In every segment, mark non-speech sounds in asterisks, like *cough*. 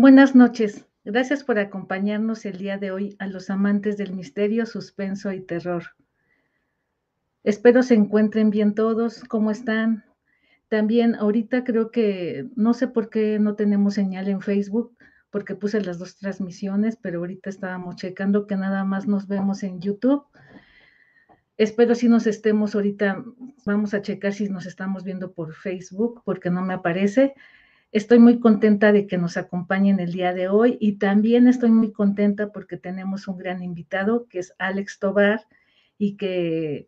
Buenas noches. Gracias por acompañarnos el día de hoy a los amantes del misterio, suspenso y terror. Espero se encuentren bien todos. ¿Cómo están? También ahorita creo que no sé por qué no tenemos señal en Facebook, porque puse las dos transmisiones, pero ahorita estábamos checando que nada más nos vemos en YouTube. Espero si nos estemos ahorita, vamos a checar si nos estamos viendo por Facebook, porque no me aparece. Estoy muy contenta de que nos acompañen el día de hoy y también estoy muy contenta porque tenemos un gran invitado que es Alex Tobar y que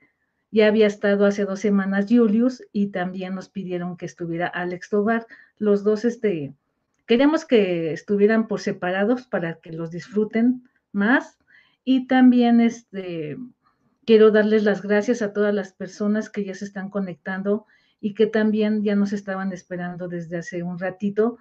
ya había estado hace dos semanas Julius y también nos pidieron que estuviera Alex Tobar. Los dos, este, queremos que estuvieran por separados para que los disfruten más y también, este, quiero darles las gracias a todas las personas que ya se están conectando y que también ya nos estaban esperando desde hace un ratito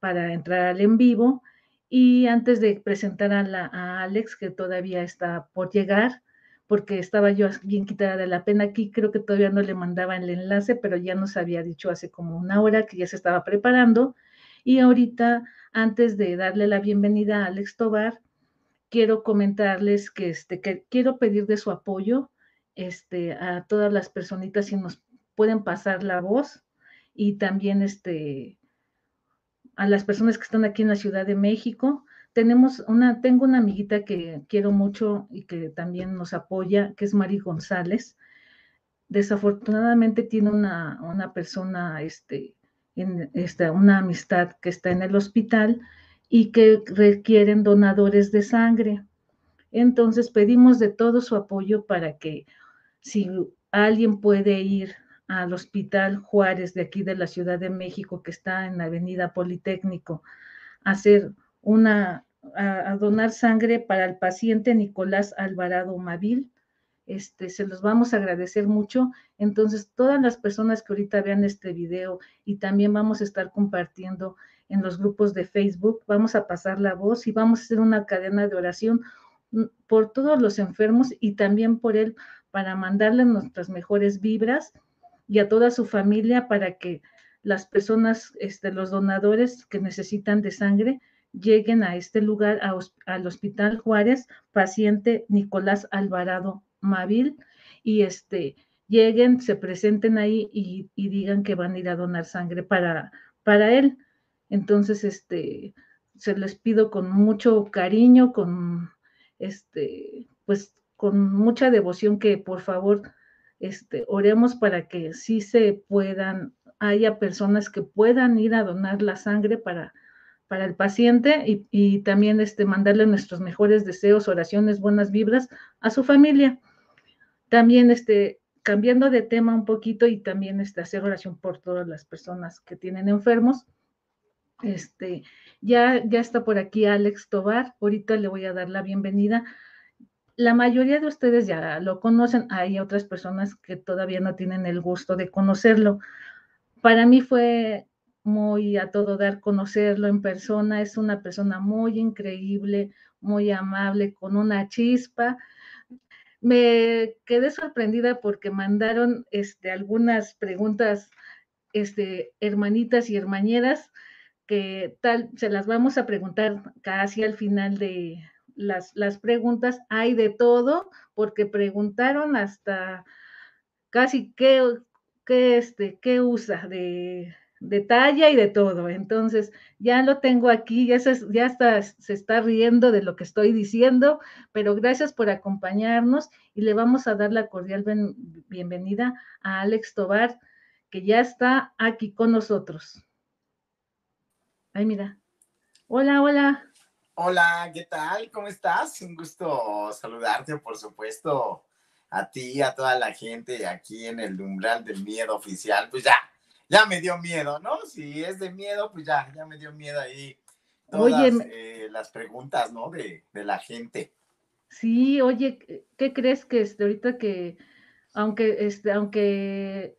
para entrar al en vivo. Y antes de presentar a, la, a Alex, que todavía está por llegar, porque estaba yo bien quitada de la pena aquí, creo que todavía no le mandaba el enlace, pero ya nos había dicho hace como una hora que ya se estaba preparando. Y ahorita, antes de darle la bienvenida a Alex Tobar, quiero comentarles que, este, que quiero pedir de su apoyo este, a todas las personitas si nos pueden pasar la voz y también este, a las personas que están aquí en la Ciudad de México. Tenemos una, tengo una amiguita que quiero mucho y que también nos apoya, que es Mari González. Desafortunadamente tiene una, una persona, este, en, esta, una amistad que está en el hospital y que requieren donadores de sangre. Entonces pedimos de todo su apoyo para que si alguien puede ir al Hospital Juárez de aquí de la Ciudad de México, que está en la Avenida Politécnico, a hacer una, a, donar sangre para el paciente Nicolás Alvarado Mavil. Este, se los vamos a agradecer mucho. Entonces, todas las personas que ahorita vean este video y también vamos a estar compartiendo en los grupos de Facebook, vamos a pasar la voz y vamos a hacer una cadena de oración por todos los enfermos y también por él para mandarle nuestras mejores vibras y a toda su familia para que las personas, este, los donadores que necesitan de sangre, lleguen a este lugar, al Hospital Juárez, paciente Nicolás Alvarado Mavil, y este, lleguen, se presenten ahí y, y, digan que van a ir a donar sangre para, para él. Entonces, este, se les pido con mucho cariño, con, este, pues, con mucha devoción que por favor este, oremos para que sí se puedan, haya personas que puedan ir a donar la sangre para, para el paciente y, también este, mandarle nuestros mejores deseos, oraciones, buenas vibras a su familia. También este, cambiando de tema un poquito y también este, hacer oración por todas las personas que tienen enfermos. Este, ya, ya está por aquí Alex Tobar. Ahorita le voy a dar la bienvenida la mayoría de ustedes ya lo conocen, hay otras personas que todavía no tienen el gusto de conocerlo. Para mí fue muy a todo dar conocerlo en persona, es una persona muy increíble, muy amable, con una chispa. Me quedé sorprendida porque mandaron este, algunas preguntas, este, hermanitas y hermañeras, que tal, se las vamos a preguntar casi al final de, las, las preguntas, hay de todo, porque preguntaron hasta casi qué, qué, este, qué usa de, de talla y de todo. Entonces, ya lo tengo aquí, ya, se, ya está, se está riendo de lo que estoy diciendo, pero gracias por acompañarnos y le vamos a dar la cordial bienvenida a Alex Tobar, que ya está aquí con nosotros. Ay, mira. Hola, hola. Hola, ¿qué tal? ¿Cómo estás? Un gusto saludarte, por supuesto, a ti, a toda la gente aquí en el umbral del miedo oficial. Pues ya, ya me dio miedo, ¿no? Si es de miedo, pues ya, ya me dio miedo ahí todas eh, las preguntas, ¿no? De, de, la gente. Sí, oye, ¿qué crees que este, ahorita que, aunque, este, aunque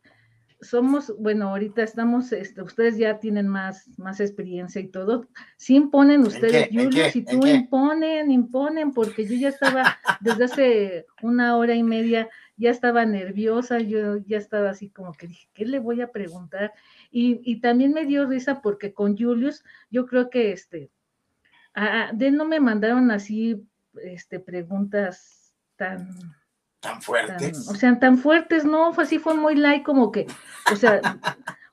somos, bueno, ahorita estamos, este, ustedes ya tienen más, más experiencia y todo. Sí imponen ustedes, Julio, si tú imponen, imponen, porque yo ya estaba desde hace una hora y media, ya estaba nerviosa, yo ya estaba así como que dije, ¿qué le voy a preguntar? Y, y también me dio risa porque con Julius, yo creo que este, Ah, de no me mandaron así este, preguntas tan tan fuertes. o sea, tan fuertes, no, fue así, fue muy light, como que, o sea,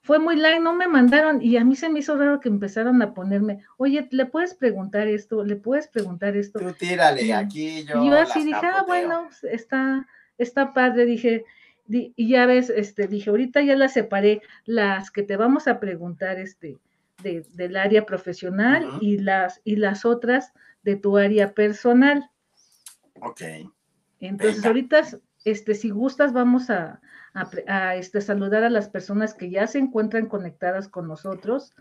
fue muy light, no me mandaron, y a mí se me hizo raro que empezaron a ponerme, oye, ¿le puedes preguntar esto? ¿Le puedes preguntar esto? Tú tírale, aquí yo. Y yo así dije, ah, bueno, está, está padre, dije, y ya ves, este, dije, ahorita ya las separé, las que te vamos a preguntar, este, de, del área profesional y las, y las otras de tu área personal. Ok. Entonces, ahorita, este, si gustas, vamos a, este, saludar a las personas que ya se encuentran conectadas con nosotros.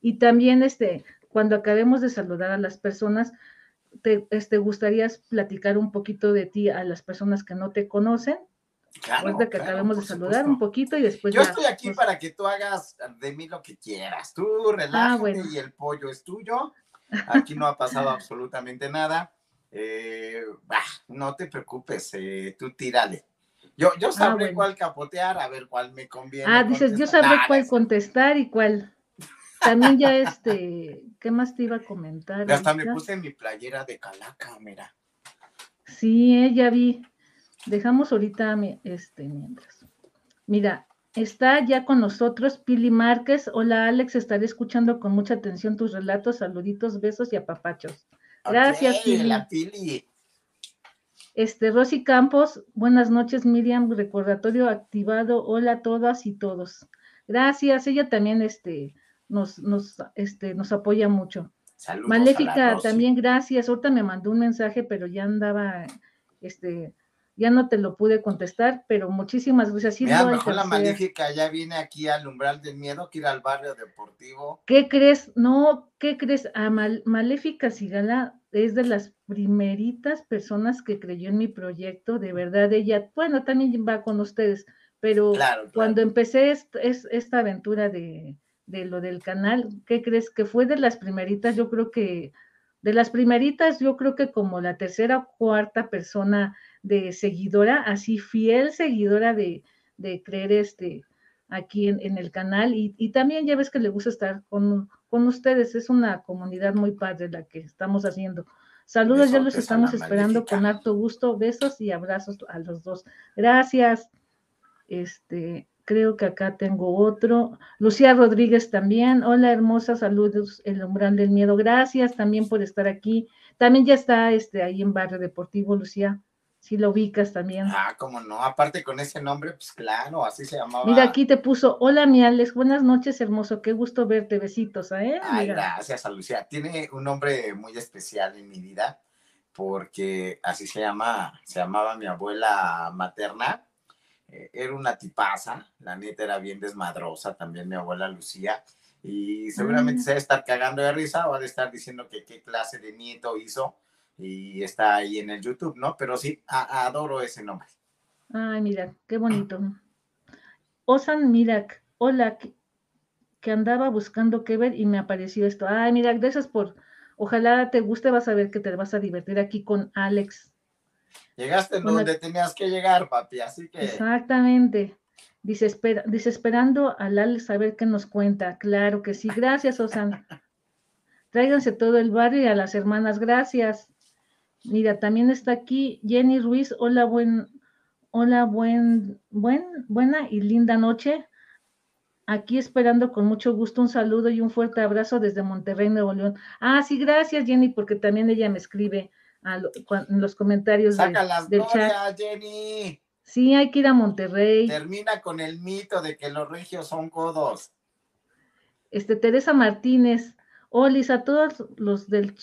Y también, este, cuando acabemos de saludar a las personas, te este, gustaría platicar un poquito de ti a las personas que no te conocen. Claro, de que acabemos de saludar un poquito y después. Yo estoy aquí pues para que tú hagas de mí lo que quieras. Tú ah, relájate y el pollo es tuyo. Aquí no ha pasado absolutamente nada. Eh, no te preocupes, eh, tú tírale. Yo, yo ah, sabré cuál capotear, a ver cuál me conviene. Ah, dices, yo sabré cuál contestar y cuál. También ya este, ¿qué más te iba a comentar? hasta me puse mi playera de calaca, mira. Sí, eh, ya vi. Dejamos ahorita este mientras. Mira, está ya con nosotros Pili Márquez. Hola Alex, estaré escuchando con mucha atención tus relatos, saluditos, besos y apapachos. Gracias, Pili. Este, Rosy Campos, buenas noches, Miriam, recordatorio activado. Hola a todas y todos. Gracias, ella también este, nos, nos, este, nos apoya mucho. Saludos Maléfica, también gracias. Ahorita me mandó un mensaje, pero ya andaba, este, ya no te lo pude contestar, pero muchísimas gracias. Sí, Mira, mejor la Maléfica ya viene aquí al umbral del miedo, que ir al barrio deportivo. ¿Qué crees? No, ¿qué crees? A Maléfica Sigala es de las primeritas personas que creyó en mi proyecto, de verdad, ella, bueno, también va con ustedes, pero cuando empecé esta aventura de, de lo del canal, ¿qué crees? Que fue de las primeritas, yo creo que, de las primeritas, yo creo que como la tercera o cuarta persona de seguidora, así fiel seguidora de, de creer este aquí en, el canal y, y, también ya ves que le gusta estar con, con, ustedes, es una comunidad muy padre la que estamos haciendo. Saludos, ya los estamos esperando con harto gusto, besos y abrazos a los dos. Gracias. Este, creo que acá tengo otro. Lucía Rodríguez también. Hola, hermosa, saludos, el umbral del miedo. Gracias también por estar aquí. También ya está este, ahí en Barrio Deportivo, Lucía si lo ubicas también. Ah, cómo no, aparte con ese nombre, pues claro, así se llamaba. Mira, aquí te puso, hola mi Alex, buenas noches, hermoso, qué gusto verte, besitos, ¿eh? Ay, gracias a Lucía. Tiene un nombre muy especial en mi vida, porque así se llama, se llamaba mi abuela materna, eh, era una tipaza, la neta era bien desmadrosa, también mi abuela Lucía, y seguramente mm. se va a estar cagando de risa o va a estar diciendo que qué clase de nieto hizo, y está ahí en el YouTube, ¿no? Pero sí, adoro ese nombre. Ay, mira, qué bonito. Osan Mirak, hola, que, andaba buscando qué ver y me apareció esto. Ay, mira, gracias por, ojalá te guste, vas a ver que te vas a divertir aquí con Alex. Llegaste donde tenías que llegar, papi, así que. Exactamente. Dice, espera, dice, esperando al Alex a ver qué nos cuenta. Claro que sí. Gracias, Osan. *laughs* Tráiganse todo el barrio y a las hermanas. Gracias. Mira, también está aquí Jenny Ruiz. Hola, buen, hola, buen, buen, buena y linda noche. Aquí esperando con mucho gusto un saludo y un fuerte abrazo desde Monterrey, Nuevo León. Ah, sí, gracias, Jenny, porque también ella me escribe en los comentarios Saca las del Jenny. Sí, hay que ir a Monterrey. Termina con el mito de que los regios son codos. Este, Teresa Martínez. Hola, a todos los del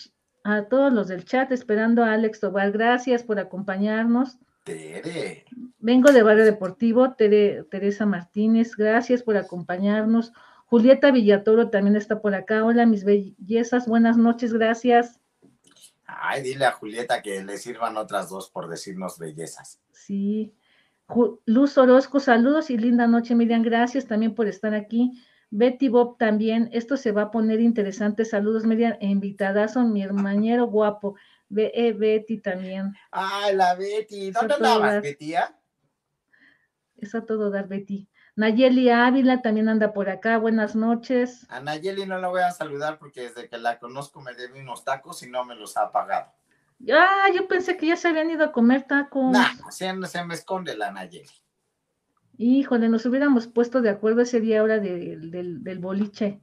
a todos los del chat, esperando a Alex Tobar. Gracias por acompañarnos. Tere. Vengo de Barrio Deportivo, Teresa Martínez, gracias por acompañarnos. Julieta Villatoro también está por acá. Hola, mis bellezas, buenas noches, gracias. Ay, dile a Julieta que le sirvan otras dos por decirnos bellezas. Sí. Luz Orozco, saludos y linda noche, Miriam. Gracias también por estar aquí. Betty Bob también, esto se va a poner interesante. Saludos, Miriam, e son mi hermanero *laughs* guapo. Be eh, Betty también. Ay, la Betty. ¿Dónde andabas, Betty? Es a todo dar, Betty. Nayeli Ávila también anda por acá, buenas noches. A Nayeli no la voy a saludar porque desde que la conozco me debe unos tacos y no me los ha pagado. Ah, yo pensé que ya se habían ido a comer tacos. No, se, me esconde la Nayeli. Híjole, nos hubiéramos puesto de acuerdo ese día ahora del, del boliche.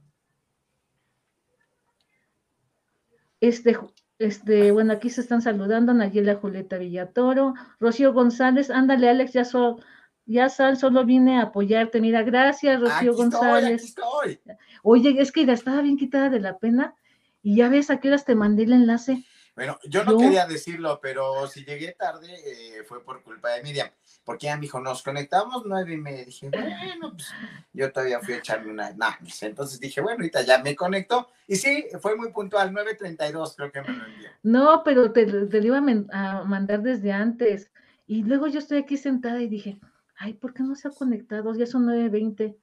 Este, este, bueno, aquí se están saludando Nayela Julieta Villatoro, Rocío González, ándale Alex, ya, ya sal, solo vine a apoyarte, mira, gracias Rocío González. Oye, es que ya estaba bien quitada de la pena y ya ves a qué horas te mandé el enlace. Bueno, yo no quería decirlo, pero si llegué tarde eh, fue por culpa de Miriam, porque ella me dijo, nos conectamos nueve y media. Dije, bueno, pues yo todavía fui a echarme una. Nah, pues, entonces dije, bueno, ahorita ya me conecto. Y sí, fue muy puntual, 9.32 creo que me lo envió. No, pero te, te lo iba a, mandar desde antes. Y luego yo estoy aquí sentada y dije, ay, ¿por qué no se ha conectado? Ya son 9.20.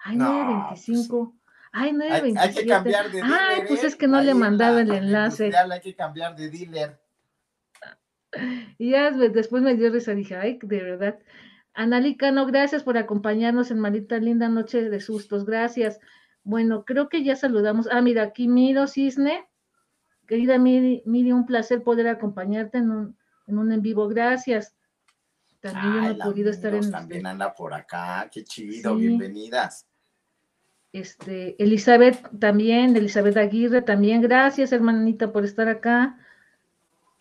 Ay, 9.25. Ay, no hay, hay, que cambiar de dealer. Ay, pues es que no le mandaba el enlace. Hay que cambiar de dealer. Y ya después me dio risa, dije, ay, de verdad. Analicano, gracias por acompañarnos en Marita Linda Noche de Sustos, gracias. Bueno, creo que ya saludamos. Ah, mira, aquí Miro Cisne. Querida Miri, Miri, un placer poder acompañarte en un en, un en vivo, gracias. También yo no he podido estar en. También anda por acá, qué chido, bienvenidas. Este, Elizabeth también, Elizabeth Aguirre también, gracias hermanita por estar acá.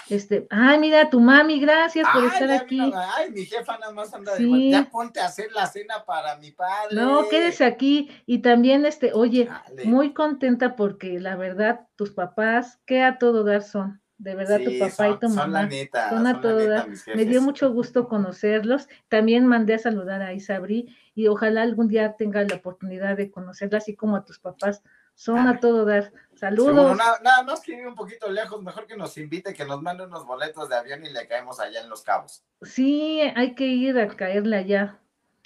Este, ay, mira, tu mami, gracias por estar aquí. ay, mi jefa nada más anda de ya ponte a hacer la cena para mi padre. No, quédese aquí. Y también, este, oye, muy contenta porque la verdad, tus papás, que a todo dar son. De verdad, tu papá y tu mamá son, a todo dar. Me dio mucho gusto conocerlos. También mandé a saludar a Isabri y ojalá algún día tenga la oportunidad de conocerla, así como a tus papás. Son a todo dar. Saludos. nada, más que ir un poquito lejos, mejor que nos invite, que nos mande unos boletos de avión y le caemos allá en Los Cabos. Sí, hay que ir a caerle allá.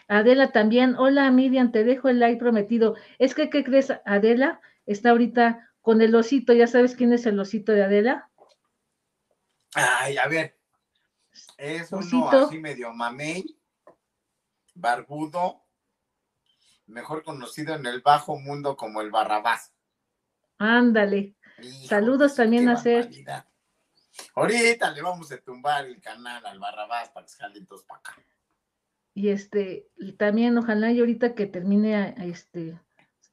Adela también. Hola Miriam, te dejo el like prometido. Es que, ¿qué crees? Adela está ahorita con el osito. ¿Ya sabes quién es el osito de Adela? Ay, a ver. Es osito. uno así medio mamey barbudo, mejor conocido en el bajo mundo como el Barrabás. Ándale. Saludos también a Ser. Ahorita le vamos a tumbar el canal al Barrabás para que se todos para acá. Y este, también ojalá y ahorita que termine este,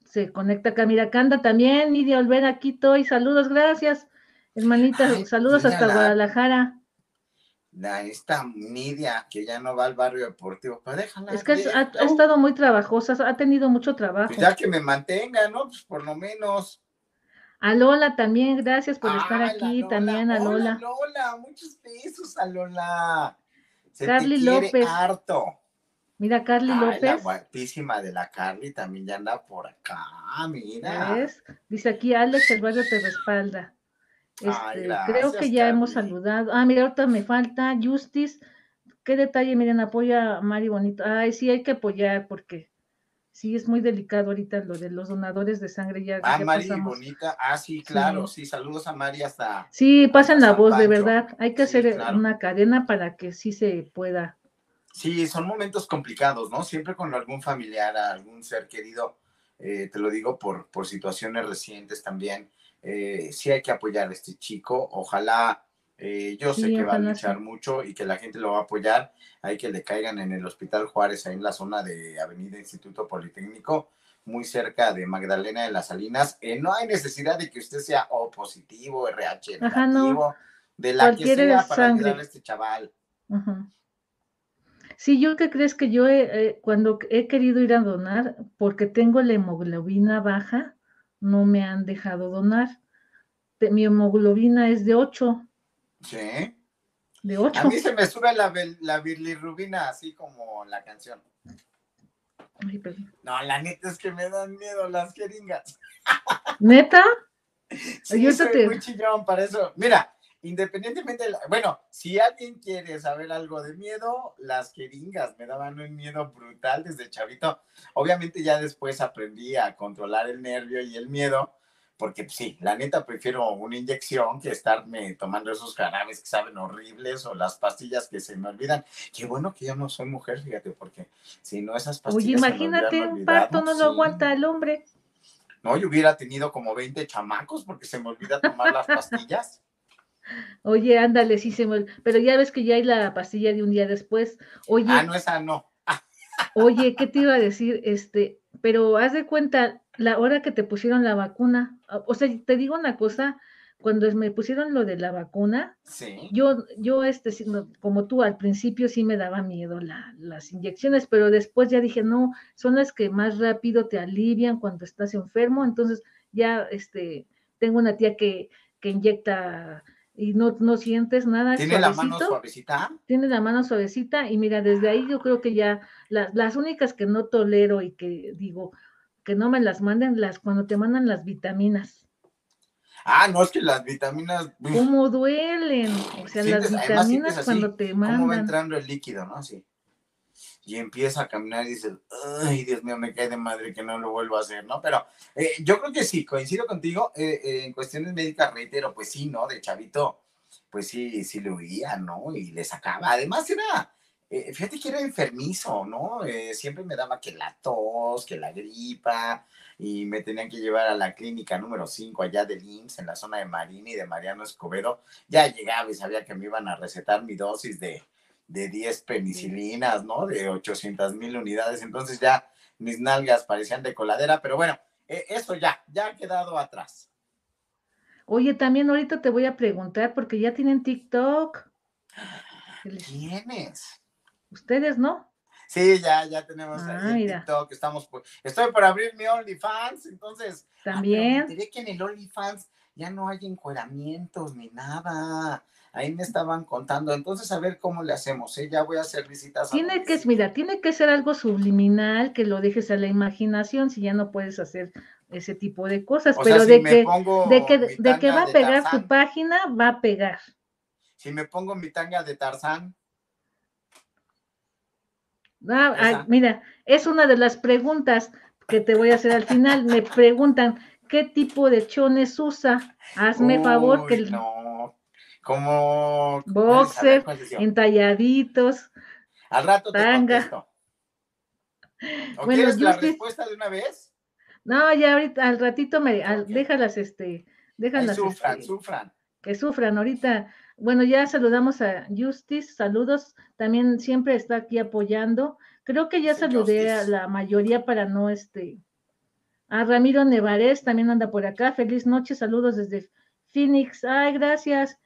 se conecta acá. Mira, Canda también, Nidia Olvera, aquí estoy. Saludos, gracias, hermanita. saludos hasta Guadalajara esta Nidia, que ya no va al barrio deportivo, pues déjala. Es que ha, estado muy trabajosa, ha tenido mucho trabajo. Pues ya que me mantenga, ¿no? Pues por lo menos. A Lola también, gracias por estar aquí, también a Lola. Lola, muchos besos a Lola. Se Carly López. harto. Mira, Carly López. La guapísima de la Carly también ya anda por acá, mira. Dice aquí Alex, el barrio te respalda. Este, creo que ya hemos saludado. Ah, mira, ahorita me falta Justice. Qué detalle, miren, apoya a Mari Bonito. Ay, sí, hay que apoyar porque sí es muy delicado ahorita lo de los donadores de sangre. Ya, ah, Mari Bonita. Ah, sí, claro, sí. saludos a Mari hasta. Sí, pasen la voz, de verdad. Hay que hacer una cadena para que sí se pueda. Sí, son momentos complicados, ¿no? Siempre con algún familiar, algún ser querido, eh, te lo digo por, por situaciones recientes también eh, sí hay que apoyar a este chico. Ojalá, eh, yo sé que va a luchar mucho y que la gente lo va a apoyar. Hay que le caigan en el Hospital Juárez, ahí en la zona de Avenida Instituto Politécnico, muy cerca de Magdalena de las Salinas. Eh, no hay necesidad de que usted sea O positivo, RH negativo, de la que sea para ayudar a este chaval. Sí, yo que crees que yo cuando he querido ir a donar, porque tengo la hemoglobina baja, no me han dejado donar. mi hemoglobina es de 8. Sí. De 8. A mí se me sube la, la bilirrubina, así como la canción. Ay, perdón. No, la neta es que me dan miedo las jeringas. *laughs* ¿Neta? Sí, soy muy chillón para eso. Mira, independientemente, bueno, si alguien quiere saber algo de miedo, las jeringas me daban un miedo brutal desde chavito. Obviamente ya después aprendí a controlar el nervio y el miedo, porque pues, sí, la neta prefiero una inyección que estarme tomando esos jarabes que saben horribles o las pastillas que se me olvidan. Qué bueno que yo no soy mujer, fíjate, porque si no esas pastillas. Oye, imagínate, un parto no lo aguanta el hombre. No, yo hubiera tenido como 20 chamacos porque se me olvida tomar las pastillas. Oye, ándale, sí se me Pero ya ves que ya hay la pastilla de un día después. Oye. Ah, no, esa no. Oye, ¿qué te iba a decir? Este, pero haz de cuenta, la hora que te pusieron la vacuna, o sea, te digo una cosa, cuando me pusieron lo de la vacuna, yo, yo, este, como tú, al principio sí me daba miedo las inyecciones, pero después ya dije, no, son las que más rápido te alivian cuando estás enfermo, entonces ya, este, tengo una tía que, que inyecta y no, no sientes nada. ¿Tiene la mano suavecita? Tiene la mano suavecita y mira, desde ahí yo creo que ya las únicas que no tolero y que digo que no me las manden, las cuando te mandan las vitaminas. Ah, no, es que las vitaminas. ¿Cómo duelen? O sea, las vitaminas cuando te mandan. ¿Cómo va entrando el líquido, no? Sí. Y empieza a caminar y dices, ay, Dios mío, me cae de madre que no lo vuelvo a hacer, ¿no? Pero eh, yo creo que sí, coincido contigo. Eh, eh, en cuestiones médicas, reitero, pues sí, ¿no? De chavito, pues sí, sí le oía, ¿no? Y le sacaba. Además, era. fíjate que era enfermizo, ¿no? siempre me daba que la tos, que la gripa, y me tenían que llevar a la clínica número 5 allá de IMSS, en la zona de Marín y de Mariano Escobedo. Ya llegaba y sabía que me iban a recetar mi dosis de, de 10 penicilinas, ¿no? De 800 mil unidades. Entonces ya mis nalgas parecían de coladera, pero bueno, eh, eso ya, ya ha quedado atrás. Oye, también ahorita te voy a preguntar porque ya tienen TikTok. *gasps* ¿Quiénes? Ustedes, ¿no? Sí, ya, ya tenemos ah, TikTok. Estamos estoy por abrir mi OnlyFans, entonces. Ah, también. Ah, que en el OnlyFans ya no hay encueramientos ni nada ahí me estaban contando, entonces a ver cómo le hacemos, ¿eh? ya voy a hacer visitas. Tiene que, mira, tiene que ser algo subliminal, que lo dejes a la imaginación, si ya no puedes hacer ese tipo de cosas, pero de, que, de, que, de que va a pegar tu página, va a pegar. Si me pongo mi tanga de Tarzán. Ah, ah, mira, es una de las preguntas que te voy a hacer al final. Me preguntan, ¿qué tipo de chones usa? Hazme favor que... No como boxer, entalladitos. Al rato te contesto. *laughs* ¿O bueno, quieres la respuesta de una vez? No, ya ahorita, al ratito me, déjalas, este, déjalas. Que sufran, este, sufran. Que sufran, ahorita. Bueno, ya saludamos a Justice, saludos, también siempre está aquí apoyando. Creo que ya saludé a la mayoría para no, este, a Ramiro Nevarez también anda por acá. Feliz noche, saludos desde Phoenix. Ay, gracias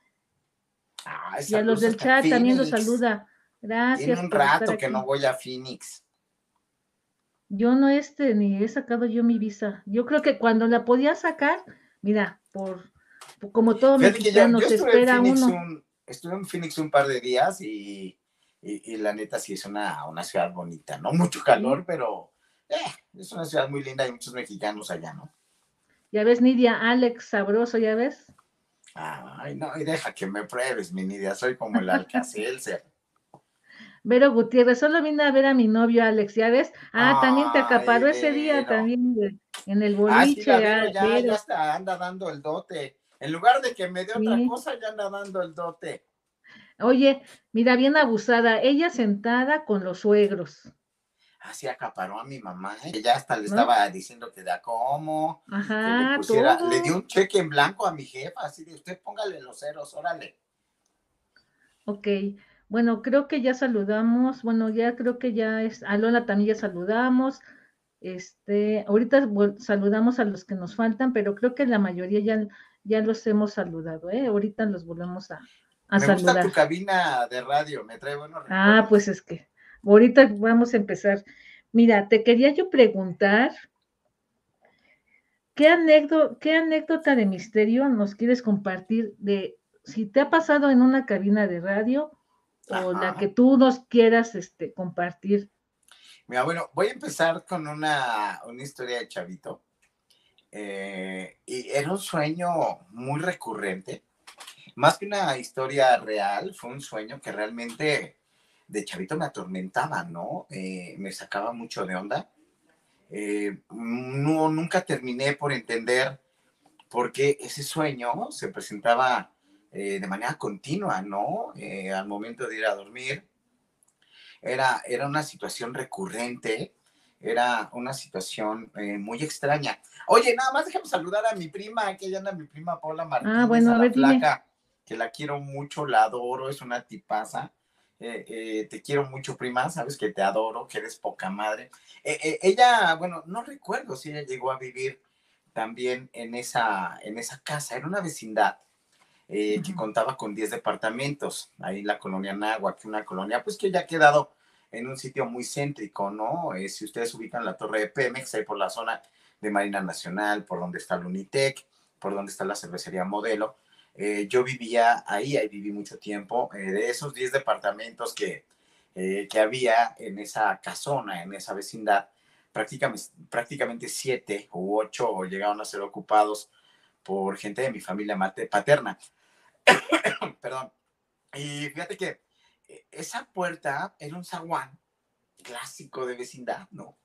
y a los del chat también los saluda. Gracias. Tiene un rato que no voy a Phoenix. Yo no este ni he sacado yo mi visa. Yo creo que cuando la podía sacar, mira, por, como todo mexicano se espera uno. estuve en Phoenix un par de días y, y, la neta sí es una, una, ciudad bonita, ¿no? *laughs* Mucho calor, pero eh, es una ciudad muy linda y muchos mexicanos allá, ¿no? Ya ves, Nidia, Alex, sabroso, ya ves. Ay, no, y deja que me pruebes, mi Nidia, soy como el Alcacelser. *laughs* Vero Gutiérrez, solo vine a ver a mi novio Alex, ¿ya ves? Ah, también te acaparó ese día también en el ah, boliche. Ah, ya, ya está, anda dando el dote. En lugar de que me dé otra cosa, ya anda dando el dote. Oye, mira, bien abusada, ella sentada con los suegros así acaparó a mi mamá, ella hasta le estaba diciendo que da como, Ajá, le, le dio un cheque en blanco a mi jefa, así de usted póngale los ceros, órale. Ok, bueno, creo que ya saludamos, bueno, ya creo que ya es, a Lola también ya saludamos, este, ahorita saludamos a los que nos faltan, pero creo que la mayoría ya, ya los hemos saludado, ¿eh? Ahorita los volvemos a, a me saludar. Me gusta tu cabina de radio, me trae buenos Ah, pues es que Ahorita vamos a empezar. Mira, te quería yo preguntar, ¿qué anécdota, qué anécdota de misterio nos quieres compartir de si te ha pasado en una cabina de radio o la que tú nos quieras este, compartir? Mira, bueno, voy a empezar con una, historia de Chavito. Eh, y era un sueño muy recurrente. Más que una historia real, fue un sueño que realmente de chavito me atormentaba, ¿no? Eh, me sacaba mucho de onda. Eh, no, nunca terminé por entender porque ese sueño se presentaba eh, de manera continua, ¿no? Al momento de ir a dormir. Era, era una situación recurrente, era una situación muy extraña. Oye, nada más déjame saludar a mi prima, que ella anda mi prima Paula Martínez, ah, bueno, a, ver, flaca, que la quiero mucho, la adoro, es una tipaza. Te quiero mucho, prima, sabes que te adoro, que eres poca madre. ella, bueno, no recuerdo si ella llegó a vivir también en esa, en esa casa, era una vecindad eh, que contaba con 10 departamentos, ahí la colonia que una colonia pues que ya ha quedado en un sitio muy céntrico, ¿no? Eh, si ustedes ubican la torre de Pemex, ahí por la zona de Marina Nacional, por donde está el Unitec, por donde está la cervecería Modelo, eh, yo vivía ahí, ahí viví mucho tiempo, de esos 10 departamentos que, que había en esa casona, en esa vecindad, prácticamente, prácticamente siete u ocho llegaron a ser ocupados por gente de mi familia paterna. *coughs* Perdón. Y fíjate que eh, esa puerta era un zaguán clásico de vecindad, ¿no?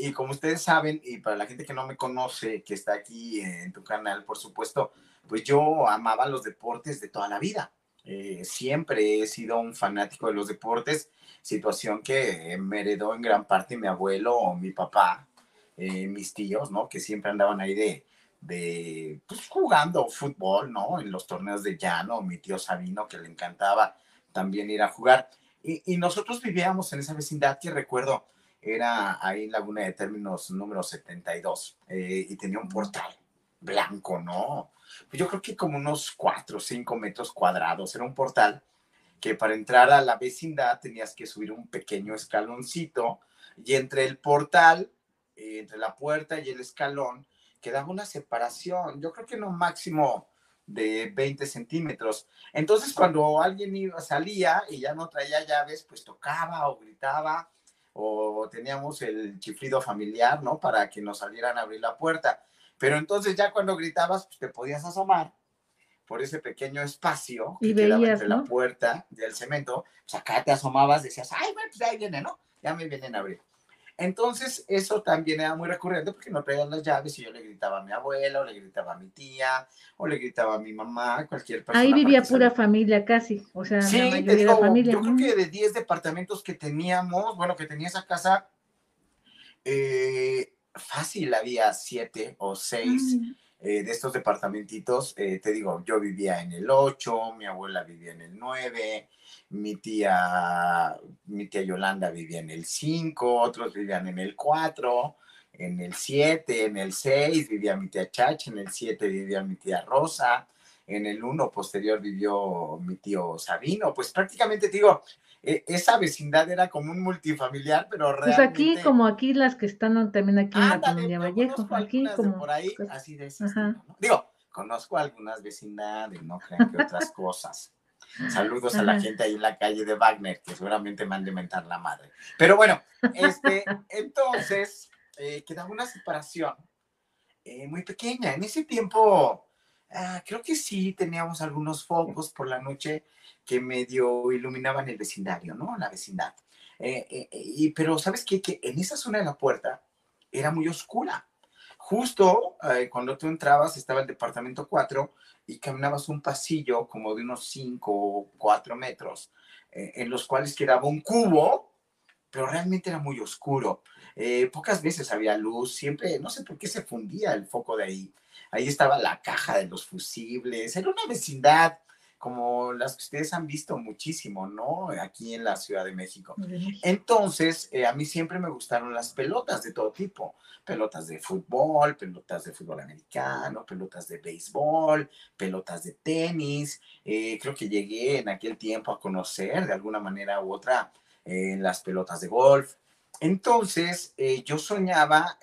y como ustedes saben, y para la gente que no me conoce, que está aquí en tu canal, por supuesto, pues yo amaba los deportes de toda la vida. Eh, siempre he sido un fanático de los deportes, situación que me heredó en gran parte mi abuelo o mi papá, eh, mis tíos, ¿no? Que siempre andaban ahí de, de pues, jugando fútbol, ¿no? En los torneos de llano, mi tío Sabino, que le encantaba también ir a jugar. Y, nosotros vivíamos en esa vecindad que recuerdo era ahí en Laguna de Términos número 72 eh, y tenía un portal blanco, ¿no? Pues yo creo que como unos 4 o 5 metros cuadrados. Era un portal que para entrar a la vecindad tenías que subir un pequeño escaloncito y entre el portal, eh, entre la puerta y el escalón, quedaba una separación, yo creo que no máximo de 20 centímetros. Entonces, cuando alguien iba, salía y ya no traía llaves, pues tocaba o gritaba o teníamos el chiflido familiar, ¿no? Para que nos salieran a abrir la puerta. Pero entonces ya cuando gritabas, pues te podías asomar por ese pequeño espacio que quedaba entre la puerta del cemento, pues acá te asomabas, decías, ay, bueno, pues ahí viene, ¿no? Ya me vienen a abrir. Entonces, eso también era muy recurrente porque no traían las llaves y yo le gritaba a mi abuela, o le gritaba a mi tía, o le gritaba a mi mamá, cualquier persona. Ahí vivía pura familia casi, o sea, sí, la mayoría de familia. Yo creo que de 10 departamentos que teníamos, bueno, que tenía esa casa, eh, fácil había 7 o 6 mm. eh, de estos departamentitos. Eh, te digo, yo vivía en el 8, mi abuela vivía en el 9, mi tía, mi tía Yolanda vivía en el 5, otros vivían en el 4, en el 7, en el 6 vivía mi tía Chacha, en el 7 vivía mi tía Rosa, en el 1 posterior vivió mi tío Sabino, pues prácticamente digo, e, esa vecindad era como un multifamiliar, pero realmente... Pues aquí, como aquí las que están también aquí en la comunidad Vallejo, aquí como... por ahí, así de ese Digo, conozco algunas vecindades, no crean que otras *laughs* cosas. Saludos a la gente ahí en la calle de Wagner, que seguramente me han de mentar la madre. Pero bueno, este, *laughs* entonces eh, quedaba una separación eh, muy pequeña. En ese tiempo, ah, creo que sí teníamos algunos focos por la noche que medio iluminaban el vecindario, ¿no? La vecindad. Eh, y, pero, ¿sabes qué? Que en esa zona de la puerta era muy oscura. Justo cuando tú entrabas estaba el departamento 4 y caminabas un pasillo como de unos 5 o 4 metros, eh, en los cuales quedaba un cubo, pero realmente era muy oscuro. Eh, pocas veces había luz, siempre, no sé por qué se fundía el foco de ahí. Ahí estaba la caja de los fusibles, era una vecindad como las que ustedes han visto muchísimo, ¿no? Aquí en la Ciudad de México. Entonces, eh, a mí siempre me gustaron las pelotas de todo tipo, pelotas de fútbol, pelotas de fútbol americano, pelotas de béisbol, pelotas de tenis. Eh, creo que llegué en aquel tiempo a conocer de alguna manera u otra eh, las pelotas de golf. Entonces, yo soñaba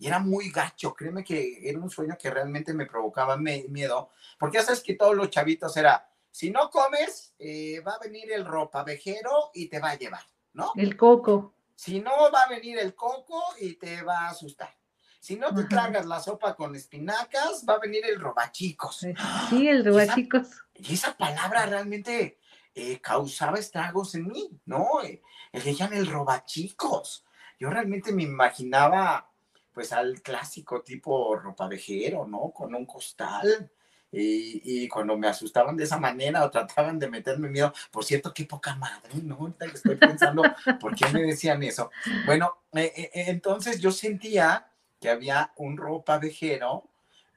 y era muy gacho, créeme que era un sueño que realmente me provocaba miedo, porque ya sabes que todos los chavitos era, si no comes, eh, va a venir el ropavejero y te va a llevar, ¿no? El coco. Si no, va a venir el coco y te va a asustar. Si no te tragas la sopa con espinacas, va a venir el robachicos. Sí, el robachicos. Y esa, palabra realmente eh, causaba estragos en mí, ¿no? Eh, el el robachicos. Yo realmente me imaginaba pues al clásico tipo ropavejero, ¿no? Con un costal. Y, y, cuando me asustaban de esa manera o trataban de meterme miedo, por cierto, qué poca madre, ¿no? Ahorita estoy pensando, ¿por qué me decían eso? Bueno, eh, eh, eh, entonces yo sentía que había un ropavejero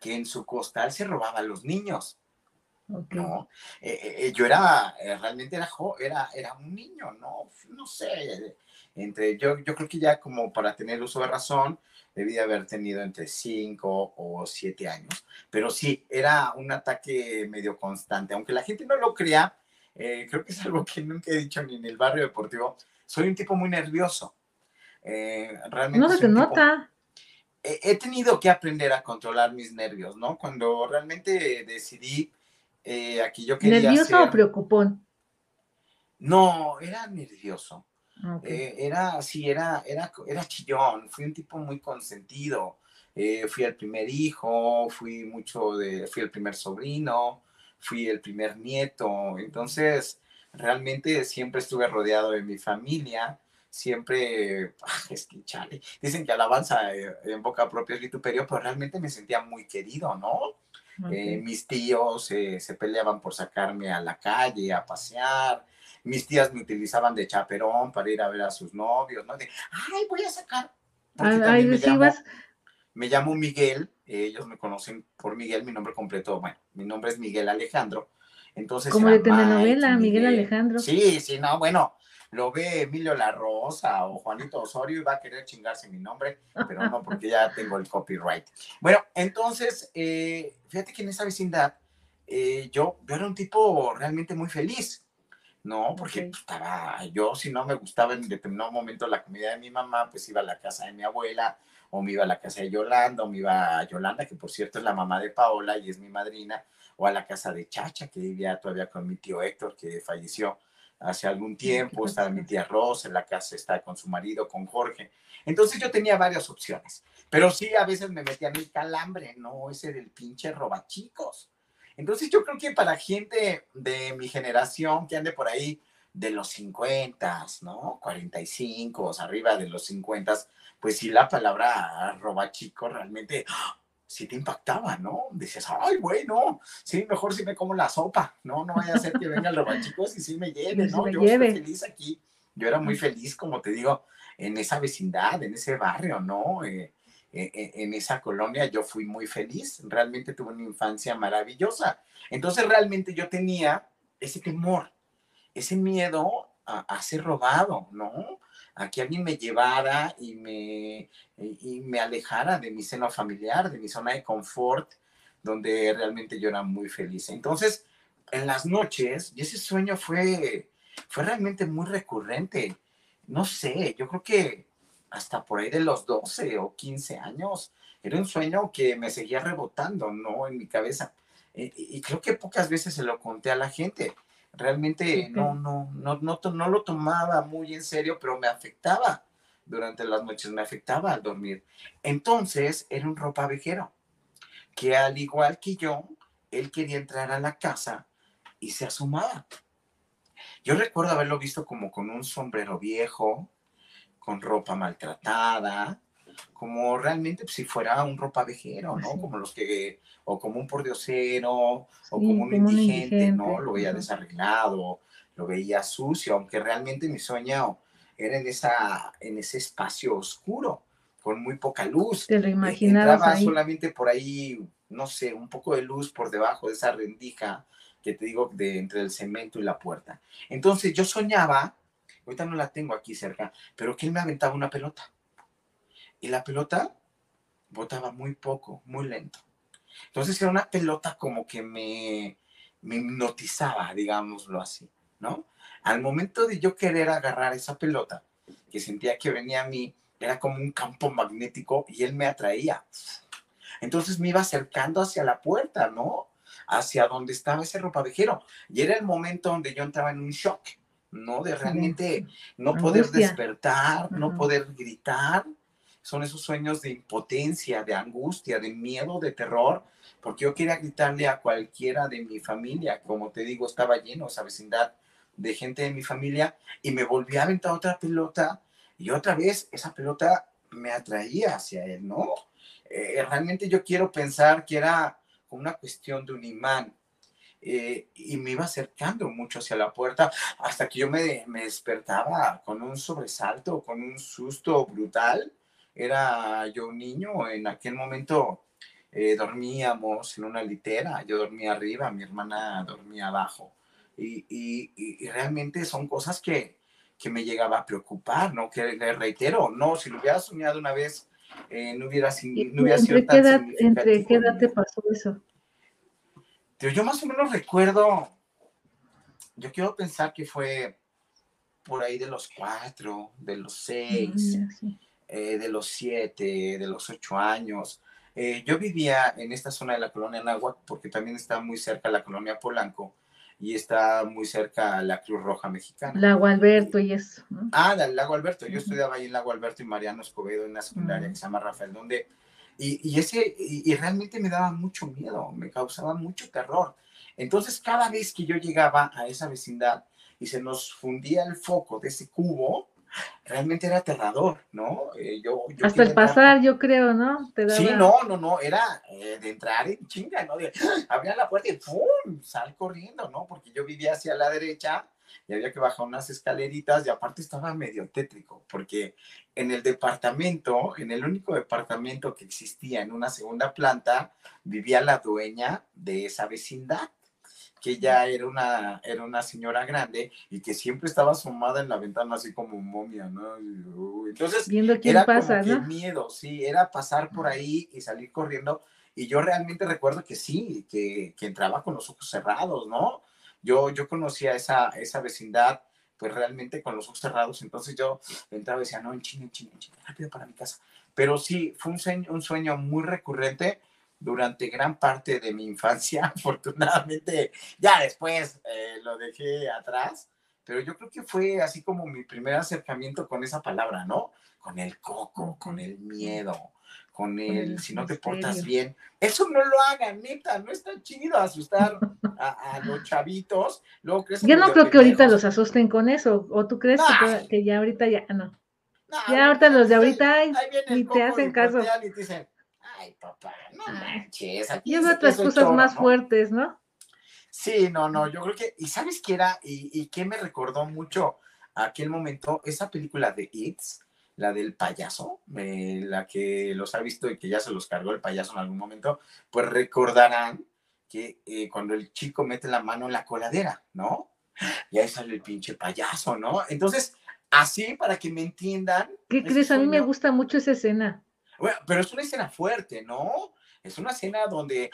que en su costal se robaba a los niños. ¿no? yo era, realmente era, era, era un niño, ¿no? No sé, entre, yo, yo creo que ya como para tener uso de razón, debía haber tenido entre 5 o 7 años. Pero sí, era un ataque medio constante. Aunque la gente no lo crea, eh, creo que es algo que nunca he dicho ni en el barrio deportivo. Soy un tipo muy nervioso. Eh, realmente no se te nota. he tenido que aprender a controlar mis nervios, ¿no? Cuando realmente decidí eh, aquí yo quería. ¿Nervioso o preocupón? No, era nervioso. Eh, era, sí, era, era, era chillón, fui un tipo muy consentido. Eh, fui el primer hijo, fui mucho de, fui el primer sobrino, fui el primer nieto. Entonces, realmente siempre estuve rodeado de mi familia. Siempre, ah, *laughs* es que chale, dicen que alabanza eh, en boca propia es vituperio, pero realmente me sentía muy querido, ¿no? mis tíos se peleaban por sacarme a la calle a pasear, mis tías me utilizaban de chaperón para ir a ver a sus novios, ¿no? De, ay, voy a sacar. Ay, me, llamo, me llamo Miguel, ellos me conocen por Miguel, mi nombre completo, bueno, mi nombre es Miguel Alejandro. Entonces, Como de telenovela, Miguel, Alejandro. Sí, sí, no, bueno, lo ve Emilio La Rosa o Juanito Osorio y va a querer chingarse mi nombre, pero no, porque ya tengo el copyright. Bueno, entonces, eh, fíjate que en esa vecindad eh, yo, yo era un tipo realmente muy feliz. No, porque pues, estaba, yo si no me gustaba en determinado momento la comida de mi mamá, pues iba a la casa de mi abuela, o me iba a la casa de Yolanda, o me iba a Yolanda, que por cierto es la mamá de Paola y es mi madrina, o a la casa de Chacha, que vivía todavía con mi tío Héctor, que falleció hace algún tiempo, estaba mi tía Rosa, en la casa está con su marido, con Jorge. Entonces yo tenía varias opciones, pero sí a veces me metían el calambre, no ese del pinche robachicos. Entonces yo creo que para gente de mi generación que ande por ahí de los 50, ¿no? 45, arriba de los 50, pues sí la palabra roba chico realmente sí te impactaba, ¿no? Dices, ay, bueno, sí, mejor si me como la sopa, ¿no? No vaya a ser que venga el robachicos y sí me lleve, ¿no? Yo estoy feliz aquí. Yo era muy feliz, como te digo, en esa vecindad, en ese barrio, ¿no? Eh, en esa colonia yo fui muy feliz, realmente tuve una infancia maravillosa. Entonces realmente yo tenía ese temor, ese miedo a, ser robado, ¿no? A que alguien me llevara y me, y me alejara de mi seno familiar, de mi zona de confort, donde realmente yo era muy feliz. Entonces, en las noches, y ese sueño fue, fue realmente muy recurrente. No sé, yo creo que hasta por ahí de los 12 o 15 años. Era un sueño que me seguía rebotando, ¿no? En mi cabeza. Y, creo que pocas veces se lo conté a la gente. Realmente no, no, no, no, no lo tomaba muy en serio, pero me afectaba durante las noches, me afectaba al dormir. Entonces era un ropavejero que al igual que yo, él quería entrar a la casa y se asomaba. Yo recuerdo haberlo visto como con un sombrero viejo, con ropa maltratada, como realmente pues, si fuera un ropa vejero, ¿no? Como los que, o como un pordiosero, o como, un, indigente, ¿no? Lo veía desarreglado, lo veía sucio, aunque realmente mi sueño era en, esa, en ese espacio oscuro, con muy poca luz. Te lo imaginabas Entraba solamente por ahí, no sé, un poco de luz por debajo de esa rendija que te digo de entre el cemento y la puerta. Entonces yo soñaba ahorita no la tengo aquí cerca, pero que él me aventaba una pelota. Y la pelota botaba muy poco, muy lento. Entonces era una pelota como que me, me hipnotizaba, digámoslo así, ¿no? Al momento de yo querer agarrar esa pelota, que sentía que venía a mí, era como un campo magnético y él me atraía. Entonces me iba acercando hacia la puerta, ¿no? Hacia donde estaba ese ropavejero. Y era el momento donde yo entraba en un shock. ¿No? De realmente no poder despertar, no poder gritar. Son esos sueños de impotencia, de angustia, de miedo, de terror, porque yo quería gritarle a cualquiera de mi familia, como te digo, estaba lleno esa vecindad de gente de mi familia y me volví a aventar otra pelota y otra vez esa pelota me atraía hacia él, ¿no? Eh, realmente yo quiero pensar que era una cuestión de un imán. Eh, y me iba acercando mucho hacia la puerta hasta que yo me, me, despertaba con un sobresalto, con un susto brutal. Era yo un niño, en aquel momento eh, dormíamos en una litera, yo dormía arriba, mi hermana dormía abajo. Y, y, y realmente son cosas que, que, me llegaba a preocupar, ¿no? Que le reitero, no, si lo hubiera soñado una vez, eh, no hubiera, no hubiera sido tan edad, ¿Entre qué edad te pasó eso? Yo más o menos recuerdo, yo quiero pensar que fue por ahí de los cuatro, de los seis, eh, de los siete, de los ocho años. Eh, yo vivía en esta zona de la colonia Nahuatl porque también está muy cerca la colonia Polanco y está muy cerca la Cruz Roja Mexicana. Lago Alberto y eso. Ah, del Lago Alberto. Yo estudiaba ahí en Lago Alberto y Mariano Escobedo en una secundaria que se llama Rafael, donde y, ese, y, realmente me daba mucho miedo, me causaba mucho terror. Entonces, cada vez que yo llegaba a esa vecindad y se nos fundía el foco de ese cubo, realmente era aterrador, ¿no? Eh, yo, Hasta el pasar, yo creo, ¿no? Sí, no, no, no, era eh, de entrar en chinga, ¿no? De, abría la puerta y ¡pum! Sal corriendo, ¿no? Porque yo vivía hacia la derecha y había que bajar unas escaleritas y aparte estaba medio tétrico, porque en el departamento, en el único departamento que existía en una segunda planta, vivía la dueña de esa vecindad que ya era una, era una señora grande y que siempre estaba asomada en la ventana así como momia, ¿no? Entonces, Viendo quién era pasa, como que miedo, sí, era pasar por ahí y salir corriendo. Y yo realmente recuerdo que sí, que, que entraba con los ojos cerrados, ¿no? Yo, yo conocía esa, esa vecindad, pues realmente con los ojos cerrados, entonces yo entraba y decía, no, en China, en China, en China, rápido para mi casa. Pero sí, fue un sueño, un sueño muy recurrente durante gran parte de mi infancia. *laughs* Afortunadamente, ya después eh, lo dejé atrás, pero yo creo que fue así como mi primer acercamiento con esa palabra, ¿no? Con el coco, con el miedo, con el, si no te portas bien. Eso no lo hagan, neta, no está chido asustar a, los chavitos. Luego Yo no creo que ahorita los asusten con eso, o tú crees que, ya ahorita ya no. ya ahorita los de ahorita ni te hacen caso. Y te dicen, ay, papá, no manches. y es otras cosas más fuertes, ¿no? Sí, no, no, yo creo que, y sabes qué era, y, y qué me recordó mucho aquel momento, esa película de It's, la del payaso, eh, la que los ha visto y que ya se los cargó el payaso en algún momento, pues recordarán que eh, cuando el chico mete la mano en la coladera, ¿no? Y ahí sale el pinche payaso, ¿no? Entonces, así para que me entiendan. ¿Qué crees? A mí me gusta mucho esa escena. Bueno, pero es una escena fuerte, ¿no? Es una escena donde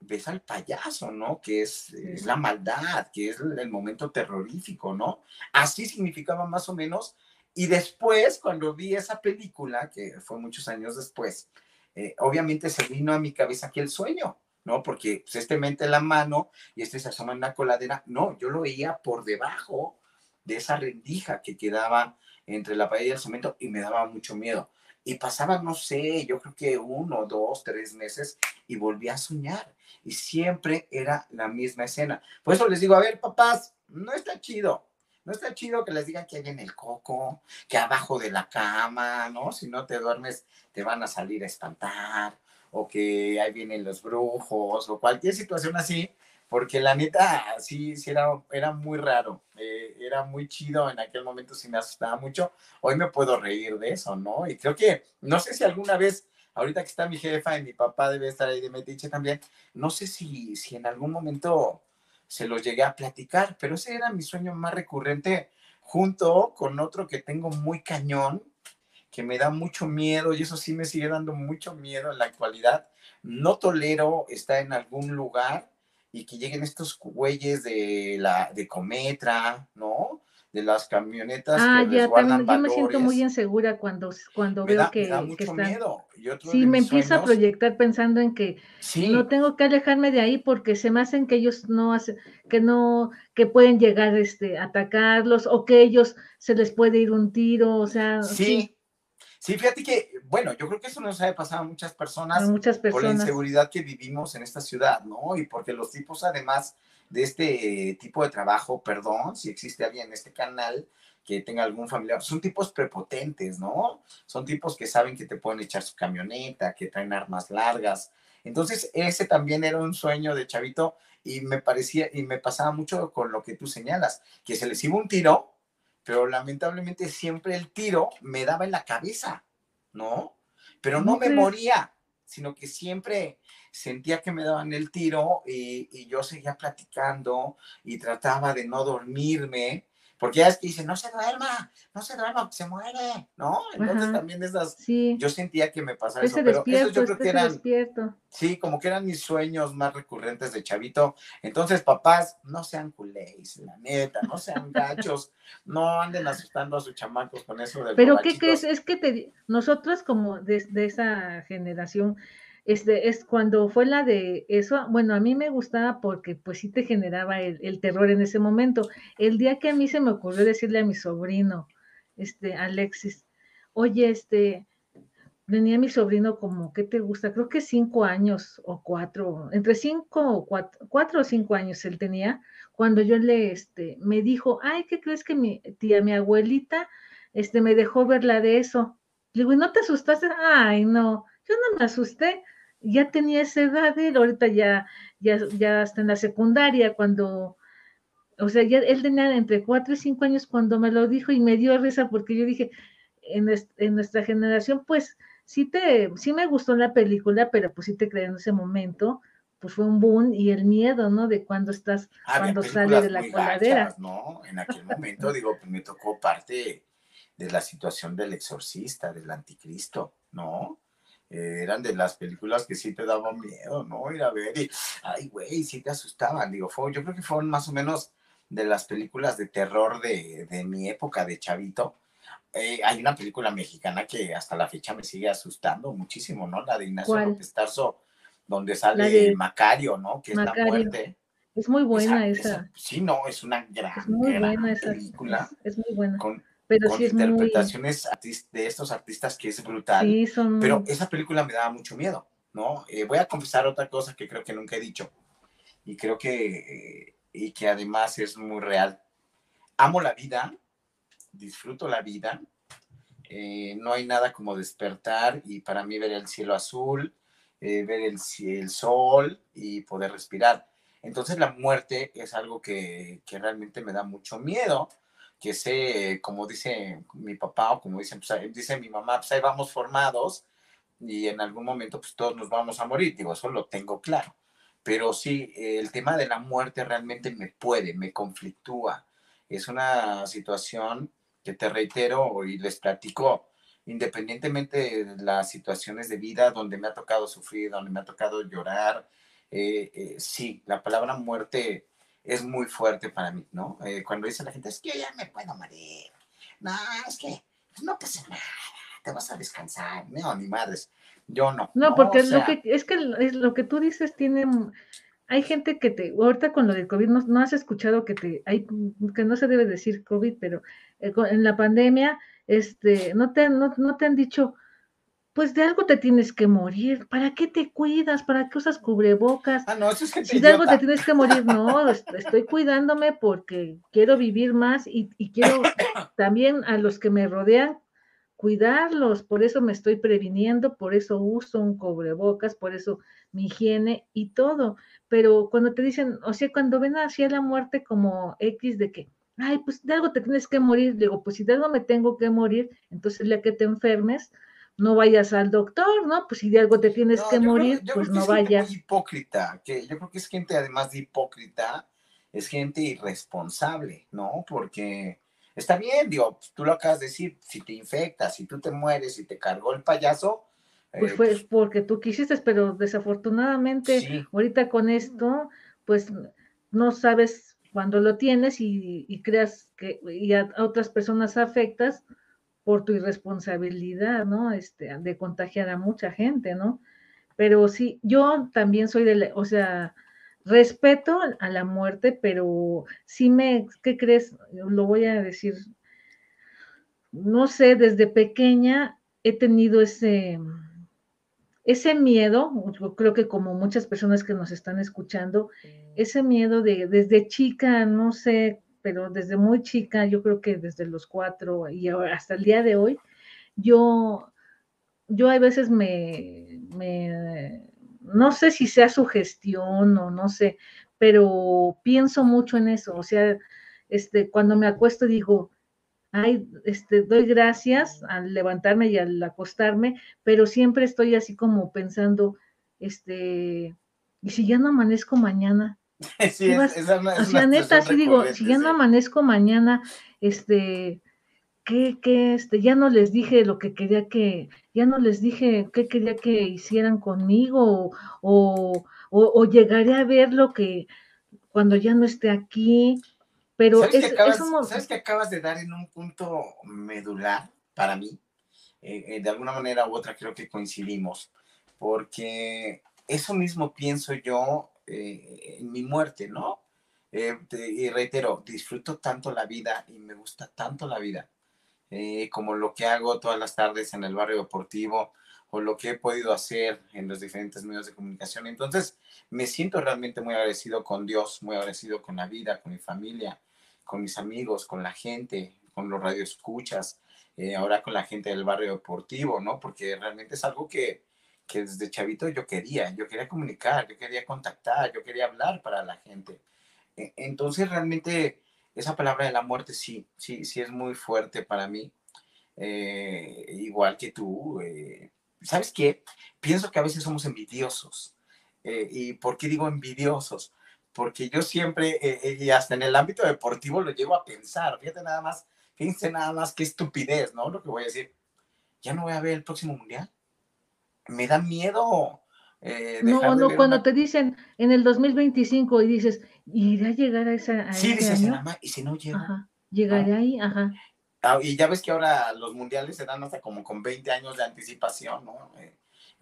ves al payaso, ¿no? Que es, es, la maldad, que es el momento terrorífico, ¿no? Así significaba más o menos y después, cuando vi esa película, que fue muchos años después, eh, obviamente se vino a mi cabeza aquel sueño, ¿no? Porque pues, este mente la mano y este se asoma en la coladera. No, yo lo veía por debajo de esa rendija que quedaba entre la pared y el cemento y me daba mucho miedo. Y pasaba, no sé, yo creo que uno, dos, tres meses y volví a soñar. Y siempre era la misma escena. Por eso les digo, a ver, papás, no está chido no está chido que les digan que hay en el coco, que abajo de la cama, ¿no? Si no te duermes, te van a salir a espantar, o que ahí vienen los brujos, o cualquier situación así, porque la neta, sí, sí era, era muy raro, eh, era muy chido, en aquel momento sí me asustaba mucho, hoy me puedo reír de eso, ¿no? Y creo que, no sé si alguna vez, ahorita que está mi jefa y mi papá debe estar ahí de metiche también, no sé si, si en algún momento se los llegué a platicar, pero ese era mi sueño más recurrente junto con otro que tengo muy cañón, que me da mucho miedo y eso sí me sigue dando mucho miedo en la actualidad. No tolero estar en algún lugar y que lleguen estos güeyes de la de Cometra, ¿no? De las camionetas ah, ya, también, yo me siento muy insegura cuando, cuando veo que, me da mucho miedo. sí, me empiezo a proyectar pensando en que no tengo que alejarme de ahí porque se me hacen que ellos no hacen, que no, que pueden llegar este, a atacarlos o que ellos se les puede ir un tiro, o sea. Sí, sí, fíjate que, bueno, yo creo que eso nos ha pasado a muchas personas, a muchas personas por la inseguridad que vivimos en esta ciudad, ¿no? Y porque los tipos además de este tipo de trabajo, perdón, si existe alguien en este canal que tenga algún familiar. Son tipos prepotentes, ¿no? Son tipos que saben que te pueden echar su camioneta, que traen armas largas. Entonces, ese también era un sueño de chavito y me parecía, y me pasaba mucho con lo que tú señalas, que se les iba un tiro, pero lamentablemente siempre el tiro me daba en la cabeza, ¿no? Pero no me moría, sino que siempre sentía que me daban el tiro y, y, yo seguía platicando y trataba de no dormirme porque ya es que dice, no se duerma, no se duerma, se muere, ¿no? Entonces también esas, sí. yo sentía que me pasaba eso, pero eso yo creo que eran, despierto. sí, como que eran mis sueños más recurrentes de chavito. Entonces, papás, no sean culés, la neta, no sean gachos, no anden asustando a sus chamacos con eso del Pero ¿qué crees? Es que te, nosotros como de, de esa generación, este, es cuando fue la de eso, bueno, a mí me gustaba porque pues sí te generaba el, terror en ese momento. El día que a mí se me ocurrió decirle a mi sobrino, este, Alexis, oye, este, venía mi sobrino como, ¿qué te gusta? Creo que cinco años o cuatro, entre cinco o cuatro, cuatro o cinco años él tenía, cuando yo le, este, me dijo, ay, ¿qué crees que mi tía, mi abuelita, este, me dejó verla de eso? Le digo, ¿y no te asustaste? Ay, no, yo no me asusté, ya tenía esa edad, él ahorita ya, ya, ya está en la secundaria, cuando, o sea, ya él tenía entre cuatro y cinco años cuando me lo dijo y me dio risa porque yo dije, en, en nuestra generación, pues sí te, sí me gustó la película, pero pues sí te creí en ese momento, pues fue un boom y el miedo, ¿no? De cuando estás, cuando sale de la coladera. ¿no? En aquel momento, digo, pues me tocó parte de la situación del exorcista, del anticristo, ¿no? Eh, eran de las películas que sí te daban miedo, ¿no? Ir a ver y, ay, güey, sí te asustaban. Digo, fue, yo creo que fueron más o menos de las películas de terror de, de mi época de chavito. Eh, hay una película mexicana que hasta la fecha me sigue asustando muchísimo, ¿no? La de Ignacio López Tarso, donde sale Macario, ¿no? Que es la muerte. Es muy buena esa. sí, no, es una gran, es muy buena esa, película. Es, muy buena. Con, con interpretaciones de estos artistas que es brutal. Pero esa película me daba mucho miedo, ¿no? Eh, voy a confesar otra cosa que creo que nunca he dicho y creo que, eh, y que además es muy real. Amo la vida, disfruto la vida. Eh, no hay nada como despertar y para mí ver el cielo azul, ver el, el sol y poder respirar. Entonces la muerte es algo que, que realmente me da mucho miedo que sé, como dice mi papá o como dicen, pues, dice mi mamá, pues ahí vamos formados y en algún momento pues todos nos vamos a morir, digo, eso lo tengo claro. Pero sí, el tema de la muerte realmente me puede, me conflictúa. Es una situación que te reitero y les platico, independientemente de las situaciones de vida donde me ha tocado sufrir, donde me ha tocado llorar, eh, eh, sí, la palabra muerte es muy fuerte para mí, ¿no? Eh, cuando dice la gente, es que ya me puedo morir. No, es que no pasa nada, te vas a descansar. No, ni madres. Yo no. No, porque lo que, es que lo que tú dices tiene. Hay gente que te, ahorita con lo del COVID, no, has escuchado que te, hay, que no se debe decir COVID, pero eh, en la pandemia, este, no te, no, no te han dicho, pues de algo te tienes que morir. ¿Para qué te cuidas? ¿Para qué usas cubrebocas? Ah, no, eso es que si de algo te tienes que morir, no, estoy cuidándome porque quiero vivir más y, quiero *coughs* también a los que me rodean cuidarlos, por eso me estoy previniendo, por eso uso un cubrebocas, por eso mi higiene y todo. Pero cuando te dicen, o sea, cuando ven hacia la muerte como X de que, ay, pues de algo te tienes que morir, digo, pues si de algo me tengo que morir, entonces ya que te enfermes, no vayas al doctor, ¿no? Pues si de algo te tienes que morir, pues no vayas. Hipócrita, que yo creo que es gente además de hipócrita, es gente irresponsable, ¿no? Porque está bien, digo, tú lo acabas de decir, si te infectas, si tú te mueres, si te cargó el payaso. Pues eh, fue pues porque tú quisiste, pero desafortunadamente ahorita con esto, pues no sabes cuándo lo tienes y, creas que y a otras personas afectas, por tu irresponsabilidad, ¿no? Este, de contagiar a mucha gente, ¿no? Pero sí, yo también soy de, o sea, respeto a la muerte, pero sí me, ¿qué crees? Lo voy a decir, no sé, desde pequeña he tenido ese, ese miedo, yo creo que como muchas personas que nos están escuchando, ese miedo de desde chica, no sé, pero desde muy chica, yo creo que desde los cuatro y hasta el día de hoy, yo, yo a veces me, me, no sé si sea su gestión o no sé, pero pienso mucho en eso, o sea, este, cuando me acuesto digo, ay, este, doy gracias al levantarme y al acostarme, pero siempre estoy así como pensando, este, ¿y si ya no amanezco mañana? Sí, es, es una, neta, así digo, si ya no amanezco mañana, este, ¿qué, qué, este, ya no les dije lo que quería que, ya no les dije qué quería que hicieran conmigo, o, o, llegaré a ver lo que cuando ya no esté aquí, pero ¿Sabes, es, que acabas, ¿Sabes que acabas de dar en un punto medular para mí? Eh, eh, de alguna manera u otra creo que coincidimos, porque eso mismo pienso yo eh, en mi muerte, ¿no? y reitero, disfruto tanto la vida y me gusta tanto la vida, como lo que hago todas las tardes en el barrio deportivo o lo que he podido hacer en los diferentes medios de comunicación. Entonces, me siento realmente muy agradecido con Dios, muy agradecido con la vida, con mi familia, con mis amigos, con la gente, con los radioescuchas, eh, ahora con la gente del barrio deportivo, ¿no? Porque realmente es algo que, que desde chavito yo quería, yo quería comunicar, yo quería contactar, yo quería hablar para la gente. E, entonces realmente esa palabra de la muerte sí, sí, sí es muy fuerte para mí, eh, igual que tú. Eh, ¿Sabes qué? Pienso que a veces somos envidiosos. ¿Y por qué digo envidiosos? porque yo siempre, eh, eh, y hasta en el ámbito deportivo lo llego a pensar, fíjate nada más, fíjense nada más qué estupidez, ¿no? Lo que voy a decir, ya no voy a ver el próximo mundial. Me da miedo. Eh, no, no, cuando te dicen en el 2025 y dices, ¿irá a llegar a esa. sí, dices, y si no llego. Ajá, llegaré ahí, ajá. Ah, y ya ves que ahora los mundiales se dan hasta como con 20 años de anticipación, ¿no?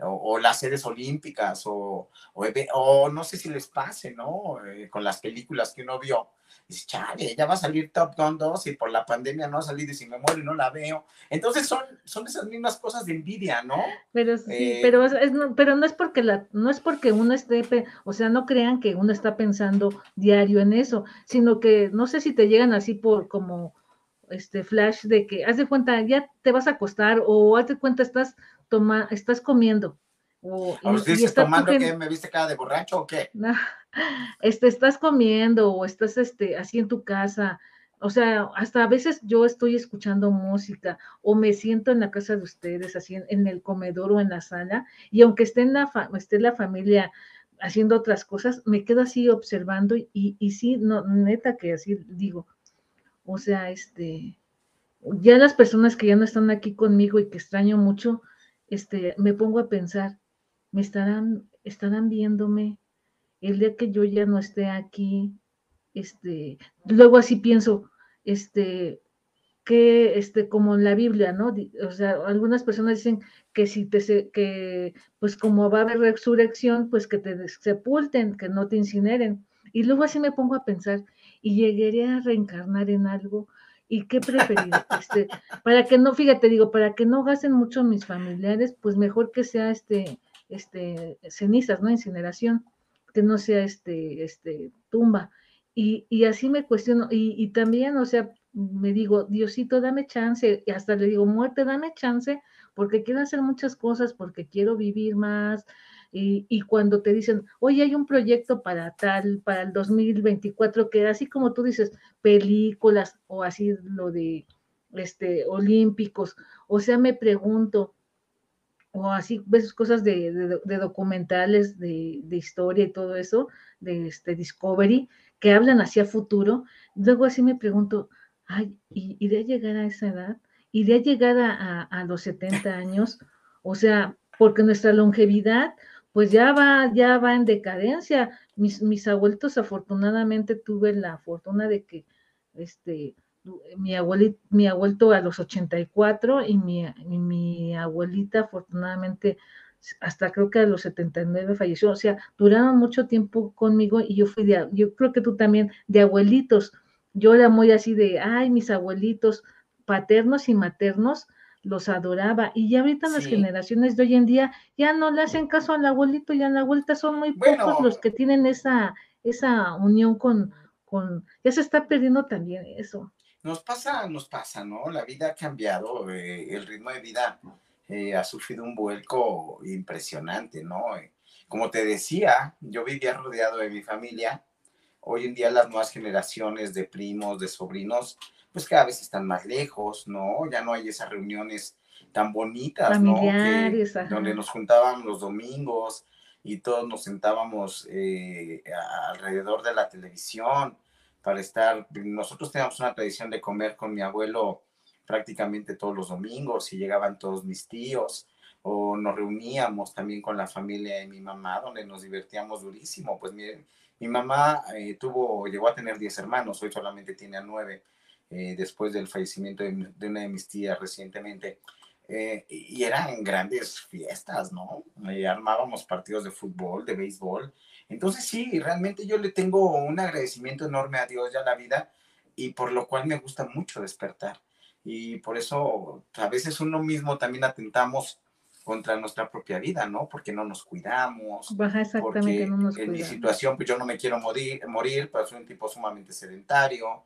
O, las sedes olímpicas, o, o, no sé si les pase, ¿no? Eh, con las películas que uno vio. Dice, chale, ya va a salir Top Gun 2 y por la pandemia no ha salido y si me muero y no la veo. Entonces son, son esas mismas cosas de envidia, ¿no? Pero sí, eh, pero, es, pero no es porque la, no es porque uno esté, o sea, no crean que uno está pensando diario en eso, sino que no sé si te llegan así por como este flash de que haz de cuenta, ya te vas a acostar o haz de cuenta estás toma, estás comiendo. O, y, tomando que me viste cara de borracho o qué? *laughs* este, estás comiendo o estás este, así en tu casa. O sea, hasta a veces yo estoy escuchando música o me siento en la casa de ustedes, así en, el comedor o en la sala, y aunque esté en la, esté la familia haciendo otras cosas, me quedo así observando y, y sí, no, neta que así digo, o sea, este, ya las personas que ya no están aquí conmigo y que extraño mucho, este, me pongo a pensar, me estarán, estarán viéndome el día que yo ya no esté aquí, este, luego así pienso, este, que, este, como en la Biblia, ¿no? O sea, algunas personas dicen que si te, que, pues como va a haber resurrección, pues que te sepulten, que no te incineren. Y luego así me pongo a pensar, y llegué a reencarnar en algo, ¿Y qué preferir? Este, para que no, fíjate, digo, para que no gasten mucho mis familiares, pues mejor que sea este, este, cenizas, ¿no? Incineración, que no sea este, este, tumba. Y, y así me cuestiono, y, y, también, o sea, me digo, Diosito, dame chance, y hasta le digo, muerte, dame chance, porque quiero hacer muchas cosas, porque quiero vivir más, y, cuando te dicen, oye, hay un proyecto para tal, para el 2024, que así como tú dices, películas o así lo de este, olímpicos, o sea, me pregunto, o así ves cosas de, documentales, de, historia y todo eso, de este Discovery, que hablan hacia futuro, luego así me pregunto, ay, ¿y, de llegar a esa edad? ¿Y de llegar a, a los 70 años? O sea, porque nuestra longevidad, pues ya va, ya va en decadencia. Mis, mis abuelitos, afortunadamente, tuve la fortuna de que este, mi, abuelito, mi abuelito a los 84 y mi, y mi abuelita, afortunadamente, hasta creo que a los 79 falleció. O sea, duraron mucho tiempo conmigo y yo fui de, yo creo que tú también, de abuelitos. Yo era muy así de, ay, mis abuelitos paternos y maternos, los adoraba. Y ya ahorita las generaciones de hoy en día ya no le hacen caso al abuelito y a la vuelta, son muy pocos los que tienen esa, esa unión con, con, ya se está perdiendo también eso. Nos pasa, nos pasa, ¿no? La vida ha cambiado, eh, el ritmo de vida eh, ha sufrido un vuelco impresionante, ¿no? Eh, como te decía, yo vivía rodeado de mi familia. Hoy en día las nuevas generaciones de primos, de sobrinos, pues cada vez están más lejos, ¿no? Ya no hay esas reuniones tan bonitas, ¿no? Que, donde nos juntábamos los domingos y todos nos sentábamos alrededor de la televisión para estar, nosotros teníamos una tradición de comer con mi abuelo prácticamente todos los domingos y llegaban todos mis tíos o nos reuníamos también con la familia de mi mamá donde nos divertíamos durísimo. Pues mi, mi mamá eh, tuvo, llegó a tener 10 hermanos, hoy solamente tiene a 9 eh, después del fallecimiento de, una de mis tías recientemente. Eh, y eran grandes fiestas, ¿no? armábamos partidos de fútbol, de béisbol, entonces sí, realmente yo le tengo un agradecimiento enorme a Dios y a la vida y por lo cual me gusta mucho despertar. Y por eso a veces uno mismo también atentamos contra nuestra propia vida, ¿no? Porque no nos cuidamos. Baja exactamente, no nos En mi situación, pues yo no me quiero morir, morir pero soy un tipo sumamente sedentario.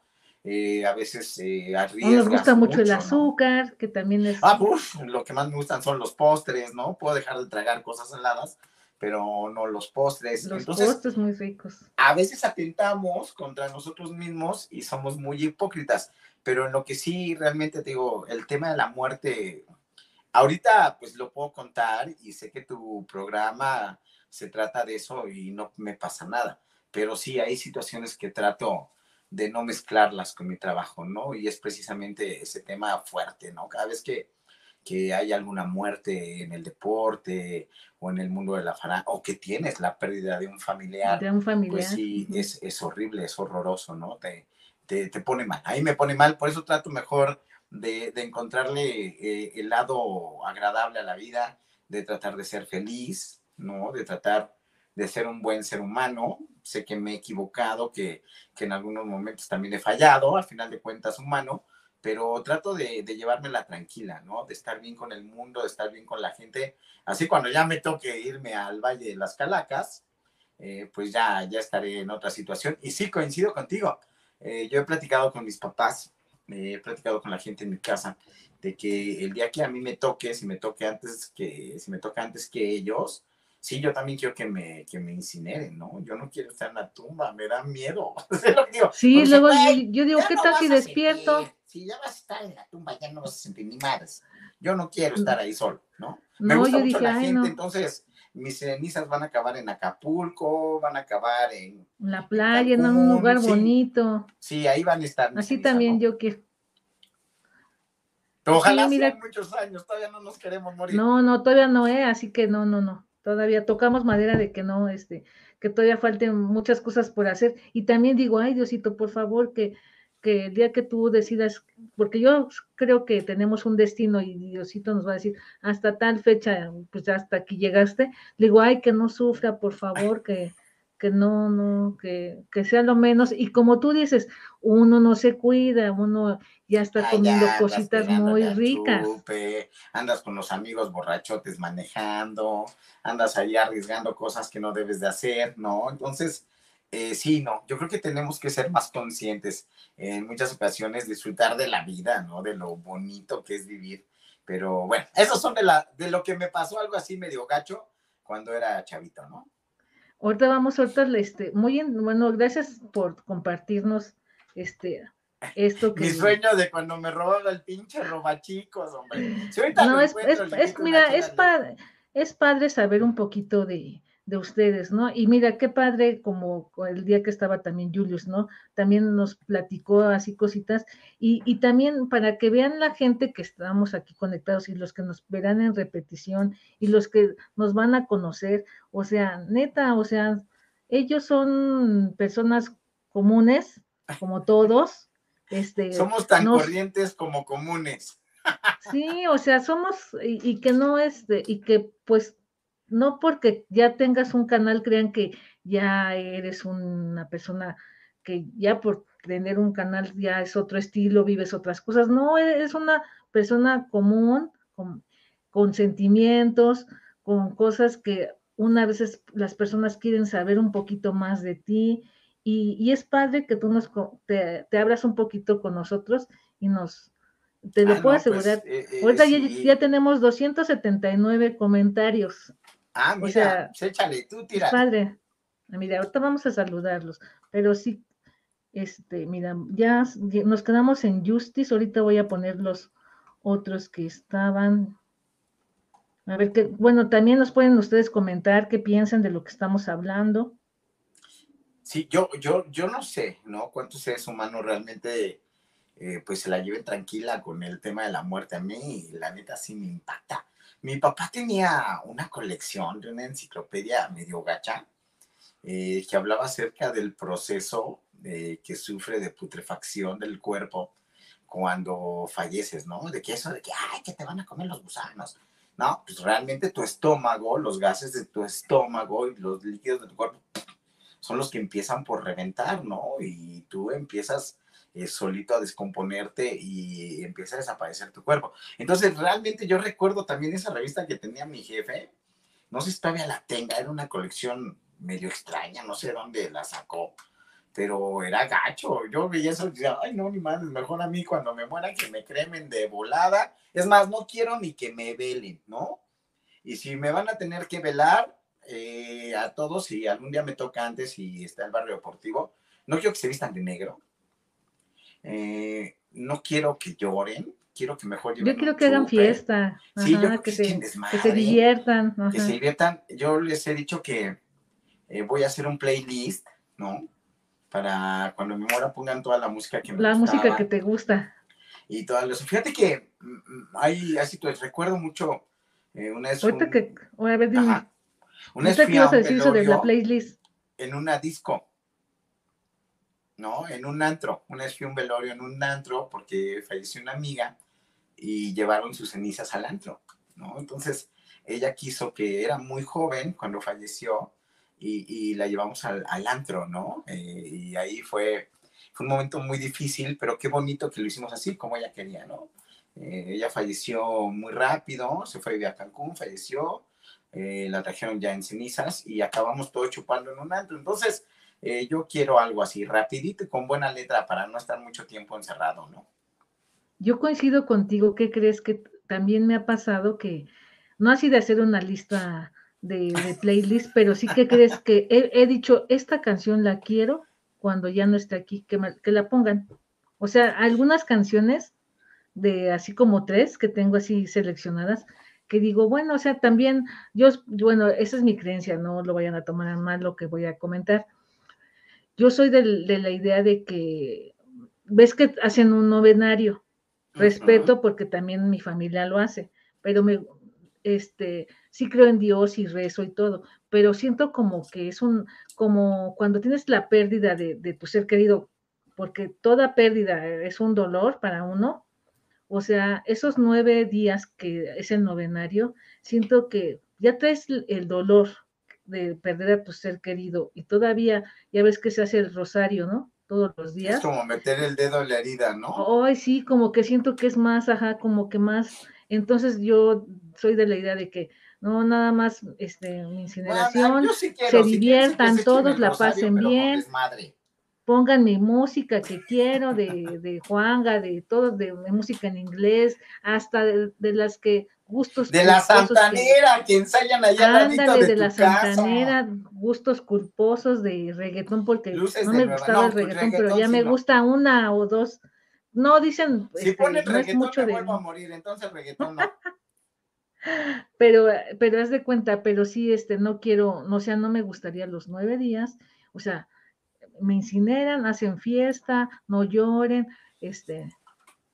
Eh, a veces eh, Nos gusta mucho, el azúcar, que también es... Ah, pues lo que más me gustan son los postres, ¿no? Puedo dejar de tragar cosas heladas, pero no los postres. Los postres muy ricos. A veces atentamos contra nosotros mismos y somos muy hipócritas, pero en lo que sí realmente te digo, el tema de la muerte, ahorita pues lo puedo contar y sé que tu programa se trata de eso y no me pasa nada, pero sí hay situaciones que trato de no mezclarlas con mi trabajo, ¿no? Y es precisamente ese tema fuerte, ¿no? Cada vez que que hay alguna muerte en el deporte o en el mundo de la farándula, o que tienes la pérdida de un familiar. De un familiar. Pues sí, es, es horrible, es horroroso, ¿no? Te, te, te, pone mal. Ahí me pone mal, por eso trato mejor de, de encontrarle eh, el lado agradable a la vida, de tratar de ser feliz, ¿no? De tratar de ser un buen ser humano. Sé que me he equivocado, que, que en algunos momentos también he fallado, al final de cuentas humano, pero trato de, de, llevármela tranquila, ¿no? De estar bien con el mundo, de estar bien con la gente. Así cuando ya me toque irme al Valle de las Calacas, eh, pues ya, ya estaré en otra situación. Y sí, coincido contigo. Eh, yo he platicado con mis papás, he platicado con la gente en mi casa, de que el día que a mí me toque, si me toque antes que, si me toca antes que ellos, sí, yo también quiero que me, que me incineren, ¿no? Yo no quiero estar en la tumba, me da miedo. *laughs* sí, luego yo, digo, ¿qué tal si despierto? si ya vas a estar en la tumba, ya no vas a sentir ni madres. Yo no quiero estar ahí solo, ¿no? Me gusta mucho la gente, entonces mis cenizas van a acabar en Acapulco, van a acabar en... La playa, en, un lugar bonito. Sí, ahí van a estar. Así también yo quiero. Pero ojalá sean muchos años, todavía no nos queremos morir. No, no, todavía no, ¿eh? Así que no, no, no. Todavía tocamos madera de que no, este, que todavía falten muchas cosas por hacer. Y también digo, ay, Diosito, por favor, que que el día que tú decidas, porque yo creo que tenemos un destino y Diosito nos va a decir, hasta tal fecha, pues hasta aquí llegaste, le digo, ay, que no sufra, por favor, que, que no, no, que, que sea lo menos. Y como tú dices, uno no se cuida, uno ya está comiendo cositas muy ricas. andas con los amigos borrachotes manejando, andas ahí arriesgando cosas que no debes de hacer, ¿no? Entonces, eh, sí, no, yo creo que tenemos que ser más conscientes en muchas ocasiones, disfrutar de la vida, ¿no? De lo bonito que es vivir. Pero bueno, esos son de, la, de lo que me pasó algo así medio gacho cuando era chavito, ¿no? Ahorita vamos, ahorita, este, muy bien, bueno, gracias por compartirnos este, esto que... Mi sueño de cuando me robaba el pinche robachicos, hombre. no, es, es mira, es, padre, es padre saber un poquito de, de ustedes, ¿no? Y mira, qué padre, como el día que estaba también Julius, ¿no? También nos platicó así cositas, y, y también para que vean la gente que estamos aquí conectados y los que nos verán en repetición y los que nos van a conocer, o sea, neta, o sea, ellos son personas comunes, como todos. Este, Somos tan corrientes como comunes. Sí, o sea, somos, y, y que no es, de, y que pues no porque ya tengas un canal crean que ya eres una persona que ya por tener un canal ya es otro estilo, vives otras cosas. No, eres una persona común, con, sentimientos, con cosas que una vez las personas quieren saber un poquito más de ti y, es padre que tú nos te, abras un poquito con nosotros y nos te lo ah, puedo pues, asegurar. Eh, eh, Ahorita ya, tenemos 279 comentarios. Ah, mira, o sea, pues, échale, tú tira. Padre. Ah, mira, ahorita vamos a saludarlos, pero sí, este, mira, ya nos quedamos en Justice, ahorita voy a poner los otros que estaban. A ver, que, bueno, también nos pueden ustedes comentar qué piensan de lo que estamos hablando. Sí, yo, yo, yo no sé, ¿no? ¿Cuántos seres humanos realmente eh, pues se la lleven tranquila con el tema de la muerte? A mí, la neta, sí me impacta. Mi papá tenía una colección de una enciclopedia medio gacha eh, que hablaba acerca del proceso eh, que sufre de putrefacción del cuerpo cuando falleces, ¿no? De que eso de que, ay, que te van a comer los gusanos. No, pues realmente tu estómago, los gases de tu estómago y los líquidos de tu cuerpo son los que empiezan por reventar, ¿no? Y tú empiezas eh, solito a descomponerte y empieza a desaparecer tu cuerpo. Entonces, realmente yo recuerdo también esa revista que tenía mi jefe, no sé si todavía la tenga, era una colección medio extraña, no sé dónde la sacó, pero era gacho. Yo veía eso y decía, ay, no, ni más, mejor a mí cuando me muera que me cremen de volada. Es más, no quiero ni que me velen, ¿no? Y si me van a tener que velar, eh, a todos, y algún día me toca antes y está el barrio deportivo, no quiero que se vistan de negro. Eh, no quiero que lloren, quiero que mejor Yo quiero que hagan fiesta. sí, yo que, se, que, se, diviertan. Que se diviertan. Yo les he dicho que eh, voy a hacer un playlist, ¿no? Para cuando me muera pongan toda la música que me La música que te gusta. Y todas las... Fíjate que mm, hay así, pues recuerdo mucho una vez. Ahorita que, a ver, dime. Una vez fui a de la playlist? En una disco. ¿No? En un antro. Una vez fui velorio en un antro porque falleció una amiga y llevaron sus cenizas al antro, ¿no? Entonces, ella quiso que era muy joven cuando falleció y, la llevamos al, antro, ¿no? Eh, y ahí fue, fue un momento muy difícil, pero qué bonito que lo hicimos así, como ella quería, ¿no? Eh, ella falleció muy rápido, se fue a Cancún, falleció, eh, la trajeron ya en cenizas y acabamos todo chupando en un antro. Entonces, eh, yo quiero algo así, rapidito y con buena letra para no estar mucho tiempo encerrado, ¿no? Yo coincido contigo, ¿qué crees que también me ha pasado que no así de hacer una lista de, *laughs* playlist, pero sí que crees que he, dicho, esta canción la quiero cuando ya no esté aquí, que, que la pongan. O sea, algunas canciones de así como tres que tengo así seleccionadas, que digo, bueno, o sea, también yo, bueno, esa es mi creencia, no lo vayan a tomar mal lo que voy a comentar. Yo soy de, la idea de que, ves que hacen un novenario, respeto porque también mi familia lo hace, pero me, este, sí creo en Dios y rezo y todo, pero siento como que es un, como cuando tienes la pérdida de, de tu ser querido, porque toda pérdida es un dolor para uno, o sea, esos nueve días que es el novenario, siento que ya traes el dolor de perder a tu ser querido y todavía ya ves que se hace el rosario, ¿no? Todos los días. Es como meter el dedo en la herida, ¿no? Ay, sí, como que siento que es más, ajá, como que más. Entonces yo soy de la idea de que no, nada más este, incineración, se diviertan todos, la pasen bien pongan mi música que quiero, de, de Juanga, de todos, de, música en inglés, hasta de, las que gustos. De la santanera, que, ensayan allá ándale, de, de la santanera, gustos culposos de reggaetón, porque no me gustaba el pues, reggaetón, pero ya me gusta una o dos. No, dicen. Si este, ponen reggaetón, mucho me vuelvo a morir, entonces reggaetón no. *laughs* pero, pero haz de cuenta, pero sí, este, no quiero, no, o sea, no me gustaría los nueve días, o sea, me incineran, hacen fiesta, no lloren, este,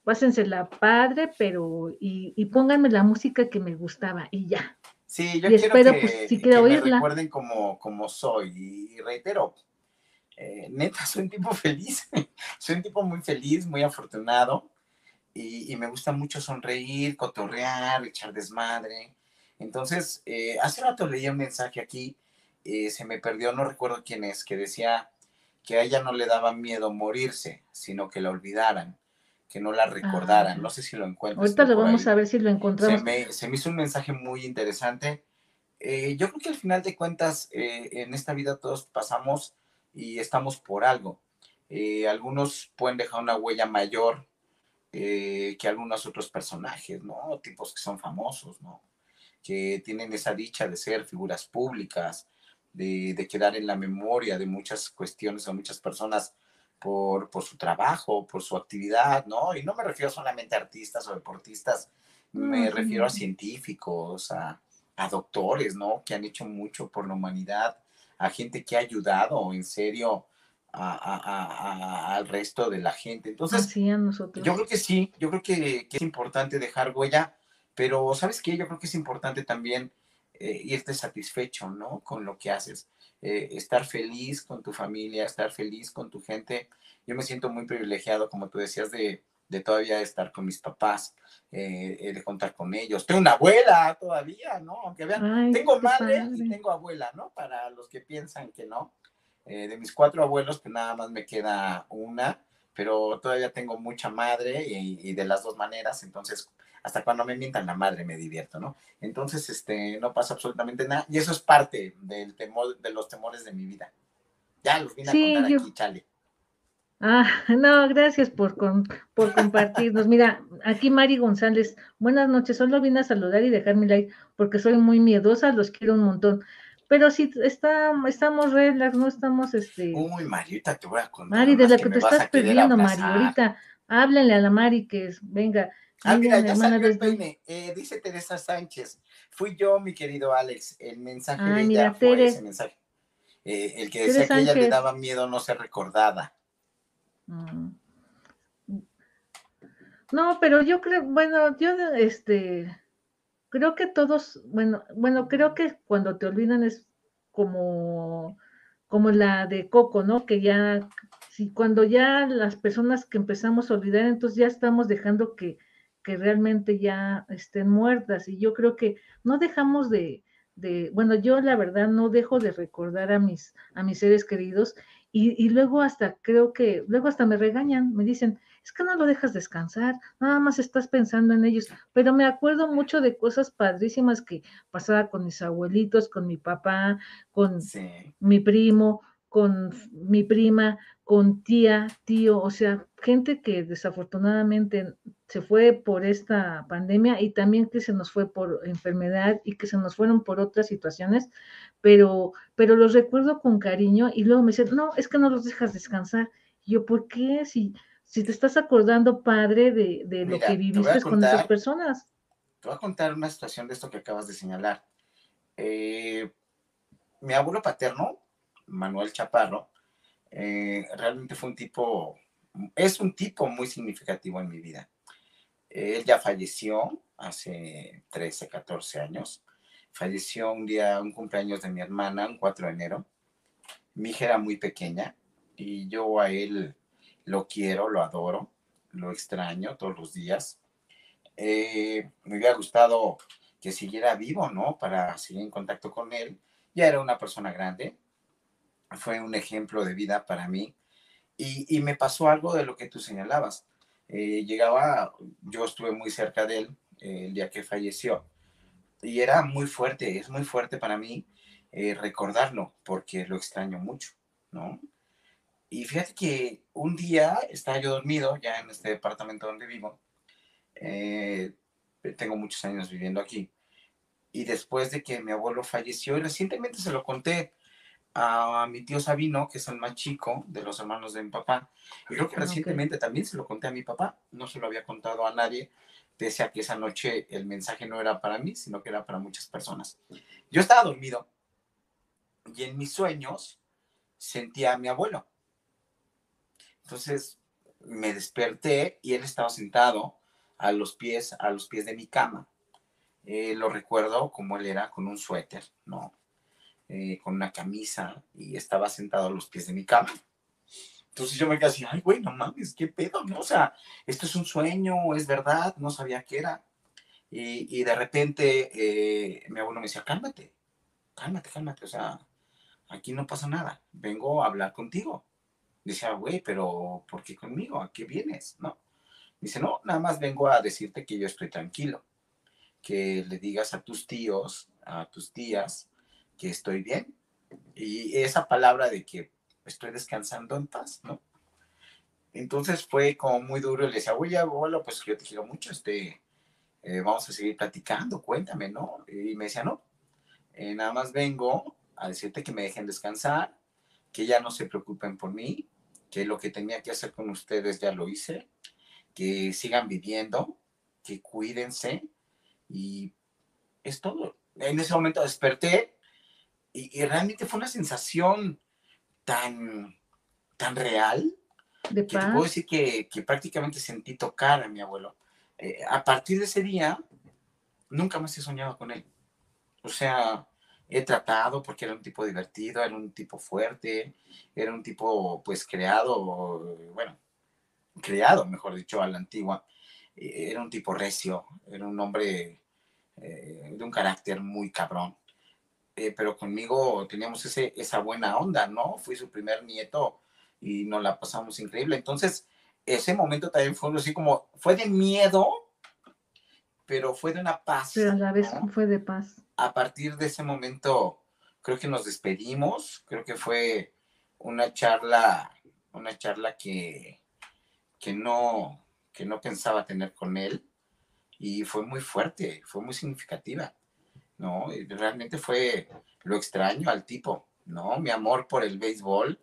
pásensela padre, pero y, pónganme la música que me gustaba y ya. Sí, yo quiero espero, que, pues, si que me recuerden como, como soy y reitero, eh, neta, soy un tipo *laughs* feliz, soy un tipo muy feliz, muy afortunado y, me gusta mucho sonreír, cotorrear, echar desmadre. Entonces, eh, hace rato leí un mensaje aquí, eh, se me perdió, no recuerdo quién es, que decía, que a ella no le daba miedo morirse, sino que la olvidaran, que no la recordaran. Ah. No sé si lo encuentro. Ahorita lo vamos a ver si lo encontramos. Se me, se me hizo un mensaje muy interesante. Eh, yo creo que al final de cuentas, eh, en esta vida todos pasamos y estamos por algo. Eh, algunos pueden dejar una huella mayor que algunos otros personajes, ¿no? Tipos que son famosos, ¿no? Que tienen esa dicha de ser figuras públicas, de, de quedar en la memoria de muchas cuestiones o muchas personas por, por, su trabajo, por su actividad, ¿no? Y no me refiero solamente a artistas o deportistas, me refiero a científicos, a, a, doctores, ¿no? Que han hecho mucho por la humanidad, a gente que ha ayudado en serio al resto de la gente. Entonces, yo creo que sí, yo creo que, es importante dejar huella, pero ¿sabes qué? Yo creo que es importante también eh, irte satisfecho, ¿no? Con lo que haces. Eh, estar feliz con tu familia, estar feliz con tu gente. Yo me siento muy privilegiado, como tú decías, de, todavía estar con mis papás, eh, de contar con ellos. Tengo una abuela todavía, ¿no? Aunque vean, tengo madre y tengo abuela, ¿no? Para los que piensan que no. Eh, de mis cuatro abuelos, pues nada más me queda una, pero todavía tengo mucha madre y, de las dos maneras, entonces hasta cuando me mientan la madre me divierto, ¿no? Entonces, este, no pasa absolutamente nada y eso es parte del temor, de los temores de mi vida. Ya los vine a contar aquí, chale. Ah, no, gracias por, por compartirnos. Mira, aquí Mari González, buenas noches, solo vine a saludar y dejar mi like porque soy muy miedosa, los quiero un montón. Pero si está, estamos relax, no estamos este. Uy, Marita, te voy a contar. Mari, de la que, te estás perdiendo, Mari, ahorita háblenle a la Mari que venga. Ah, mira, ya salió el peine. Eh, dice Teresa Sánchez, fui yo, mi querido Alex. El mensaje de ella fue ese mensaje. Eh, el que decía que ella le daba miedo no ser recordada. Mm. No, pero yo creo, bueno, yo este creo que todos, bueno, bueno, creo que cuando te olvidan es como, como la de Coco, ¿no? Que ya, si cuando ya las personas que empezamos a olvidar, entonces ya estamos dejando que, que realmente ya estén muertas. Y yo creo que no dejamos de, de, bueno, yo la verdad no dejo de recordar a mis, a mis seres queridos y, y luego hasta creo que, luego hasta me regañan, me dicen, es que no lo dejas descansar, nada más estás pensando en ellos. Pero me acuerdo mucho de cosas padrísimas que pasaba con mis abuelitos, con mi papá, con mi primo, con mi prima, con tía, tío, o sea, gente que desafortunadamente se fue por esta pandemia y también que se nos fue por enfermedad y que se nos fueron por otras situaciones, pero, pero los recuerdo con cariño y luego me dicen, no, es que no los dejas descansar. Y yo, ¿por qué? Si si te estás acordando, padre, de, lo que viviste con esas personas. Te voy a contar una situación de esto que acabas de señalar. Eh, mi abuelo paterno, Manuel Chaparro, eh, realmente fue un tipo, es un tipo muy significativo en mi vida. Él ya falleció hace 13, 14 años. Falleció un día, un cumpleaños de mi hermana, un 4 de enero. Mi hija era muy pequeña y yo a él lo quiero, lo adoro, lo extraño todos los días. Eh, me hubiera gustado que siguiera vivo, ¿no? Para seguir en contacto con él. Ya era una persona grande, fue un ejemplo de vida para mí. Y, me pasó algo de lo que tú señalabas. Eh, llegaba, yo estuve muy cerca de él eh, el día que falleció. Y era muy fuerte, es muy fuerte para mí recordarlo, porque lo extraño mucho, ¿no? Y fíjate que un día estaba yo dormido ya en este departamento donde vivo. Eh, tengo muchos años viviendo aquí. Y después de que mi abuelo falleció, y recientemente se lo conté a, mi tío Sabino, que es el más chico de los hermanos de mi papá. Y creo que ah, recientemente también se lo conté a mi papá. No se lo había contado a nadie, pese a que esa noche el mensaje no era para mí, sino que era para muchas personas. Yo estaba dormido y en mis sueños sentía a mi abuelo entonces me desperté y él estaba sentado a los pies, a los pies de mi cama. Eh, lo recuerdo como él era con un suéter, ¿no? Eh, con una camisa y estaba sentado a los pies de mi cama. Entonces yo me quedé así, ay, güey, no mames, qué pedo, ¿no? O sea, esto es un sueño, es verdad, no sabía qué era. Y, de repente eh, mi abuelo me decía, cálmate, cálmate, cálmate, o sea, aquí no pasa nada, vengo a hablar contigo. Decía, güey, pero ¿por qué conmigo? ¿A qué vienes? ¿No? Dice, no, nada más vengo a decirte que yo estoy tranquilo, que le digas a tus tíos, a tus tías, que estoy bien. Y esa palabra de que estoy descansando en paz, ¿no? Entonces fue como muy duro y le decía, oye, abuelo, pues yo te quiero mucho, este, eh, vamos a seguir platicando, cuéntame, ¿no? Y me decía, no, eh, nada más vengo a decirte que me dejen descansar, que ya no se preocupen por mí, que lo que tenía que hacer con ustedes ya lo hice, que sigan viviendo, que cuídense y es todo. En ese momento desperté y, realmente fue una sensación tan, tan real que te puedo decir que, que, prácticamente sentí tocar a mi abuelo. Eh, a partir de ese día, nunca más he soñado con él. O sea, he tratado porque era un tipo divertido, era un tipo fuerte, era un tipo pues creado, bueno, creado, mejor dicho, a la antigua. Eh, era un tipo recio, era un hombre eh, de un carácter muy cabrón. Eh, pero conmigo teníamos ese, esa buena onda, ¿no? Fui su primer nieto y nos la pasamos increíble. Entonces, ese momento también fue así como, fue de miedo, pero fue de una paz. Pero a la vez fue de paz. A partir de ese momento, creo que nos despedimos, creo que fue una charla, una charla que, que no, que no pensaba tener con él y fue muy fuerte, fue muy significativa, ¿no? Y realmente fue lo extraño al tipo, ¿no? Mi amor por el béisbol,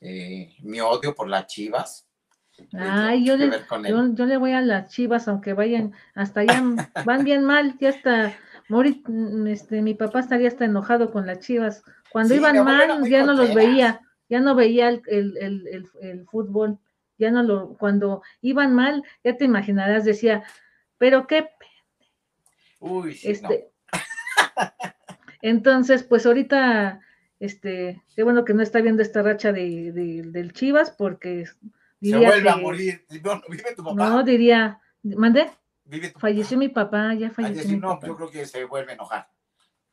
eh, mi odio por las chivas. Ay, yo le, yo, le voy a las chivas, aunque vayan hasta allá, van bien mal, ya está, Mori, este, mi papá estaría hasta enojado con las chivas. Cuando iban mal, ya no los veía, ya no veía el, el, el fútbol ya no lo, cuando iban mal, ya te imaginarás, decía, pero qué Uy, sí, este, entonces, pues ahorita, este, qué bueno que no está viendo esta racha de, del Chivas, porque diría se vuelve a morir. No, vive tu papá. No, diría, ¿mandé? falleció mi papá, ya falleció. no, yo creo que se vuelve a enojar.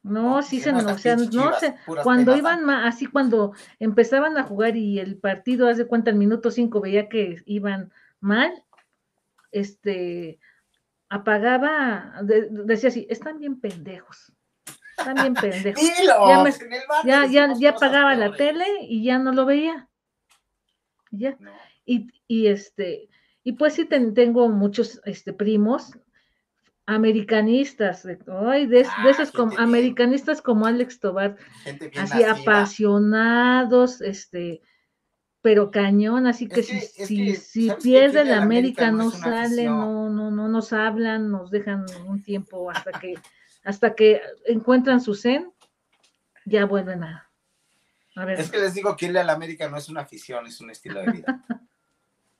No, sí se, no, o sea, no sé, cuando iban más, así cuando empezaban a jugar y el partido, hace cuenta, el minuto cinco veía que iban mal, este, apagaba, decía así, están bien pendejos, están bien pendejos. ya, ya, ya, apagaba la tele y ya no lo veía. Ya. Y, y este, y pues sí tengo muchos este, primos americanistas, ay, de, ah, esos como, americanistas como Alex Tobar, así apasionados, este, pero cañón, así que, si, si, si pierde la América, no, sale, no, no, no nos hablan, nos dejan un tiempo hasta que, hasta que encuentran su zen, ya vuelven a, a ver. Es que les digo que irle a la América no es una afición, es un estilo de vida.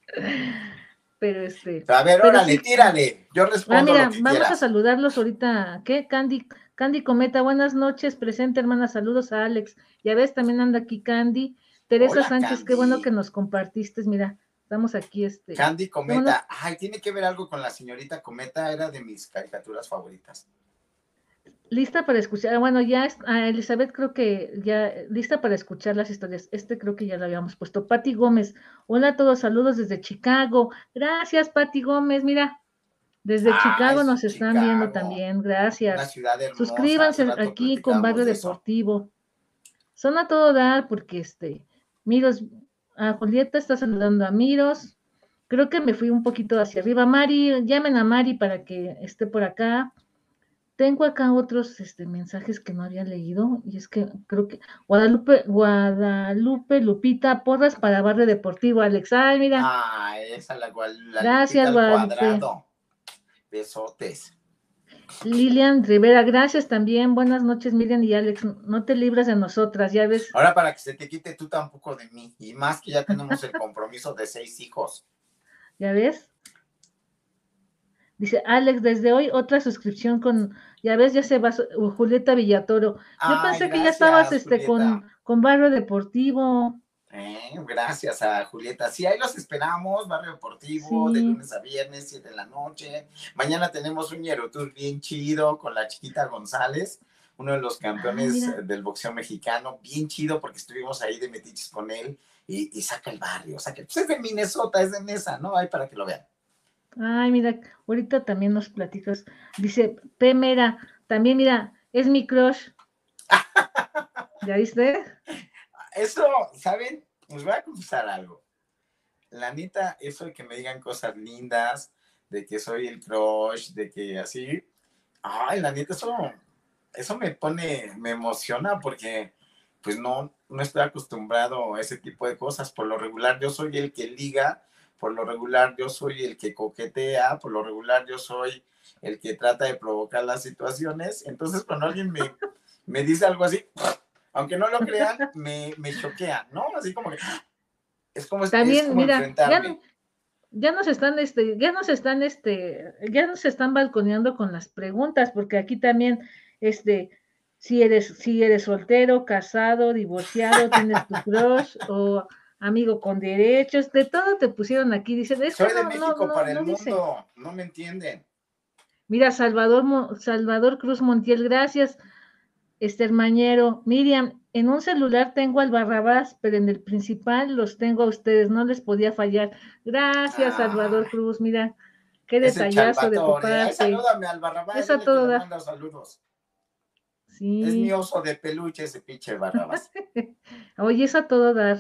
*laughs* pero este. A ver, órale, tírale. Yo respondo. Ah, mira, vamos a saludarlos ahorita. ¿Qué? Candy, Candy Cometa, buenas noches, presente, hermana, saludos a Alex. Ya ves, también anda aquí Candy. Teresa Sánchez, qué bueno que nos compartiste, mira, estamos aquí, este. Candy Cometa, ay, tiene que ver algo con la señorita Cometa, era de mis caricaturas favoritas. Lista para escuchar, bueno, ya a Elizabeth creo que ya lista para escuchar las historias. Este creo que ya lo habíamos puesto. Patti Gómez, hola a todos, saludos desde Chicago. Gracias, Patti Gómez, mira, desde Chicago nos están viendo también, gracias. Suscríbanse aquí con Barrio Deportivo. Son a todo dar porque este, Miros, a Julieta está saludando a Miros. Creo que me fui un poquito hacia arriba. Mari, llamen a Mari para que esté por acá. Tengo acá otros este, mensajes que no había leído y es que creo que Guadalupe, Guadalupe Lupita Porras para Barrio Deportivo, Alex. Ay, mira. Ah, esa la, la Gracias, Guadalupe. Besotes. Lilian Rivera, gracias también. Buenas noches, Miriam y Alex. No te libras de nosotras, ya ves. Ahora para que se te quite tú tampoco de mí. Y más que ya tenemos el compromiso de seis hijos. ¿Ya ves? Dice Alex, desde hoy otra suscripción con, ya ves, ya se va Julieta Villatoro. Yo pensé que ya estabas este con, con Barrio Deportivo. Eh, gracias a Julieta. Sí, ahí los esperamos, Barrio Deportivo, de lunes a viernes, siete de la noche. Mañana tenemos un Tour bien chido con la chiquita González, uno de los campeones ah, del boxeo mexicano, bien chido porque estuvimos ahí de metiches con él y, saca el barrio, saca, pues es de Minnesota, es de Mesa, ¿no? Ahí para que lo vean. Ay, mira, ahorita también nos platicas. Dice, Pemera, también mira, es mi crush. *laughs* ¿Ya viste? Eso, ¿saben? les voy a confesar algo. La neta, eso de que me digan cosas lindas, de que soy el crush, de que así, ay, la neta, eso, eso me pone, me emociona porque pues no, no estoy acostumbrado a ese tipo de cosas. Por lo regular yo soy el que liga, por lo regular yo soy el que coquetea, por lo regular yo soy el que trata de provocar las situaciones. Entonces cuando alguien me, me dice algo así, aunque no lo crean, me, me choquea, ¿no? Así como que es como, También, mira, ya, nos están, este, ya nos están, este, ya nos están balconeando con las preguntas, porque aquí también, este, si eres, si eres soltero, casado, divorciado, tienes tu crush o amigo con derechos, de todo te pusieron aquí, dicen, es Soy de México para el mundo, no me entienden. Mira, Salvador, Salvador Cruz Montiel, gracias. Esther Mañero, Miriam, en un celular tengo al Barrabás, pero en el principal los tengo a ustedes, no les podía fallar. Gracias, Salvador Cruz, mira, qué detallazo de tu parte. salúdame al Barrabás. Es a todo dar. Saludos. Sí. Es mi oso de peluche ese pinche Barrabás. *laughs* Oye, es a todo dar.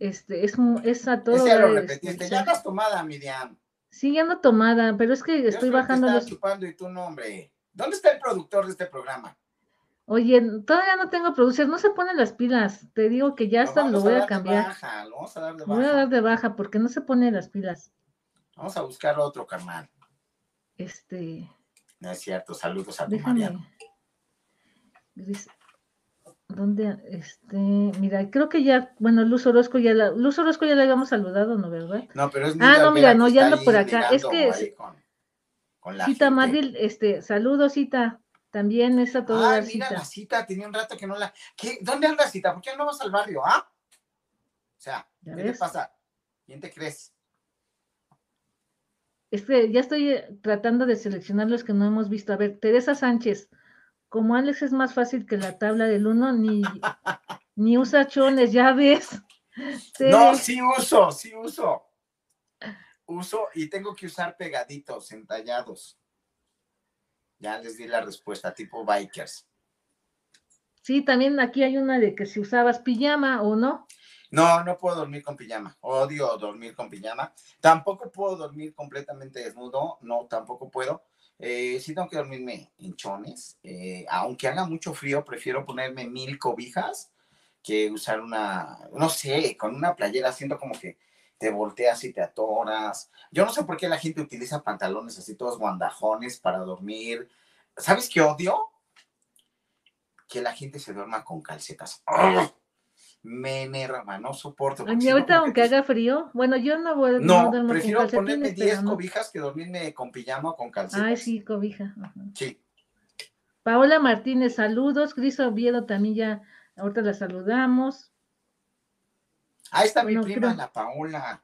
Este, es, es a todo Ese. Lo repetiste. Ya estás tomada, Miriam. Sí, ya no tomada, pero es que estoy bajando los. chupando y tu nombre. ¿Dónde está el productor de este programa? Oye, todavía no tengo producer, no se ponen las pilas. Te digo que ya hasta lo voy a, cambiar. baja, lo vamos a dar de baja. Voy a dar de baja porque no se pone las pilas. Vamos a buscar otro, carnal. Este. No es cierto, saludos a tu Mariano. ¿Dónde? Este, mira, creo que ya, bueno, Luz Orozco ya la, Luz Orozco ya la habíamos saludado, ¿no, verdad? No, pero es Ah, no, mira, no, ya ando por acá. Es que con, Cita Madrid, este, saludos, Cita. También esa toda. Ah, mira la cita, tenía un rato que no la. ¿Qué? ¿Dónde anda Cita? ¿Por qué no vas al barrio, ah? O sea, ¿qué te pasa? ¿Quién te crees? Es que ya estoy eh, tratando de seleccionar los que no hemos visto. A ver, Teresa Sánchez, como Alex es más fácil que la tabla del uno, ni, ni usa chones, ya ves. No, sí uso, sí uso. Uso y tengo que usar pegaditos, entallados. Ya les di la respuesta, tipo bikers. Sí, también aquí hay una de que si usabas pijama o no. No, no puedo dormir con pijama. Odio dormir con pijama. Tampoco puedo dormir completamente desnudo. No, tampoco puedo. Eh, sí tengo que dormirme en chones. Eh, aunque haga mucho frío, prefiero ponerme mil cobijas que usar una, no sé, con una playera, siento como que te volteas y te atoras. Yo no sé por qué la gente utiliza pantalones así todos guandajones para dormir. ¿Sabes qué odio? Que la gente se duerma con calcetas. Me enerva, no soporto. A mí ahorita aunque haga frío, bueno, yo no voy no, no prefiero ponerme 10 cobijas que dormirme con pijama o con calcetas. Ay, sí, cobija. Sí. Paola Martínez, saludos. Cris Oviedo también ya, ahorita la saludamos. Ahí está mi prima, la Paola.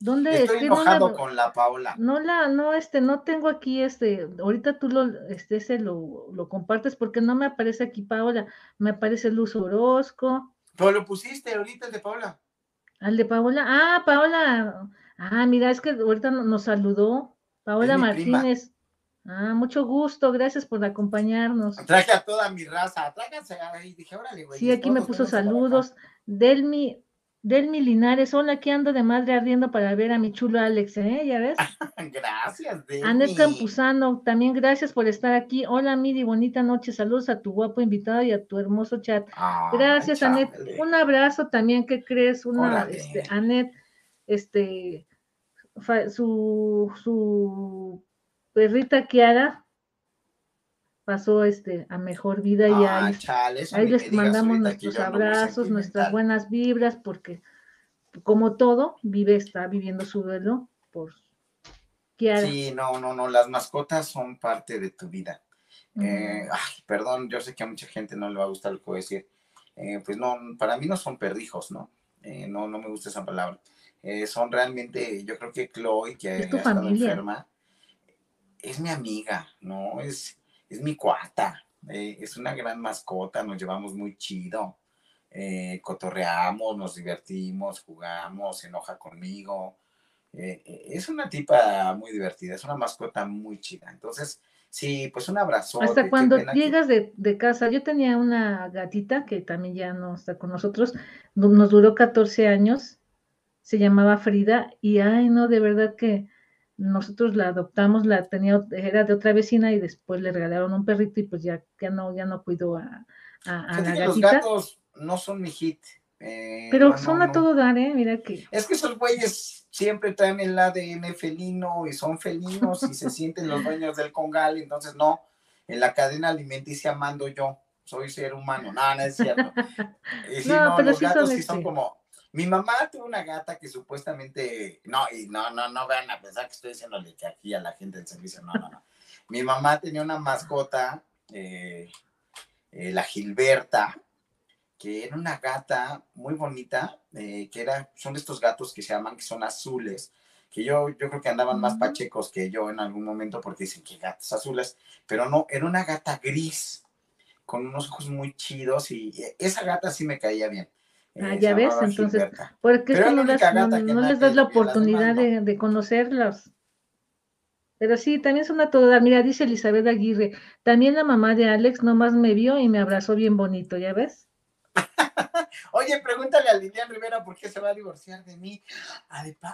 ¿Dónde Estoy enojado con la Paola. No la, no, este, no tengo aquí este, ahorita tú lo, este, ese lo, lo compartes porque no me aparece aquí Paola, me aparece Luz Orozco. Pero lo pusiste ahorita el de Paola. Al de Paola, ah, Paola, ah, mira, es que ahorita nos saludó, Paola Martínez. Ah, mucho gusto, gracias por acompañarnos. Traje a toda mi raza, tráiganse ahí, dije, órale, güey. Sí, aquí me puso saludos. Delmi, Delmi Linares, hola, aquí ando de madre ardiendo para ver a mi chulo Alex, ¿eh? ¿Ya ves? *laughs* gracias, Delmi. Anet Campuzano, también gracias por estar aquí. Hola, Miri, bonita noche. Saludos a tu guapo invitado y a tu hermoso chat. gracias, Anet. Un abrazo también, ¿qué crees? Una, este, Anet, este, su, su perrita Kiara pasó este a mejor vida y ah, ahí, les mandamos nuestros abrazos, nuestras buenas vibras, porque como todo, vive, está viviendo su duelo por Sí, no, no, no, las mascotas son parte de tu vida. Eh, ay, perdón, yo sé que a mucha gente no le va a gustar lo que voy a decir. Eh, pues no, para mí no son perrijos, ¿no? Eh, no, no me gusta esa palabra. son realmente, yo creo que Chloe, que ha estado enferma, es mi amiga, ¿no? Es, es mi cuata, eh, es una gran mascota, nos llevamos muy chido, eh, cotorreamos, nos divertimos, jugamos, se enoja conmigo. Eh, es una tipa muy divertida, es una mascota muy chida. Entonces, Sí, pues un abrazo. Hasta cuando llegas de, de, casa, yo tenía una gatita que también ya no está con nosotros, nos duró 14 años, se llamaba Frida, y ay, no, de verdad que nosotros la adoptamos, la tenía, era de otra vecina y después le regalaron un perrito y pues ya, ya no, ya no cuidó a, a, la gatita. Los gatos no son mi hit. Eh, Pero son a todo dar, ¿eh? Mira que. Es que esos güeyes siempre traen el ADN felino y son felinos y se sienten los dueños del congal, entonces no, en la cadena alimenticia mando yo, soy ser humano, no, no es cierto. *laughs* Y no, pero los gatos sí son este como, mi mamá tuvo una gata que supuestamente, no, y no, no, no vean a pensar que estoy diciéndole que aquí a la gente del servicio, no, no, no. Mi mamá tenía una mascota, eh, eh, la Gilberta, que era una gata muy bonita, eh, que era, son estos gatos que se llaman, que son azules, que yo, yo creo que andaban más pachecos que yo en algún momento porque dicen que gatos azules, pero no, era una gata gris, con unos ojos muy chidos y esa gata sí me caía bien. Ah, ya ves, entonces, es que no, les das la oportunidad de, de, conocerlos. Pero sí, también es una toda, mira, dice Elizabeth Aguirre, también la mamá de Alex nomás me vio y me abrazó bien bonito, ¿ya ves? *laughs* Oye, pregúntale a Lilian Rivera por qué se va a divorciar de mí.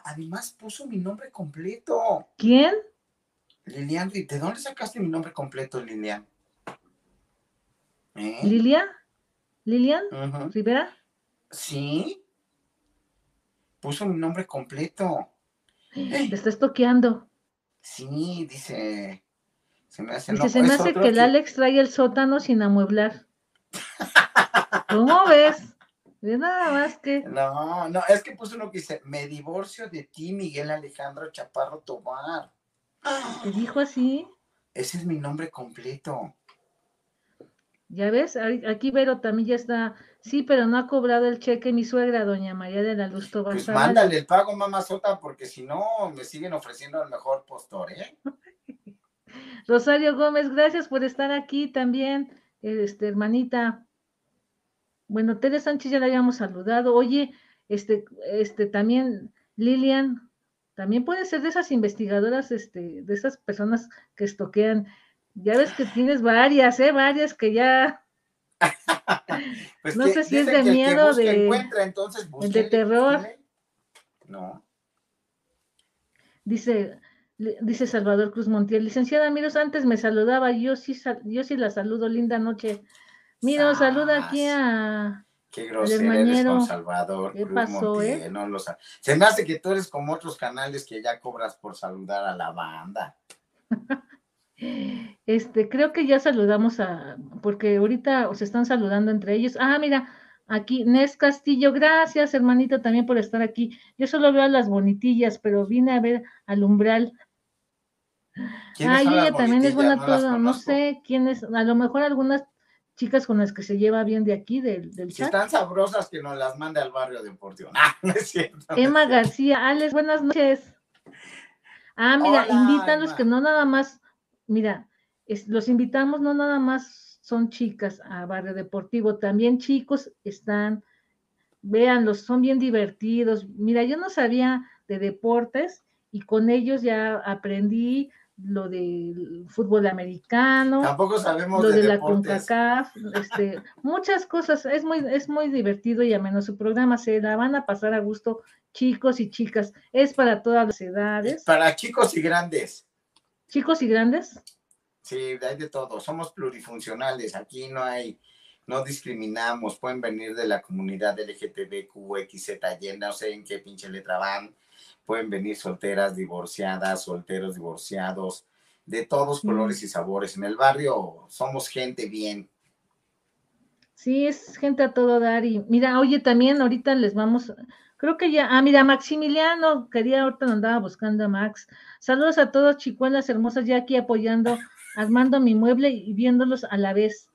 Además, puso mi nombre completo. ¿Quién? Lilian, ¿de dónde sacaste mi nombre completo, Lilian? ¿Eh? ¿Lilian? ¿Lilian Rivera? Sí. Puso mi nombre completo. Te está toqueando. Sí, dice. Se me hace, dice, se me hace que el Alex trae el sótano sin amueblar. *laughs* ¿Cómo ves? nada más que. No, no, es que puso uno que dice: Me divorcio de ti, Miguel Alejandro Chaparro Tobar. ¿Te dijo así? Ese es mi nombre completo. Ya ves, aquí Vero también ya está. Sí, pero no ha cobrado el cheque mi suegra, doña María de la Luz Tobar. Pues mándale el pago, mamá Sota, porque si no, me siguen ofreciendo el mejor postor, ¿eh? *laughs* Rosario Gómez, gracias por estar aquí también, este, hermanita. Bueno, Tere Sánchez ya la habíamos saludado. Oye, este, este, también Lilian, también puede ser de esas investigadoras, este, de esas personas que estoquean. Ya ves que tienes varias, ¿eh? Varias que ya. *laughs* pues no sé si es de miedo, de, entonces de terror. No. Dice, dice Salvador Cruz Montiel, licenciada Miros, antes me saludaba, yo sí, yo sí la saludo, linda noche. Mira, saluda aquí a. Qué grosero eres con Salvador. ¿Qué pasó, eh? No lo Se me hace que tú eres como otros canales que ya cobras por saludar a la banda. *laughs* este, creo que ya saludamos a, porque ahorita se están saludando entre ellos. Ah, mira, aquí Nes Castillo, gracias hermanito también por estar aquí. Yo solo veo a las bonitillas, pero vine a ver al umbral. Ah, ella también es buena no no sé quién es, a lo mejor algunas chicas con las que se lleva bien de aquí, del, del si están sabrosas, que nos las mande al barrio deportivo. *laughs* Ah, no es cierto. Emma García, Alex, buenas noches. Ah, mira, invítalos que no nada más, mira, los invitamos, no nada más son chicas a barrio deportivo, también chicos están, véanlos, son bien divertidos. Mira, yo no sabía de deportes y con ellos ya aprendí lo del fútbol americano, tampoco sabemos lo de, la CONCACAF, este, *laughs* muchas cosas, es muy, es muy divertido y ameno su programa, se la van a pasar a gusto chicos y chicas, es para todas las edades. Para chicos y grandes. Chicos y grandes. Sí, hay de todo, somos plurifuncionales, aquí no hay, no discriminamos, pueden venir de la comunidad LGTBQ, XZ, Y, no sé en qué pinche letra van, pueden venir solteras, divorciadas, solteros, divorciados, de todos mm. colores y sabores. En el barrio somos gente bien. Sí, es gente a todo dar. Y mira, oye, también ahorita les vamos, creo que ya, ah, mira, Maximiliano, quería, ahorita andaba buscando a Max. Saludos a todos, chicuelas hermosas, ya aquí apoyando, *laughs* armando mi mueble y viéndolos a la vez.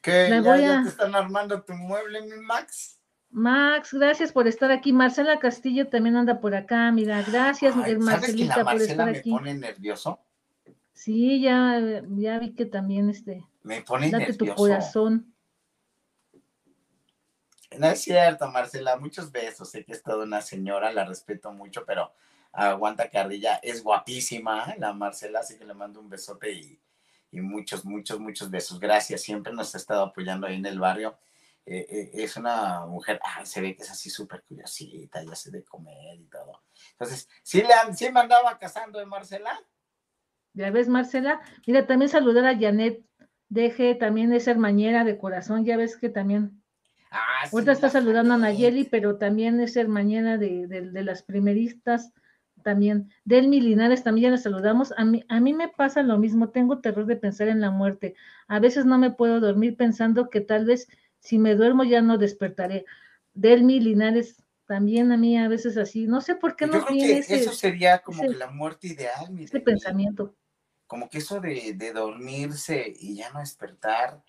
¿Qué? ¿Ya, te están armando tu mueble, mi Max? Max, gracias por estar aquí. Marcela Castillo también anda por acá. Mira, gracias, Marcelita, por estar aquí. me pone nervioso? Sí, ya, ya vi que también este. Me pone date tu corazón. No es cierto, Marcela, muchos besos. Sé que es toda una señora, la respeto mucho, pero aguanta carrilla, es guapísima, la Marcela, así que le mando un besote y, y muchos, muchos, muchos besos. Gracias, siempre nos ha estado apoyando ahí en el barrio. Eh, eh, es una mujer, se ve que es así súper curiosita, ya se de comer y todo. Entonces, ¿sí, le, sí me andaba casando de Marcela? Ya ves, Marcela. Mira, también saludar a Janet Deje, también es hermañera de corazón, ya ves que también. Ah, sí, Ahorita está saludando a Nayeli, pero también es hermañera de, de, las primeristas también. Delmi Linares también ya la saludamos. A mí, a mí me pasa lo mismo, tengo terror de pensar en la muerte. A veces no me puedo dormir pensando que tal vez si me duermo ya no despertaré. Delmi Linares, también a mí a veces así, no sé por qué no viene ese, eso sería como que la muerte ideal, mi ese pensamiento. Como que eso de, dormirse y ya no despertar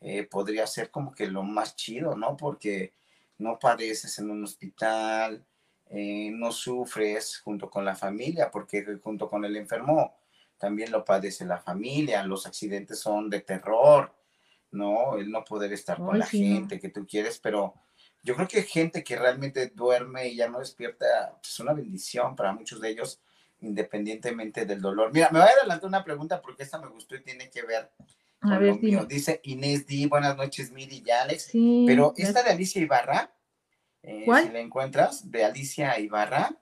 eh, podría ser como que lo más chido, ¿no? Porque no padeces en un hospital, eh, no sufres junto con la familia, porque junto con el enfermo también lo padece la familia, los accidentes son de terror, ¿no? El no poder estar con la gente que tú quieres, pero yo creo que gente que realmente duerme y ya no despierta, pues, es una bendición para muchos de ellos, independientemente del dolor. Mira, me voy a adelantar una pregunta porque esta me gustó y tiene que ver mío. Dice Inés D, buenas noches, Miri y Alex. pero esta de Alicia Ibarra, eh, si la encuentras, de Alicia Ibarra,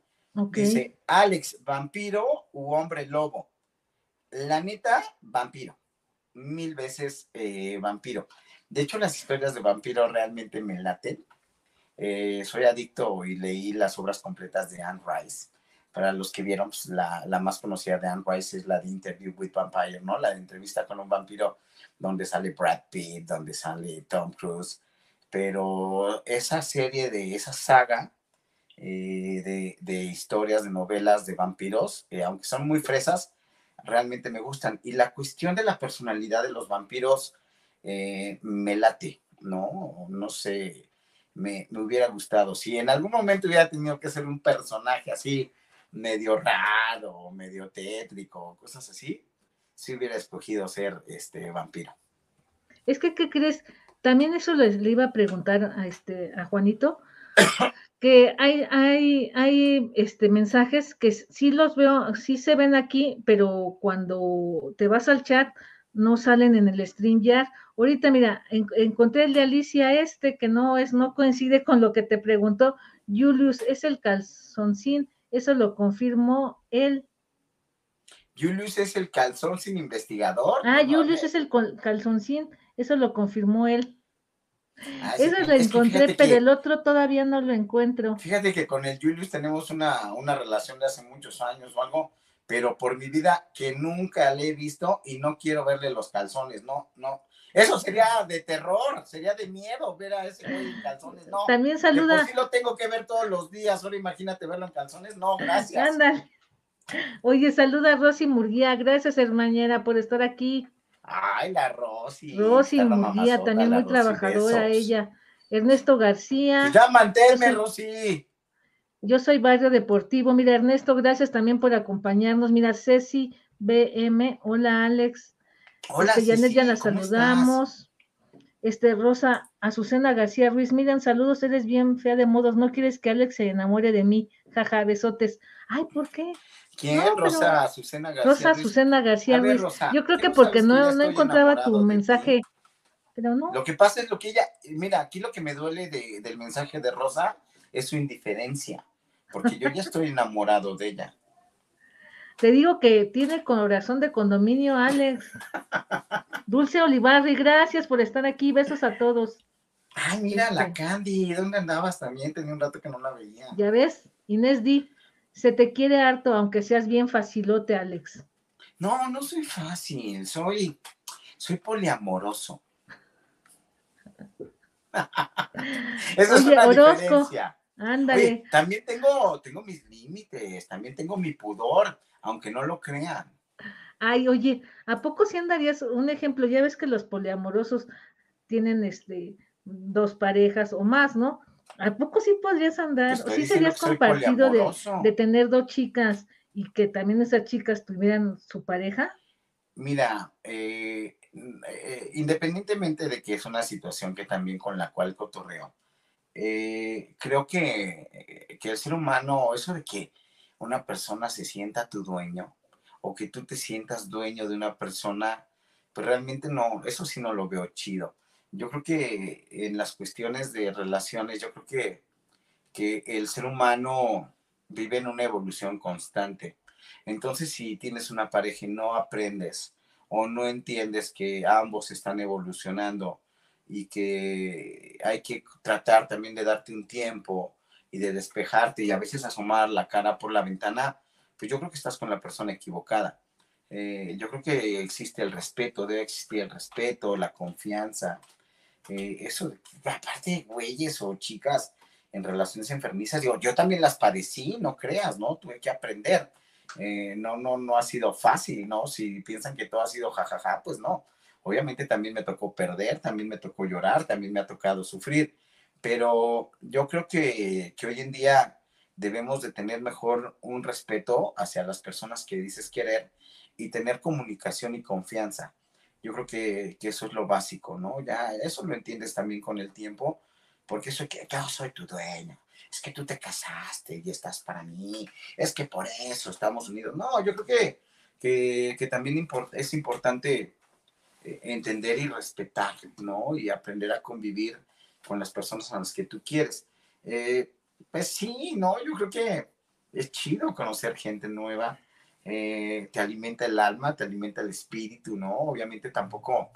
dice Alex, vampiro u hombre lobo. La neta, vampiro mil veces eh, vampiro. De hecho, las historias de vampiro realmente me laten. Eh, soy adicto y leí las obras completas de Anne Rice. Para los que vieron, pues, la, la, más conocida de Anne Rice es la de Interview with Vampire, ¿no? La de entrevista con un vampiro donde sale Brad Pitt, donde sale Tom Cruise. Pero esa serie de esa saga eh, de, de, historias, de novelas de vampiros, aunque son muy fresas, realmente me gustan. Y la cuestión de la personalidad de los vampiros eh, me late, ¿no? No sé, me, hubiera gustado. Si en algún momento hubiera tenido que ser un personaje así, medio raro, medio tétrico, cosas así, sí hubiera escogido ser este vampiro. Es que, ¿qué crees? También eso le, le iba a preguntar a, este, a Juanito, *coughs* que hay, hay, hay este, mensajes que sí los veo, sí se ven aquí, pero cuando te vas al chat no salen en el StreamYard. Ahorita, mira, encontré el de Alicia este, que no es, no coincide con lo que te preguntó. Julius, es el calzoncín, eso lo confirmó él. Julius es el calzón sin investigador. Ah, Julius es el calzoncín, eso lo confirmó él. Ah, Eso lo encontré, pero el otro todavía no lo encuentro. Fíjate que con el Julius tenemos una, una relación de hace muchos años o algo, pero por mi vida que nunca le he visto y no quiero verle los calzones, no, no. Eso sería de terror, sería de miedo ver a ese güey en calzones, no. También saluda. Si lo tengo que ver todos los días, ahora imagínate verlo en calzones, no, gracias. Ándale. Oye, saluda a Rosy Murguía, gracias hermanera por estar aquí. Ay, la Rosy. Rosy Murguía, también muy trabajadora ella. Ernesto García. Pues ya manténme, Rosy. Yo soy Barrio Deportivo. Mira, Ernesto, gracias también por acompañarnos. Mira, Ceci BM. Hola, Alex. Hola, Janet, ya la saludamos. Este, Rosa Azucena García Ruiz. Miren, saludos, eres bien fea de modos. No quieres que Alex se enamore de mí. Jaja, besotes. Ay, ¿por qué? ¿Quién? Rosa Azucena García. Rosa Azucena García Ruiz. Yo creo que porque no, no encontraba tu mensaje. Pero no. Lo que pasa es lo que ella, mira, aquí lo que me duele de, del mensaje de Rosa es su indiferencia, porque yo ya estoy enamorado de ella. Te digo que tiene corazón de condominio, Alex. Dulce Olivarri, gracias por estar aquí. Besos a todos. Ay, mira, la este. Candy, ¿dónde andabas también? Tenía un rato que no la veía. Ya ves, Inés Di. Se te quiere harto, aunque seas bien facilote, Alex. No, no soy fácil, soy, soy poliamoroso. *laughs* Eso es una diferencia. Ándale. también tengo, tengo mis límites, también tengo mi pudor, aunque no lo crean. Ay, oye, ¿a poco si andarías un ejemplo? Ya ves que los poliamorosos tienen este dos parejas o más, ¿no? ¿A poco sí podrías andar? ¿O sí serías compartido de, tener dos chicas y que también esas chicas tuvieran su pareja? Mira, eh, eh, independientemente de que es una situación que también con la cual cotorreo, eh, creo que, que el ser humano, eso de que una persona se sienta tu dueño o que tú te sientas dueño de una persona, pues realmente no, eso sí no lo veo chido. Yo creo que en las cuestiones de relaciones, yo creo que, que el ser humano vive en una evolución constante. Entonces, si tienes una pareja y no aprendes o no entiendes que ambos están evolucionando y que hay que tratar también de darte un tiempo y de despejarte y a veces asomar la cara por la ventana, pues yo creo que estás con la persona equivocada. Eh, yo creo que existe el respeto, debe existir el respeto, la confianza. Eh, eso, aparte de güeyes o chicas en relaciones enfermizas, yo, yo también las padecí, no creas, ¿no? Tuve que aprender. Eh, no, no, no ha sido fácil, ¿no? Si piensan que todo ha sido jajaja, pues no. Obviamente también me tocó perder, también me tocó llorar, también me ha tocado sufrir, pero yo creo que, que hoy en día debemos de tener mejor un respeto hacia las personas que dices querer y tener comunicación y confianza. Yo creo que, que eso es lo básico, ¿no? Ya eso lo entiendes también con el tiempo, porque soy que yo soy tu dueño, es que tú te casaste y estás para mí, es que por eso estamos unidos. No, yo creo que, que, que también es importante eh, entender y respetar, ¿no? Y aprender a convivir con las personas a las que tú quieres. Eh, pues sí, ¿no? Yo creo que es chido conocer gente nueva, eh, te alimenta el alma, te alimenta el espíritu, ¿no? Obviamente tampoco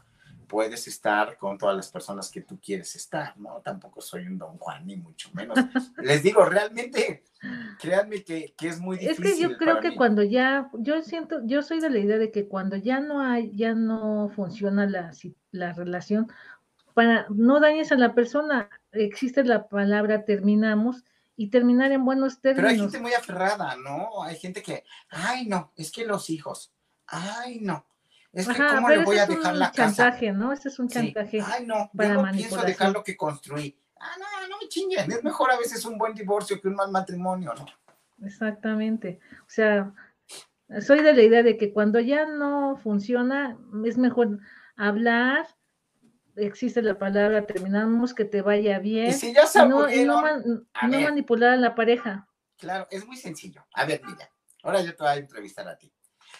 puedes estar con todas las personas que tú quieres estar, ¿no? Tampoco soy un don Juan, ni mucho menos. *laughs* Les digo, realmente, créanme que, que es muy difícil. Es que yo creo que cuando ya, yo siento, yo soy de la idea de que cuando ya no hay, ya no funciona la, la relación, para no dañes a la persona, existe la palabra terminamos y terminar en buenos términos. Pero hay gente muy aferrada, ¿no? Hay gente que, ay, no, es que los hijos, ay, no, es que cómo le voy a dejar la chantaje, ¿no? Este es un chantaje. Ay, no, yo no pienso dejar lo que construí. Ah, no, no me chinguen. Es mejor a veces un buen divorcio que un mal matrimonio, ¿no? Exactamente. O sea, soy de la idea de que cuando ya no funciona, es mejor hablar, existe la palabra, terminamos, que te vaya bien. Y si ya se no, no, manipular a la pareja. Claro, es muy sencillo. A ver, mira, ahora yo te voy a entrevistar a ti.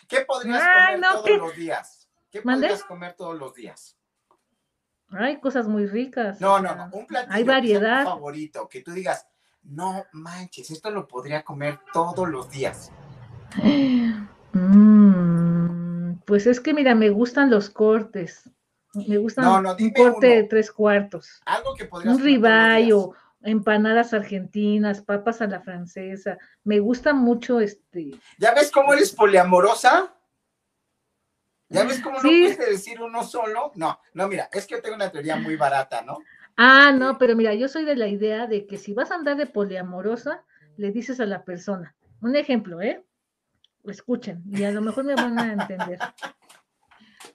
¿Qué podrías comer todos los días? ¿Qué podrías comer todos los días? Hay cosas muy ricas. No, no, no. Un platillo Hay variedad. favorito, que tú digas, no manches, esto lo podría comer todos los días. *gasps* Mm, pues es que mira, me gustan los cortes. Me gustan un corte de tres cuartos. Algo que podrías Un ribeye o empanadas argentinas, papas a la francesa. Me gusta mucho este. ¿Ya ves cómo eres poliamorosa? ¿Ya ves cómo no puedes decir uno solo? No, no, mira, es que yo tengo una teoría muy barata, ¿no? Ah, no, pero mira, yo soy de la idea de que si vas a andar de poliamorosa, le dices a la persona. Un ejemplo, ¿eh? Escuchen, y a lo mejor me van a entender. *laughs*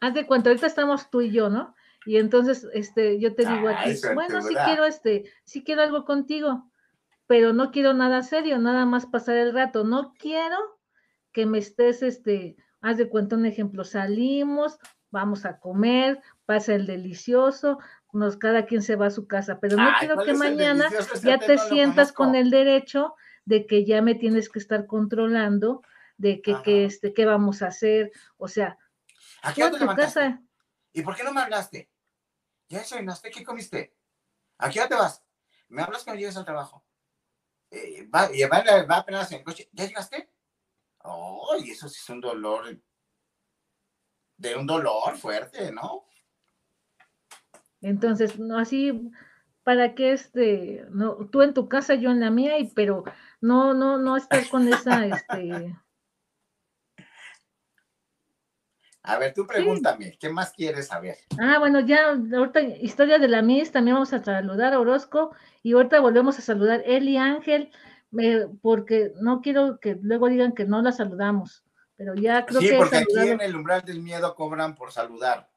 Haz de cuenta, ahorita estamos tú y yo, ¿no? Y entonces, este, yo te digo a ti, bueno, sí quiero este, sí quiero algo contigo, pero no quiero nada serio, nada más pasar el rato. No quiero que me estés, este, haz de cuenta un ejemplo, salimos, vamos a comer, pasa el delicioso, nos, cada quien se va a su casa, pero no quiero que mañana ya te sientas con el derecho de que ya me tienes que estar controlando, de que, que este, qué vamos a hacer, o sea, ¿A a tu casa. ¿Y por qué no me hablaste? ¿Ya desayunaste? ¿Qué comiste? ¿A qué hora te vas? Me hablas cuando llegues al trabajo. Eh, va, y va, va apenas en el coche. ¿Ya llegaste? Oh, y eso sí es un dolor. De un dolor fuerte, ¿no? Entonces, no así, para que este, no, tú en tu casa, yo en la mía, y pero no, no, no estar con esa, *laughs* este, A ver, tú pregúntame, ¿qué más quieres saber? Ah, bueno, ya, ahorita, historia de la MIS, también vamos a saludar a Orozco y ahorita volvemos a saludar Eli Ángel, porque no quiero que luego digan que no la saludamos, pero ya creo que. Sí, porque aquí en el umbral del miedo cobran por saludar.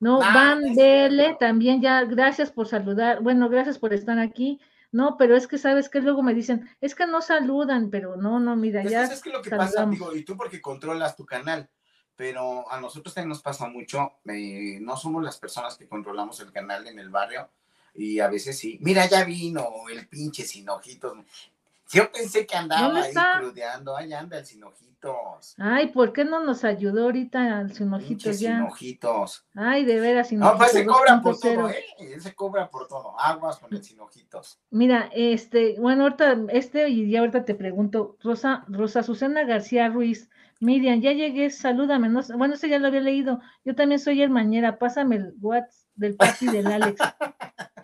No, Van Dele, también ya, gracias por saludar, bueno, gracias por estar aquí. No, pero es que sabes que luego me dicen, es que no saludan, pero no, no, mira, ya. Es que lo que pasa, digo, y tú porque controlas tu canal pero a nosotros también nos pasa mucho, eh, no somos las personas que controlamos el canal en el barrio y a veces sí, mira, ya vino el pinche sin ojitos, Yo pensé que andaba ahí crudeando, ahí anda el sin ojitos. Ay, ¿por qué no nos ayudó ahorita al sin ojitos ya? Sin ojitos. Ay, de veras, sin. No, pues se cobra por todo, ¿eh? Él se cobra por todo. Aguas con el sin ojitos. Mira, este, bueno, ahorita, este, y ya ahorita te pregunto, Rosa, Rosa Susana García Ruiz, Miriam, ya llegué, salúdame, no, bueno, ese ya lo había leído. Yo también soy hermañera, pásame el WhatsApp del papi del Alex. *laughs*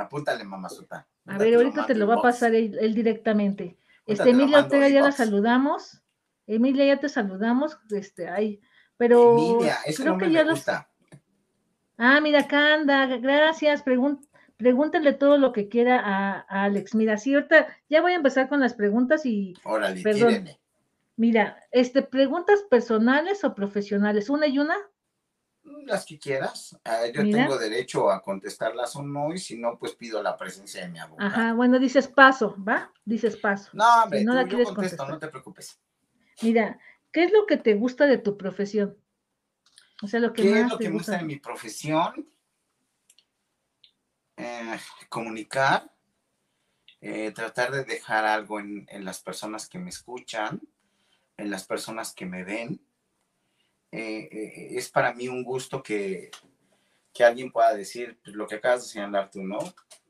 Apúntale, mamazota. A ver, ahorita te lo va a pasar él, directamente. Este, Emilia Ortega ya la saludamos. Emilia, ya te saludamos. Este, ay, pero Emilia, eso creo que ya me gusta. Ah, mira, acá anda, gracias. pregúntale todo lo que quiera a, Alex. Mira, sí, ahorita ya voy a empezar con las preguntas y. Órale, perdón. Mira, este, preguntas personales o profesionales, una y una. Las que quieras. Ah, yo tengo derecho a contestarlas o no, y si no, pues pido la presencia de mi abogado. Ajá, bueno, dices paso, ¿va? Dices paso. No, hombre, no la quieres contesto, no te preocupes. Mira, ¿qué es lo que te gusta de tu profesión? O sea, lo que ¿Qué es lo que me gusta de mi profesión? Eh, comunicar, eh, tratar de dejar algo en, en, las personas que me escuchan, en las personas que me ven, eh, eh, es para mí un gusto que, que alguien pueda decir pues, lo que acabas de señalar tú, ¿no?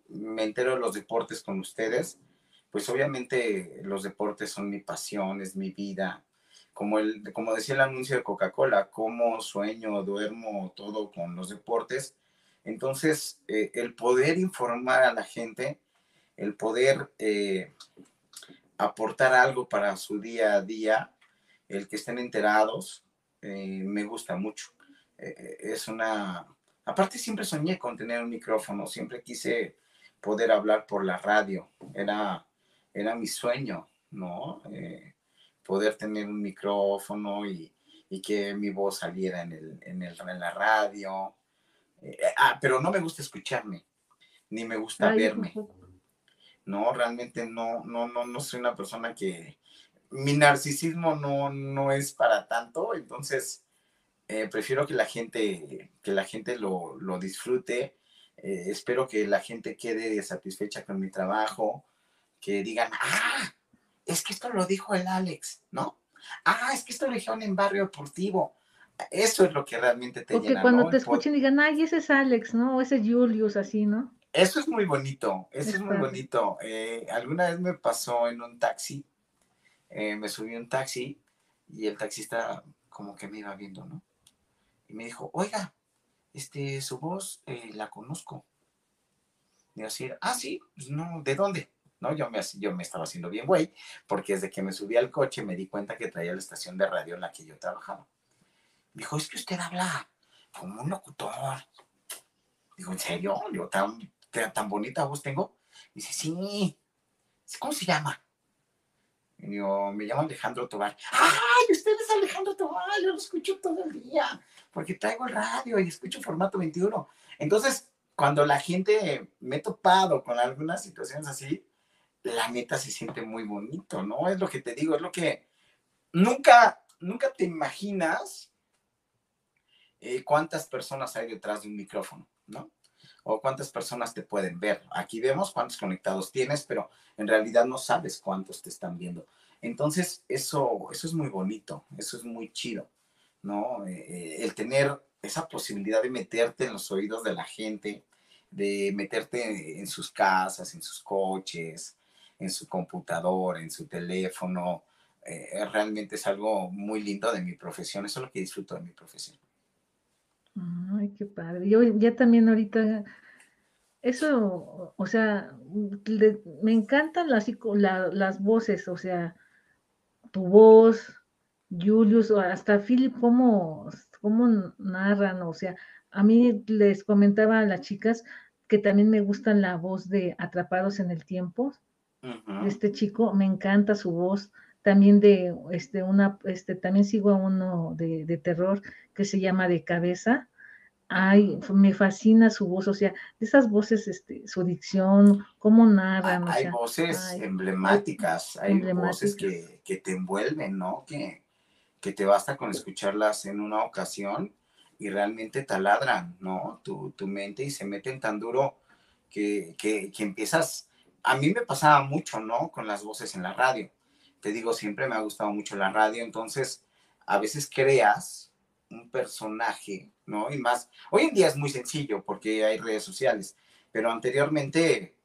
Me entero de los deportes con ustedes, pues obviamente los deportes son mi pasión, es mi vida. Como, el, como decía el anuncio de Coca-Cola, como sueño, duermo, todo con los deportes. Entonces, eh, el poder informar a la gente, el poder aportar algo para su día a día, el que estén enterados, eh, me gusta mucho. Eh, eh, es una... Aparte siempre soñé con tener un micrófono, siempre quise poder hablar por la radio, era, era mi sueño, ¿no? poder tener un micrófono y, que mi voz saliera en, el, en, el, en la radio. ah, pero no me gusta escucharme, ni me gusta verme. No, realmente no, no, no, no soy una persona que, mi narcisismo no, no es para tanto, entonces eh, prefiero que la gente, que la gente lo, disfrute. Eh, espero que la gente quede satisfecha con mi trabajo, que digan, ah, es que esto lo dijo el Alex, ¿no? Ah, es que esto lo dijeron en Barrio Deportivo. Eso es lo que realmente te Porque cuando te escuchen digan, ay, ese es Alex, ¿no? ese es Julius, así, ¿no? Eso es muy bonito, eso es, muy bonito. Eh, alguna vez me pasó en un taxi, eh, me subí un taxi y el taxista como que me iba viendo, ¿no? Y me dijo, oiga, este, su voz eh, la conozco. Y decir, ah, sí, pues no, ¿de dónde? No, yo me, yo me estaba haciendo bien, güey, porque desde que me subí al coche me di cuenta que traía la estación de radio en la que yo trabajaba. Me dijo, es que usted habla como un locutor. Digo, ¿en serio? Yo, ¿tan, tan bonita voz tengo? Dice, sí. ¿Cómo se llama? Me llamo Alejandro Tobar. ¡Ay, usted es Alejandro Tobar! Yo lo escucho todo el día, porque traigo el radio y escucho formato 21. Entonces, cuando la gente me he topado con algunas situaciones así, la neta se siente muy bonito, ¿no? Es lo que te digo, es lo que nunca, nunca te imaginas eh, cuántas personas hay detrás de un micrófono, ¿no? O cuántas personas te pueden ver. Aquí vemos cuántos conectados tienes, pero en realidad no sabes cuántos te están viendo. Entonces, eso, eso es muy bonito, eso es muy chido, ¿no? Eh, eh, el tener esa posibilidad de meterte en los oídos de la gente, de meterte en sus casas, en sus coches, en su computadora, en su teléfono, eh, realmente es algo muy lindo de mi profesión, eso es lo que disfruto de mi profesión. Ay, qué padre. Yo ya también ahorita, eso, o sea, me encantan las, las voces, o sea, tu voz, Julius, o hasta Philip, cómo, cómo narran, o sea, a mí les comentaba a las chicas que también me gusta la voz de Atrapados en el Tiempo, este chico, me encanta su voz, también de este una este también sigo a uno de, de, terror que se llama de cabeza. Ay me fascina su voz o sea esas voces este su dicción cómo narran hay voces emblemáticas hay voces que, que, te envuelven no que, que te basta con escucharlas en una ocasión y realmente taladran no tu, tu mente y se meten tan duro que, que, que empiezas a mí me pasaba mucho, ¿no? Con las voces en la radio. Te digo, siempre me ha gustado mucho la radio, entonces a veces creas un personaje, ¿no? Y más, hoy en día es muy sencillo porque hay redes sociales, pero anteriormente,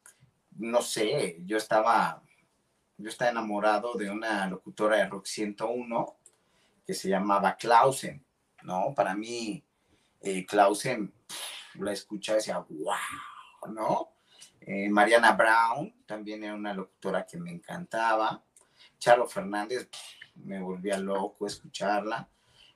no sé, yo estaba, yo estaba enamorado de una locutora de Rock 101 que se llamaba Clausen, ¿no? Para mí, eh, Clausen, la escuchaba y decía, wow, ¿no? Eh, Mariana Brown también era una locutora que me encantaba. Charo Fernández, me volvía loco escucharla.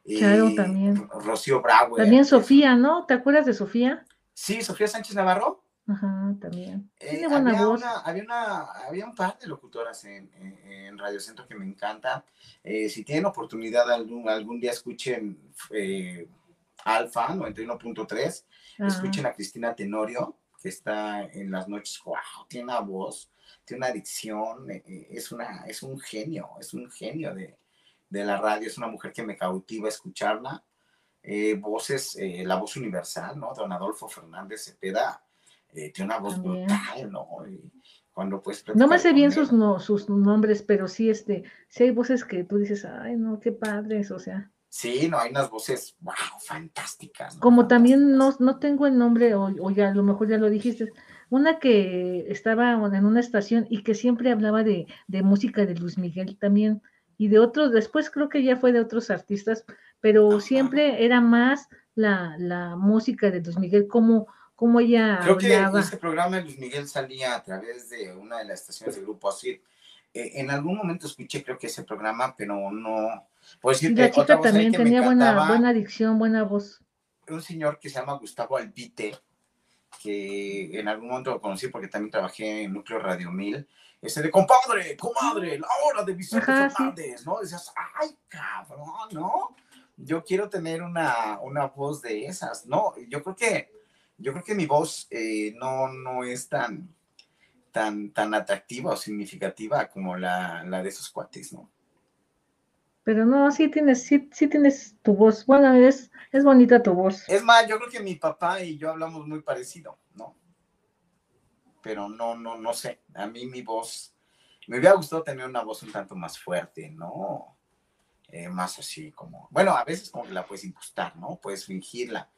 Claro, también. Rocío Bravo. También Sofía, ¿no? ¿Te acuerdas de Sofía? Sí, Sofía Sánchez Navarro. Ajá, también. Eh, Tiene buena había voz. había, una, había un par de locutoras en, en, Radio Centro que me encanta. Eh, si tienen oportunidad algún, algún día escuchen eh, Alfa 91.3, escuchen a Cristina Tenorio, que está en las noches. ¡Wow! Tiene una voz, tiene una adicción, es, una, es un genio, es un genio de, de la radio, es una mujer que me cautiva escucharla. voces, la voz universal, ¿no? Don Adolfo Fernández Cepeda eh, tiene una voz brutal, ¿no? cuando pues... No me sé bien sus, no, sus nombres, pero sí, este, sí hay voces que tú dices, ay, no, qué padres, o sea. Sí, no, hay unas voces, wow, fantásticas. Como también no, no tengo el nombre, o, o, ya a lo mejor ya lo dijiste, una que estaba en una estación y que siempre hablaba de, de música de Luis Miguel también, y de otros, después creo que ya fue de otros artistas, pero siempre era más la, la música de Luis Miguel, como cómo ella Creo que en ese programa Luis Miguel salía a través de una de las estaciones del grupo así. Eh, en algún momento escuché creo que ese programa, pero no... Pues la chica también tenía buena, buena dicción, buena voz. Un señor que se llama Gustavo Albite, que en algún momento lo conocí porque también trabajé en Núcleo Radio 1000. Ese de compadre, comadre, la hora de Vicente Fernández, ¿no? Decías, ay, cabrón, ¿no? Yo quiero tener una, una voz de esas, ¿no? Yo creo que yo creo que mi voz eh, no, no es tan, tan, tan atractiva o significativa como la, la de esos cuates, ¿no? Pero no, sí tienes, sí, sí tienes tu voz. Bueno, es, es bonita tu voz. Es más, yo creo que mi papá y yo hablamos muy parecido, ¿no? Pero no, no, no sé. A mí mi voz, me hubiera gustado tener una voz un tanto más fuerte, ¿no? Eh, más así como, bueno, a veces como la puedes impostar, ¿no? Puedes fingirla,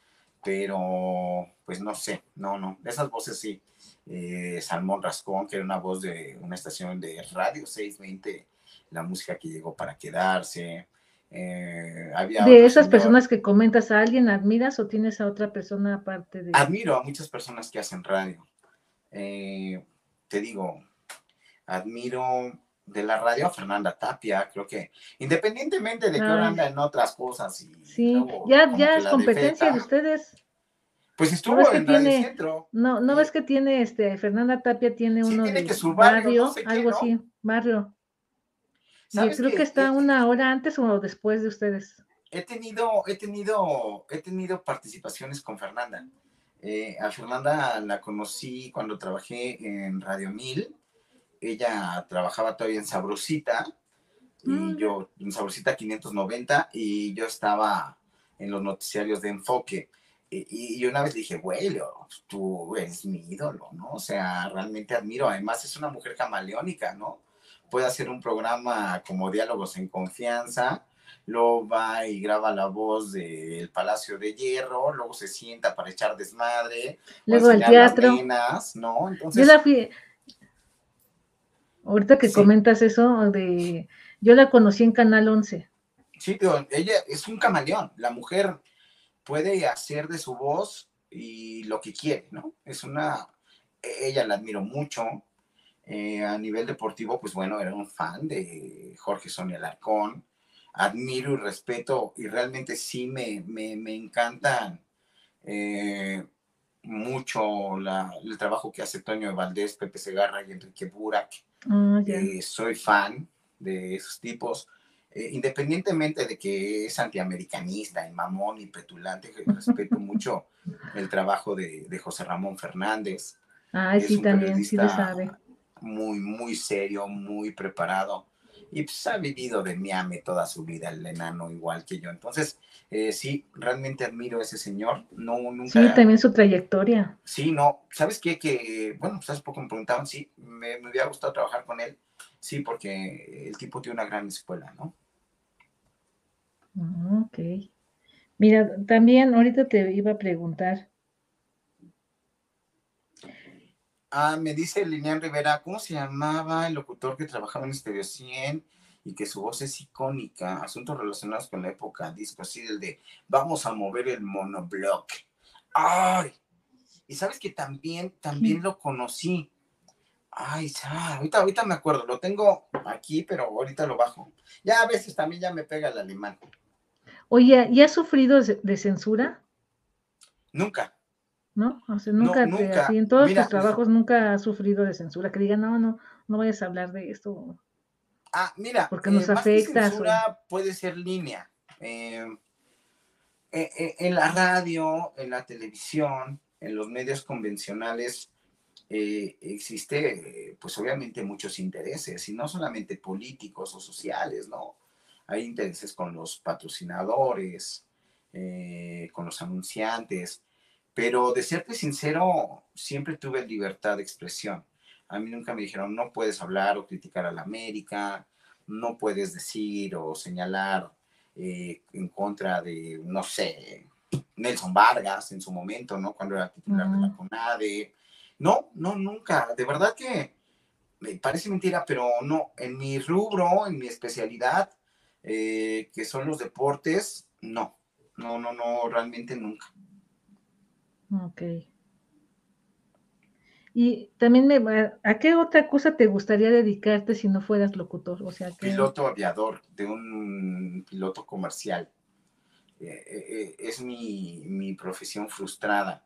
pero pues no sé, no, no, esas voces sí. Eh, Salmón Rascón, que era una voz de una estación de radio 620, la música que llegó para quedarse. Eh, había de esas personas que comentas, ¿a alguien admiras o tienes a otra persona aparte de...? Admiro a muchas personas que hacen radio. Eh, te digo, admiro de la radio a Fernanda Tapia, creo que independientemente de que ahora anda en otras cosas. Y sí, ya, ya es competencia de, ustedes. Pues estuvo en tiene, Centro. No, no ves que tiene, este, Fernanda Tapia tiene uno de barrio, algo así, barrio. Yo creo que, está una hora antes o después de ustedes. He tenido, he tenido, he tenido participaciones con Fernanda. Eh, a Fernanda la conocí cuando trabajé en Radio Mil ella trabajaba todavía en Sabrosita, y mm. yo, en Sabrosita 590, y yo estaba en los noticiarios de enfoque. Y, una vez dije, güey, tú eres mi ídolo, ¿no? O sea, realmente admiro. Además, es una mujer camaleónica, ¿no? Puede hacer un programa como Diálogos en Confianza, luego va y graba la voz del Palacio de Hierro, luego se sienta para echar desmadre, luego el teatro. ¿no? Entonces, Ahorita que comentas eso de, yo la conocí en Canal 11. Sí, pero ella es un camaleón. La mujer puede hacer de su voz y lo que quiere, ¿no? Es una, ella la admiro mucho. Eh, a nivel deportivo, pues bueno, era un fan de Jorge Sonia Larcón. Admiro y respeto y realmente sí me, me, me encantan eh, mucho el trabajo que hace Toño de Valdés, Pepe Segarra y Enrique Burak. Ah, eh, soy fan de esos tipos, independientemente de que es antiamericanista y mamón y petulante, *laughs* respeto mucho el trabajo de, José Ramón Fernández. Ah, sí, también, sí lo sabe. Muy, muy serio, muy preparado. y pues ha vivido de Miami toda su vida, el enano igual que yo. Entonces, eh, sí, realmente admiro a ese señor. No, nunca. Sí, también su trayectoria. Sí, no, ¿sabes qué? Que, bueno, pues hace poco me preguntaban, sí, me, me hubiera gustado trabajar con él. Sí, porque el tipo tiene una gran escuela, ¿no? Ah, ok. Mira, también ahorita te iba a preguntar. Ah, me dice Lilian Rivera, ¿cómo se llamaba el locutor que trabajaba en Stereo 100 y que su voz es icónica? Asuntos relacionados con la época disco, así del de vamos a mover el monoblock. ¡Ay! Y sabes que también, también lo conocí. Ay, ahorita, ahorita me acuerdo, lo tengo aquí, pero ahorita lo bajo. Ya a veces también ya me pega el alemán. Oye, ¿y has sufrido de censura? Nunca. ¿No? O sea, nunca, te, en todos tus trabajos nunca has sufrido de censura, que digan, no, no, no vayas a hablar de esto. Ah, mira, porque nos eh, afecta. censura puede ser línea. Eh, eh, en la radio, en la televisión, en los medios convencionales, existe, pues obviamente, muchos intereses, y no solamente políticos o sociales, ¿no? Hay intereses con los patrocinadores, con los anunciantes, pero de serte sincero, siempre tuve libertad de expresión. A mí nunca me dijeron, no puedes hablar o criticar a la América, no puedes decir o señalar eh, en contra de, no sé, Nelson Vargas en su momento, ¿no? Cuando era titular de la CONADE. No, no, nunca. De verdad que me parece mentira, pero no. En mi rubro, en mi especialidad, eh, que son los deportes, no. No, no, no, realmente nunca. Ok. Y también me, ¿a qué otra cosa te gustaría dedicarte si no fueras locutor? O sea, Piloto aviador de un piloto comercial. Eh, eh, eh, es mi, profesión frustrada.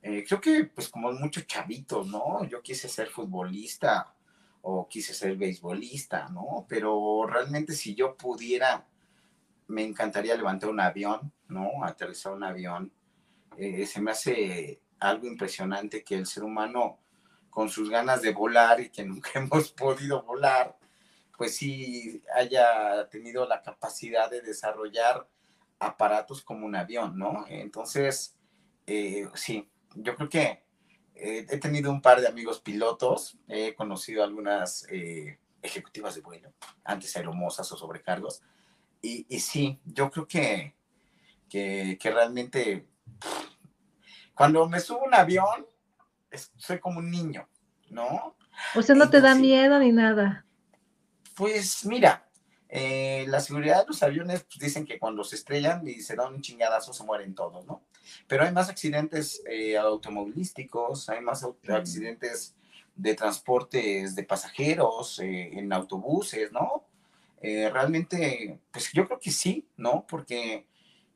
creo que, pues como muchos chavitos, ¿no? Yo quise ser futbolista o quise ser beisbolista, ¿no? Pero realmente si yo pudiera, me encantaría levantar un avión, ¿no? Aterrizar un avión eh, se me hace algo impresionante que el ser humano, con sus ganas de volar y que *laughs* nunca hemos podido volar, pues sí haya tenido la capacidad de desarrollar aparatos como un avión, ¿no? Entonces, eh, sí, yo creo que eh, he tenido un par de amigos pilotos, he conocido algunas ejecutivas de vuelo, antes aeromosas o sobrecargos, y, y sí, yo creo que, que, que realmente cuando me subo a un avión, soy como un niño, ¿no? O sea, no te da miedo ni nada. Pues mira, eh, la seguridad de los aviones pues, dicen que cuando se estrellan y se dan un chingadazo se mueren todos, ¿no? Pero hay más accidentes eh, automovilísticos, hay más accidentes de transportes de pasajeros eh, en autobuses, ¿no? realmente, pues yo creo que sí, ¿no? Porque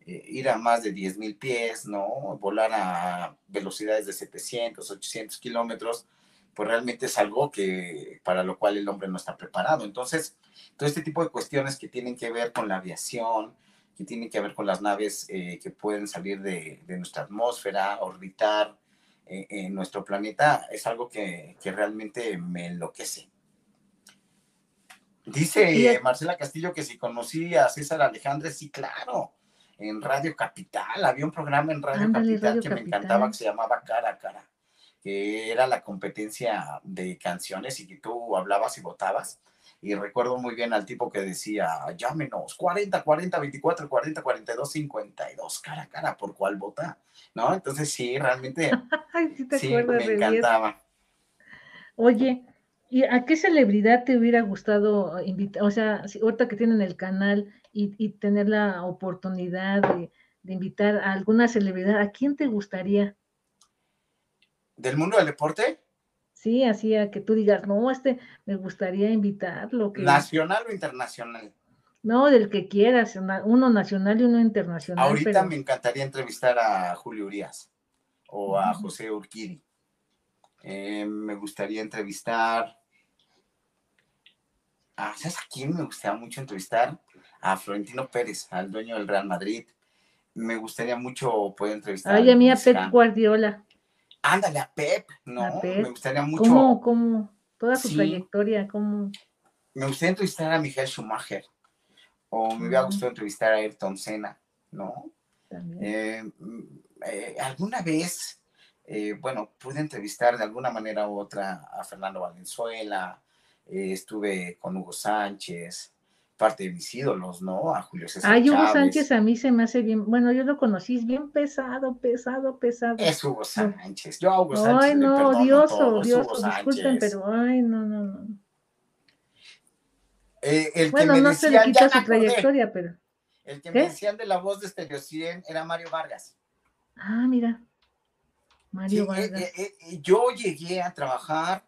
eh, ir a más de 10 mil pies, ¿no? Volar a velocidades de 700, 800 kilómetros, pues realmente es algo que para lo cual el hombre no está preparado. Entonces, todo este tipo de cuestiones que tienen que ver con la aviación, que tienen que ver con las naves eh, que pueden salir de, nuestra atmósfera, orbitar eh, en nuestro planeta, es algo que, que realmente me enloquece. Dice Marcela Castillo que si conocí a César Alejandre, sí, claro en Radio Capital, había un programa en Radio Capital que me encantaba que se llamaba Cara a Cara, que era la competencia de canciones y que tú hablabas y votabas. Y recuerdo muy bien al tipo que decía, llámenos, 40, 40, 24, 40, 42, 52, cara a cara, ¿por cuál vota? ¿No? Entonces sí, realmente *laughs* sí, me encantaba. Oye, ¿y a qué celebridad te hubiera gustado invitar? O sea, ahorita que tienen el canal, y, tener la oportunidad de, invitar a alguna celebridad, ¿a quién te gustaría? ¿Del mundo del deporte? Sí, así a que tú digas, no, este me gustaría invitarlo. ¿Nacional o internacional? No, del que quieras, uno nacional y uno internacional. Ahorita me encantaría entrevistar a Julio Urias o a José Urquiri. Eh, me gustaría entrevistar. Ah, ¿Sabes a quién me gustaría mucho entrevistar? A Florentino Pérez, al dueño del Real Madrid. Me gustaría mucho poder entrevistar. Ay, a mí a Pep Guardiola. Ándale, a Pep, ¿no? Me gustaría mucho. ¿Cómo, cómo? Toda su trayectoria, ¿cómo? me gustaría entrevistar a Miguel Schumacher o me hubiera gustado entrevistar a Ayrton Senna, ¿no? Eh, eh, alguna vez, eh, bueno, pude entrevistar de alguna manera u otra a Fernando Valenzuela, estuve con Hugo Sánchez, parte de mis ídolos, ¿no? A Julio César. Ay, Hugo Sánchez a mí se me hace bien, bueno, yo lo conocí, es bien pesado, pesado, pesado. Es Hugo Sánchez, yo a Hugo Sánchez. Ay, no, odioso, odioso, disculpen, pero ay, no, no, no. Eh, bueno, no se le quita su trayectoria, pero. El que me decían de la voz de Stereo 100 era Mario Vargas. Ah, mira. Mario eh, Vargas. Eh, yo llegué a trabajar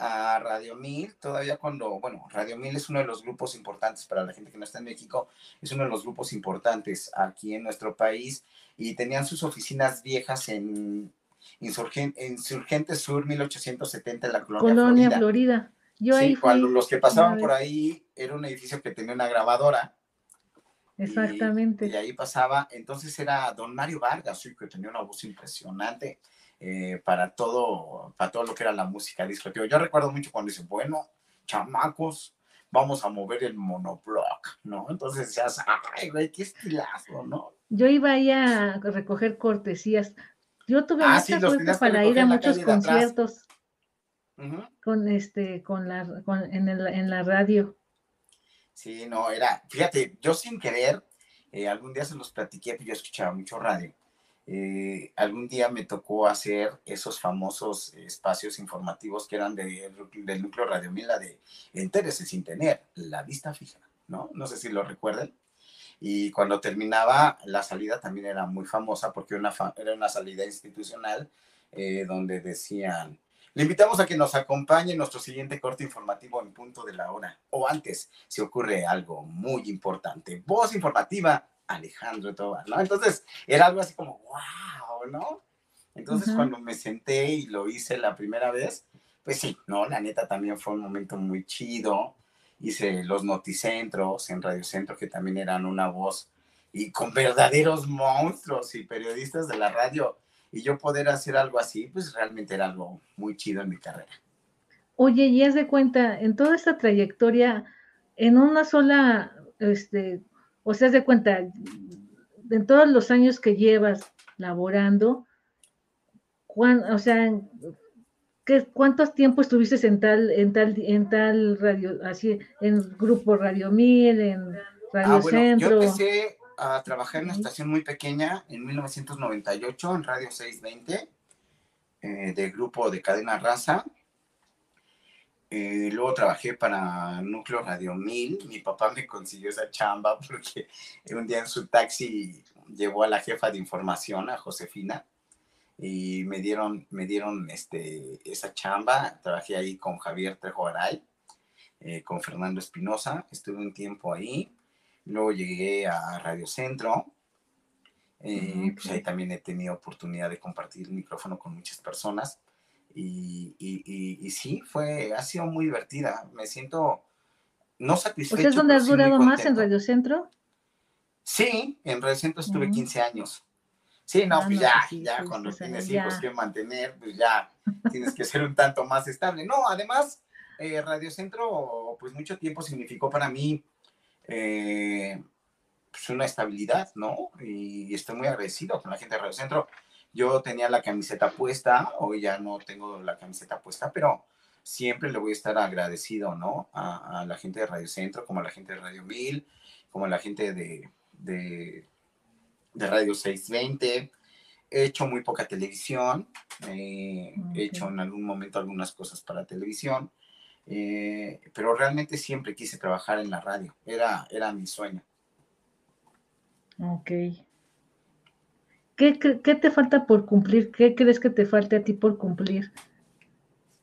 a Radio 1000, todavía cuando, bueno, Radio 1000 es uno de los grupos importantes para la gente que no está en México, es uno de los grupos importantes aquí en nuestro país y tenían sus oficinas viejas en Insurgente, Sur 1870 en la colonia, colonia Florida. Yo sí, cuando los que pasaban por ahí era un edificio que tenía una grabadora. Exactamente. Y, ahí pasaba, entonces era don Mario Vargas, que tenía una voz impresionante eh, para todo, para todo lo que era la música disco. Yo recuerdo mucho cuando dice, bueno, chamacos, vamos a mover el monoblock, ¿no? Entonces ya ay, güey, qué estilazo, ¿no? Yo iba ahí a recoger cortesías. Yo tuve ah, mucha suerte para ir a muchos conciertos con este, con la, con, en, el, en la radio. Sí, no, era, fíjate, yo sin querer, eh, algún día se los platiqué, yo escuchaba mucho radio. Eh, algún día me tocó hacer esos famosos espacios informativos que eran de, del núcleo Radio Mila de Entérese sin tener la vista fija, ¿no? No sé si lo recuerden. Y cuando terminaba, la salida también era muy famosa porque una era una salida institucional eh, donde decían, le invitamos a que nos acompañe en nuestro siguiente corte informativo en punto de la hora o antes, si ocurre algo muy importante. Voz informativa, Alejandro Tobar, ¿no? Entonces, era algo así como, wow, ¿no? Entonces, cuando me senté y lo hice la primera vez, pues sí, ¿no? La neta también fue un momento muy chido. Hice los noticentros en Radio Centro, que también eran una voz y con verdaderos monstruos y periodistas de la radio y yo poder hacer algo así, pues realmente era algo muy chido en mi carrera. Oye, y es de cuenta, en toda esta trayectoria, en una sola, este, o sea, de cuenta, en todos los años que llevas laborando, o sea, ¿qué, ¿cuántos tiempo estuviste en tal, en tal, en tal radio, así, en grupo Radio Mil, en Radio ah, Centro? Yo empecé a trabajar en una estación muy pequeña en 1998 en Radio 620 eh, del grupo de Cadena Raza. Eh, luego trabajé para Núcleo Radio 1000. Mi papá me consiguió esa chamba porque *laughs* un día en su taxi llevó a la jefa de información, a Josefina, y me dieron, me dieron este, esa chamba. Trabajé ahí con Javier Trejo Aray, eh, con Fernando Espinosa. Estuve un tiempo ahí. Luego llegué a Radio Centro. Eh, pues ahí también he tenido oportunidad de compartir el micrófono con muchas personas. Y, y, sí, fue, ha sido muy divertida. Me siento no satisfecho. ¿Usted es donde has durado más en Radio Centro? Sí, en Radio Centro estuve 15 años. Sí, no, ah, pues ya, pues ya cuando tienes hijos que mantener, pues ya tienes que ser un tanto más estable. No, además, eh, Radio Centro, pues mucho tiempo significó para mí eh, pues una estabilidad, ¿no? Y estoy muy agradecido con la gente de Radio Centro. Yo tenía la camiseta puesta, hoy ya no tengo la camiseta puesta, pero siempre le voy a estar agradecido, ¿no? A, la gente de Radio Centro, como a la gente de Radio 1000, como a la gente de, de, Radio 620. He hecho muy poca televisión, he hecho en algún momento algunas cosas para televisión, eh, pero realmente siempre quise trabajar en la radio, era, era mi sueño. Ok. ¿Qué, te falta por cumplir? ¿Qué crees que te falta a ti por cumplir?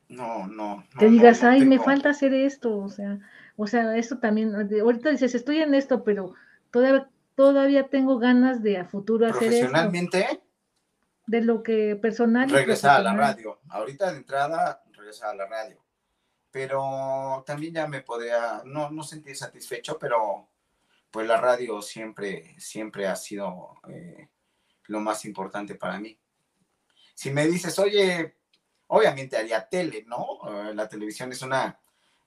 No, no. que digas, ay, me falta hacer esto, o sea, o sea, esto también, ahorita dices, estoy en esto, pero todavía, todavía tengo ganas de a futuro hacer esto. Profesionalmente. De lo que personal. Regresar a la radio. Ahorita de entrada, regresar a la radio pero también ya me podría, no, no sentir satisfecho, pero pues la radio siempre, siempre ha sido eh, lo más importante para mí. Si me dices, oye, obviamente haría tele, ¿no? Eh, la televisión es una,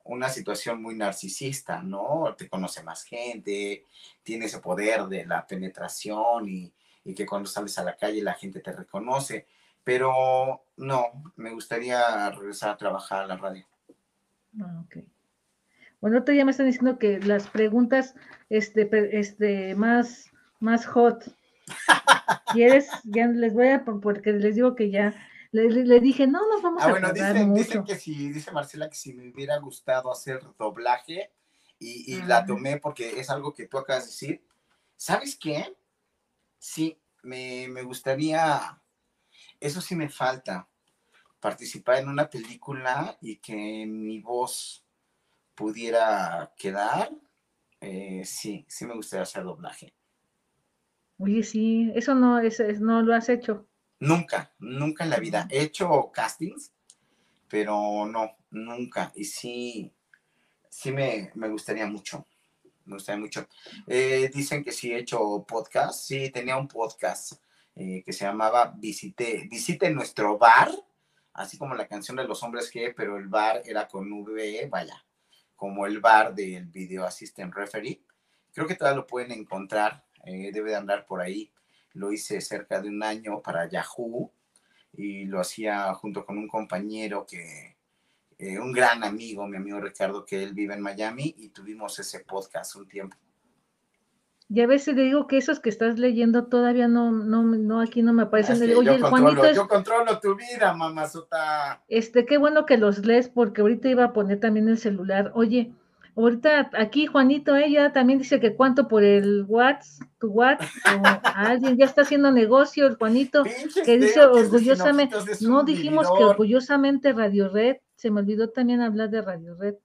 una situación muy narcisista, ¿no? Te conoce más gente, tiene ese poder de la penetración y, que cuando sales a la calle la gente te reconoce. Pero no, me gustaría regresar a trabajar a la radio. Ah, ok. Bueno, ya me están diciendo que las preguntas este, este, más, más hot. *laughs* ¿Quieres? Ya les voy a, porque les digo que ya le, dije, no, nos vamos ah, a bueno, dicen, dicen, que si, dice Marcela que si me hubiera gustado hacer doblaje y, y la tomé porque es algo que tú acabas de decir. ¿Sabes qué? Sí, me, me gustaría, eso sí me falta, participar en una película y que mi voz pudiera quedar. Eh, sí, sí me gustaría hacer doblaje. Oye, sí, eso no, es, no lo has hecho. Nunca, nunca en la vida. He hecho castings, pero no, nunca. Y sí, sí me, gustaría mucho. Me gustaría mucho. Eh, dicen que sí he hecho podcast. Sí, tenía un podcast eh, que se llamaba Visite, Visite nuestro bar, así como la canción de los hombres que, pero el bar era con V, vaya, como el bar del Video Assistant Referee. Creo que todavía lo pueden encontrar, eh, debe de andar por ahí lo hice cerca de un año para Yahoo y lo hacía junto con un compañero que, eh, un gran amigo, mi amigo Ricardo, que él vive en Miami y tuvimos ese podcast un tiempo. Y a veces le digo que esos que estás leyendo todavía no, no, no aquí no me aparecen. Oye, yo, controlo, yo controlo tu vida, mamazota. Este, qué bueno que los lees, porque ahorita iba a poner también el celular. Oye, Ahorita aquí Juanito, ella también dice que cuánto por el WhatsApp, tu WhatsApp, o alguien ya está haciendo negocio, el Juanito, que dice orgullosamente, no dijimos que orgullosamente Radio Red, se me olvidó también hablar de Radio Red,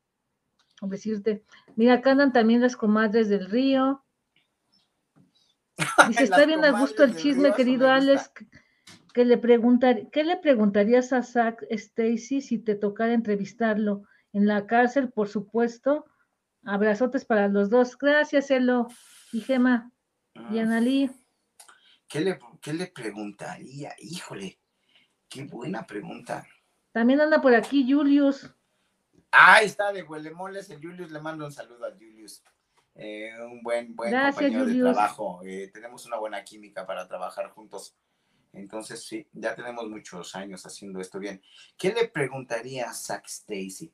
o decirte, mira, acá andan también las comadres del río. *laughs* Dice, está bien a gusto el chisme, querido Alex, que le preguntar, ¿qué le preguntarías a Zach Stacy si te tocara entrevistarlo? En la cárcel, por supuesto, Abrazotes para los dos. Gracias, Elo y Gema y ah. Analí. ¿Qué le, ¿Qué le preguntaría? Híjole, qué buena pregunta. También anda por aquí Julius. Ah, está de Huelemoles, el Julius, le mando un saludo a Julius. Eh, un buen, buen compañero de trabajo. Eh, tenemos una buena química para trabajar juntos. Entonces, sí, ya tenemos muchos años haciendo esto bien. ¿Qué le preguntaría a Zack Stacy?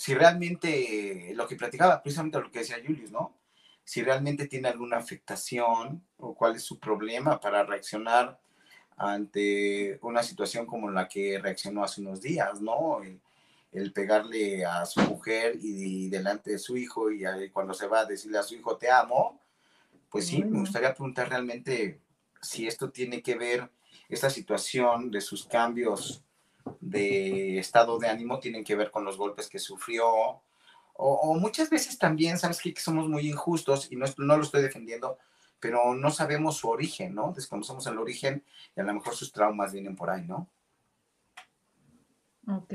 Si realmente lo que platicaba, precisamente lo que decía Julius, ¿no? Si realmente tiene alguna afectación o cuál es su problema para reaccionar ante una situación como la que reaccionó hace unos días, ¿no? El, pegarle a su mujer y, delante de su hijo y cuando se va a decirle a su hijo te amo, pues sí, me gustaría preguntar realmente si esto tiene que ver, esta situación de sus cambios de estado de ánimo tienen que ver con los golpes que sufrió. O, muchas veces también, ¿sabes qué? Que somos muy injustos y no, no lo estoy defendiendo, pero no sabemos su origen, ¿no? Desconocemos el origen y a lo mejor sus traumas vienen por ahí, ¿no? Ok.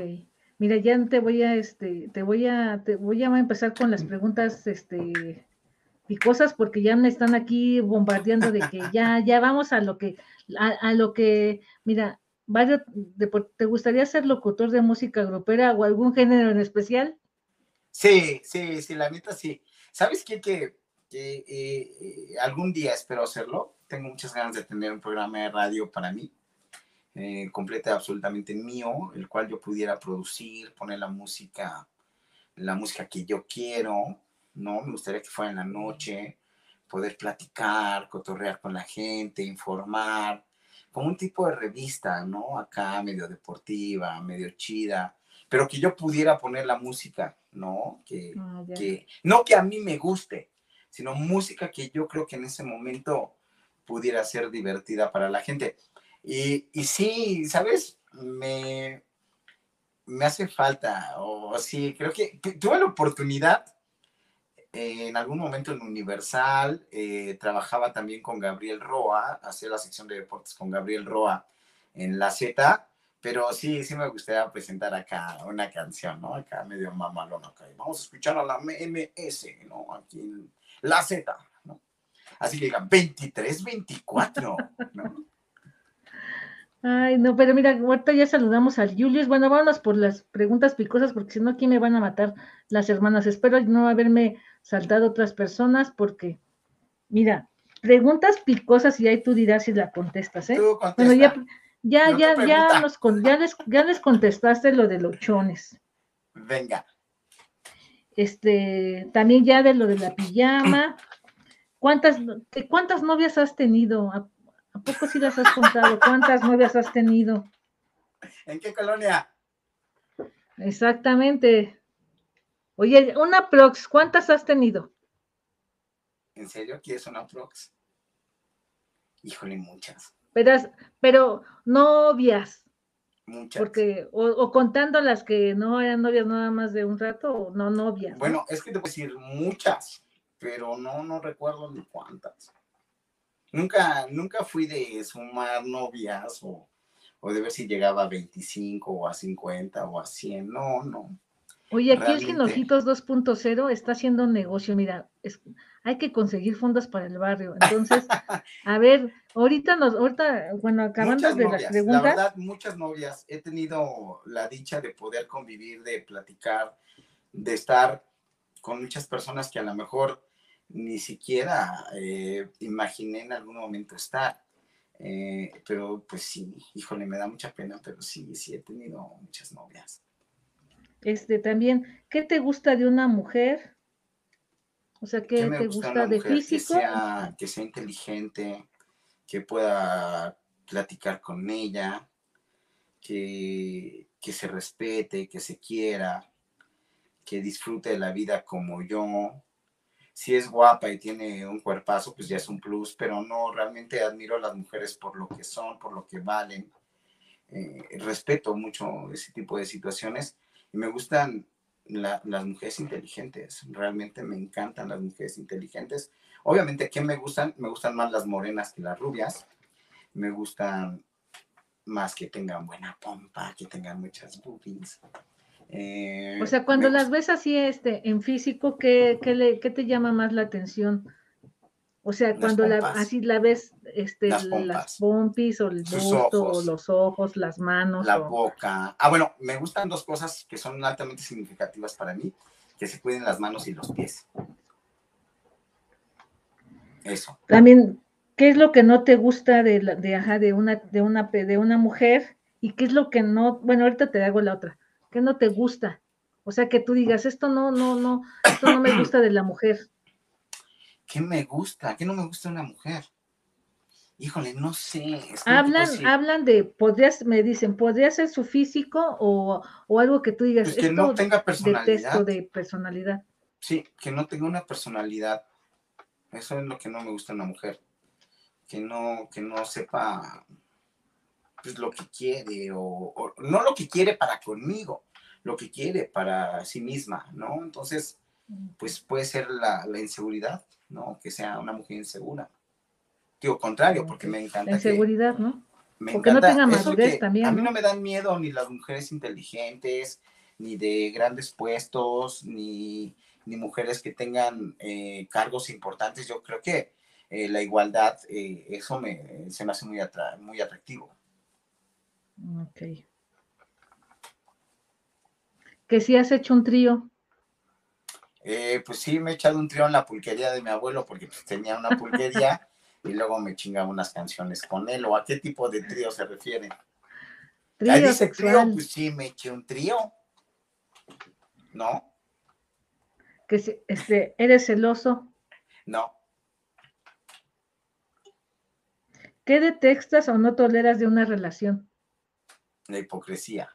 Mira, ya te voy a, este, te voy a, te voy a empezar con las preguntas, este, cosas porque ya me están aquí bombardeando de que ya, ya vamos a lo que, a lo que, mira, ¿te gustaría ser locutor de música grupera o algún género en especial? Sí, sí, sí, la neta sí. ¿Sabes qué? Que eh, algún día espero hacerlo. Tengo muchas ganas de tener un programa de radio para mí, eh, completo absolutamente mío, el cual yo pudiera producir, poner la música, la música que yo quiero, ¿no? Me gustaría que fuera en la noche, poder platicar, cotorrear con la gente, informar, como un tipo de revista, ¿no? Acá medio deportiva, medio chida, pero que yo pudiera poner la música, ¿no? Que, ah, que, no que a mí me guste, sino música que yo creo que en ese momento pudiera ser divertida para la gente. Y, y sí, ¿sabes? Me, me hace falta, o sí, creo que tuve la oportunidad en algún momento en Universal, eh, trabajaba también con Gabriel Roa, hacía la sección de deportes con Gabriel Roa en la Z, pero sí, sí me gustaría presentar acá una canción, ¿no? Acá medio mamalón acá. Vamos a escuchar a la MS, ¿no? Aquí en la Z, ¿no? Así que digan, 23, 24, ¿no? Ay, no, pero mira, ahorita ya saludamos al Julius. Bueno, vámonos por las preguntas picosas, porque si no, aquí me van a matar las hermanas. Espero no haberme saltado otras personas, porque, mira, preguntas picosas y ahí tú dirás si la contestas, ¿eh? bueno, ya, ya, ya, ya, ya, les, ya les contestaste lo de los chones. Venga. Este, también ya de lo de la pijama. *clears throat* ¿Cuántas, cuántas novias has tenido? ¿A poco sí las has contado? ¿Cuántas novias has tenido? ¿En qué colonia? Exactamente. Oye, una prox, ¿cuántas has tenido? ¿En serio quieres una prox? Híjole, muchas. Pero, pero novias. Muchas. Porque, o, contando las que no eran novias nada más de un rato, o no novias. Bueno, es que te a decir muchas, pero no, no recuerdo ni cuántas. Nunca, nunca fui de sumar novias o, de ver si llegaba a 25 o a 50 o a 100. No, no. Oye, aquí el Ginojitos 2.0 está haciendo un negocio. Mira, hay que conseguir fondos para el barrio. Entonces, *laughs* a ver, ahorita nos, ahorita, bueno, acabando de las preguntas. La verdad, muchas novias. He tenido la dicha de poder convivir, de platicar, de estar con muchas personas que a lo mejor ni siquiera eh, imaginé en algún momento estar. Eh, pero pues sí, híjole, me da mucha pena, pero sí, sí he tenido muchas novias. Este también, ¿qué te gusta de una mujer? O sea, ¿qué, te gusta, de físico? Que sea, que sea inteligente, que pueda platicar con ella, que, que se respete, que se quiera, que disfrute de la vida como yo, si es guapa y tiene un cuerpazo, pues ya es un plus, pero no, realmente admiro a las mujeres por lo que son, por lo que valen. Eh, respeto mucho ese tipo de situaciones y me gustan las mujeres inteligentes, realmente me encantan las mujeres inteligentes. Obviamente, ¿qué me gustan? Me gustan más las morenas que las rubias, me gustan más que tengan buena pompa, que tengan muchas boobies, eh, o sea, cuando las ves así este, en físico, ¿qué, le, te llama más la atención? O sea, cuando la, así la ves, este, las, pompis o el busto, o los ojos, las manos. La boca. Ah, bueno, me gustan dos cosas que son altamente significativas para mí, que se cuiden las manos y los pies. Eso. También, ¿qué es lo que no te gusta de, de, ajá, de, una, de, una, de una mujer? ¿Y qué es lo que no? Bueno, ahorita te hago la otra. ¿Qué no te gusta? O sea, que tú digas, esto no, no, no, esto no me gusta de la mujer. ¿Qué me gusta? ¿Qué no me gusta de una mujer? Híjole, no sé. hablan, hablan de, podrías, me dicen, podría ser su físico o, algo que tú digas. Pues que no tenga personalidad. de personalidad. Sí, que no tenga una personalidad. Eso es lo que no me gusta de una mujer. Que no, que no sepa pues, lo que quiere, o, no lo que quiere para conmigo, lo que quiere para sí misma, ¿no? Entonces, pues puede ser la, inseguridad, ¿no? Que sea una mujer insegura. Digo, contrario, porque me encanta. La inseguridad, ¿no? porque no tenga madurez también. A mí ¿no? me dan miedo ni las mujeres inteligentes, ni de grandes puestos, ni, mujeres que tengan eh, cargos importantes. Yo creo que eh, la igualdad, eh, eso me, se me hace muy, muy atractivo. Ok. ¿Que si has hecho un trío? Eh, pues sí, me he echado un trío en la pulquería de mi abuelo porque pues, tenía una pulquería y luego me chingaba unas canciones con él. ¿O a qué tipo de trío se refiere? Ahí dice trío, pues sí, me eché un trío. ¿No? Que este, ¿Eres celoso? No. ¿Qué detestas o no toleras de una relación? la hipocresía.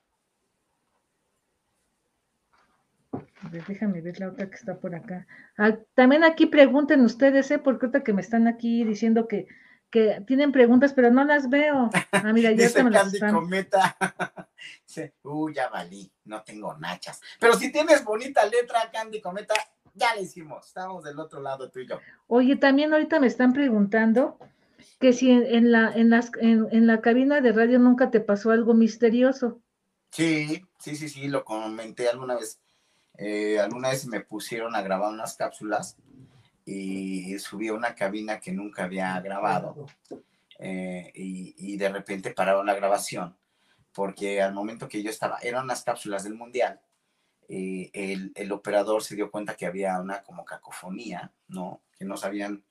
Déjame ver la otra que está por acá. Ah, también aquí pregunten ustedes, ¿eh? Porque ahorita que me están aquí diciendo que, que tienen preguntas, pero no las veo. Ah, mira, *laughs* ya se me las están... Cometa. *laughs* Uy, ya valí, no tengo nachas. Pero si tienes bonita letra, Candy Cometa, ya le hicimos. Estamos del otro lado tú y yo. Oye, también ahorita me están preguntando que si en, la, en, las, en, la cabina de radio nunca te pasó algo misterioso. Sí, sí, sí, sí, lo comenté alguna vez. Eh, alguna vez me pusieron a grabar unas cápsulas y subí a una cabina que nunca había grabado. eh, y, de repente pararon la grabación, porque al momento que yo estaba, eran unas cápsulas del Mundial, el, el, operador se dio cuenta que había una como cacofonía, ¿no? Que no sabían,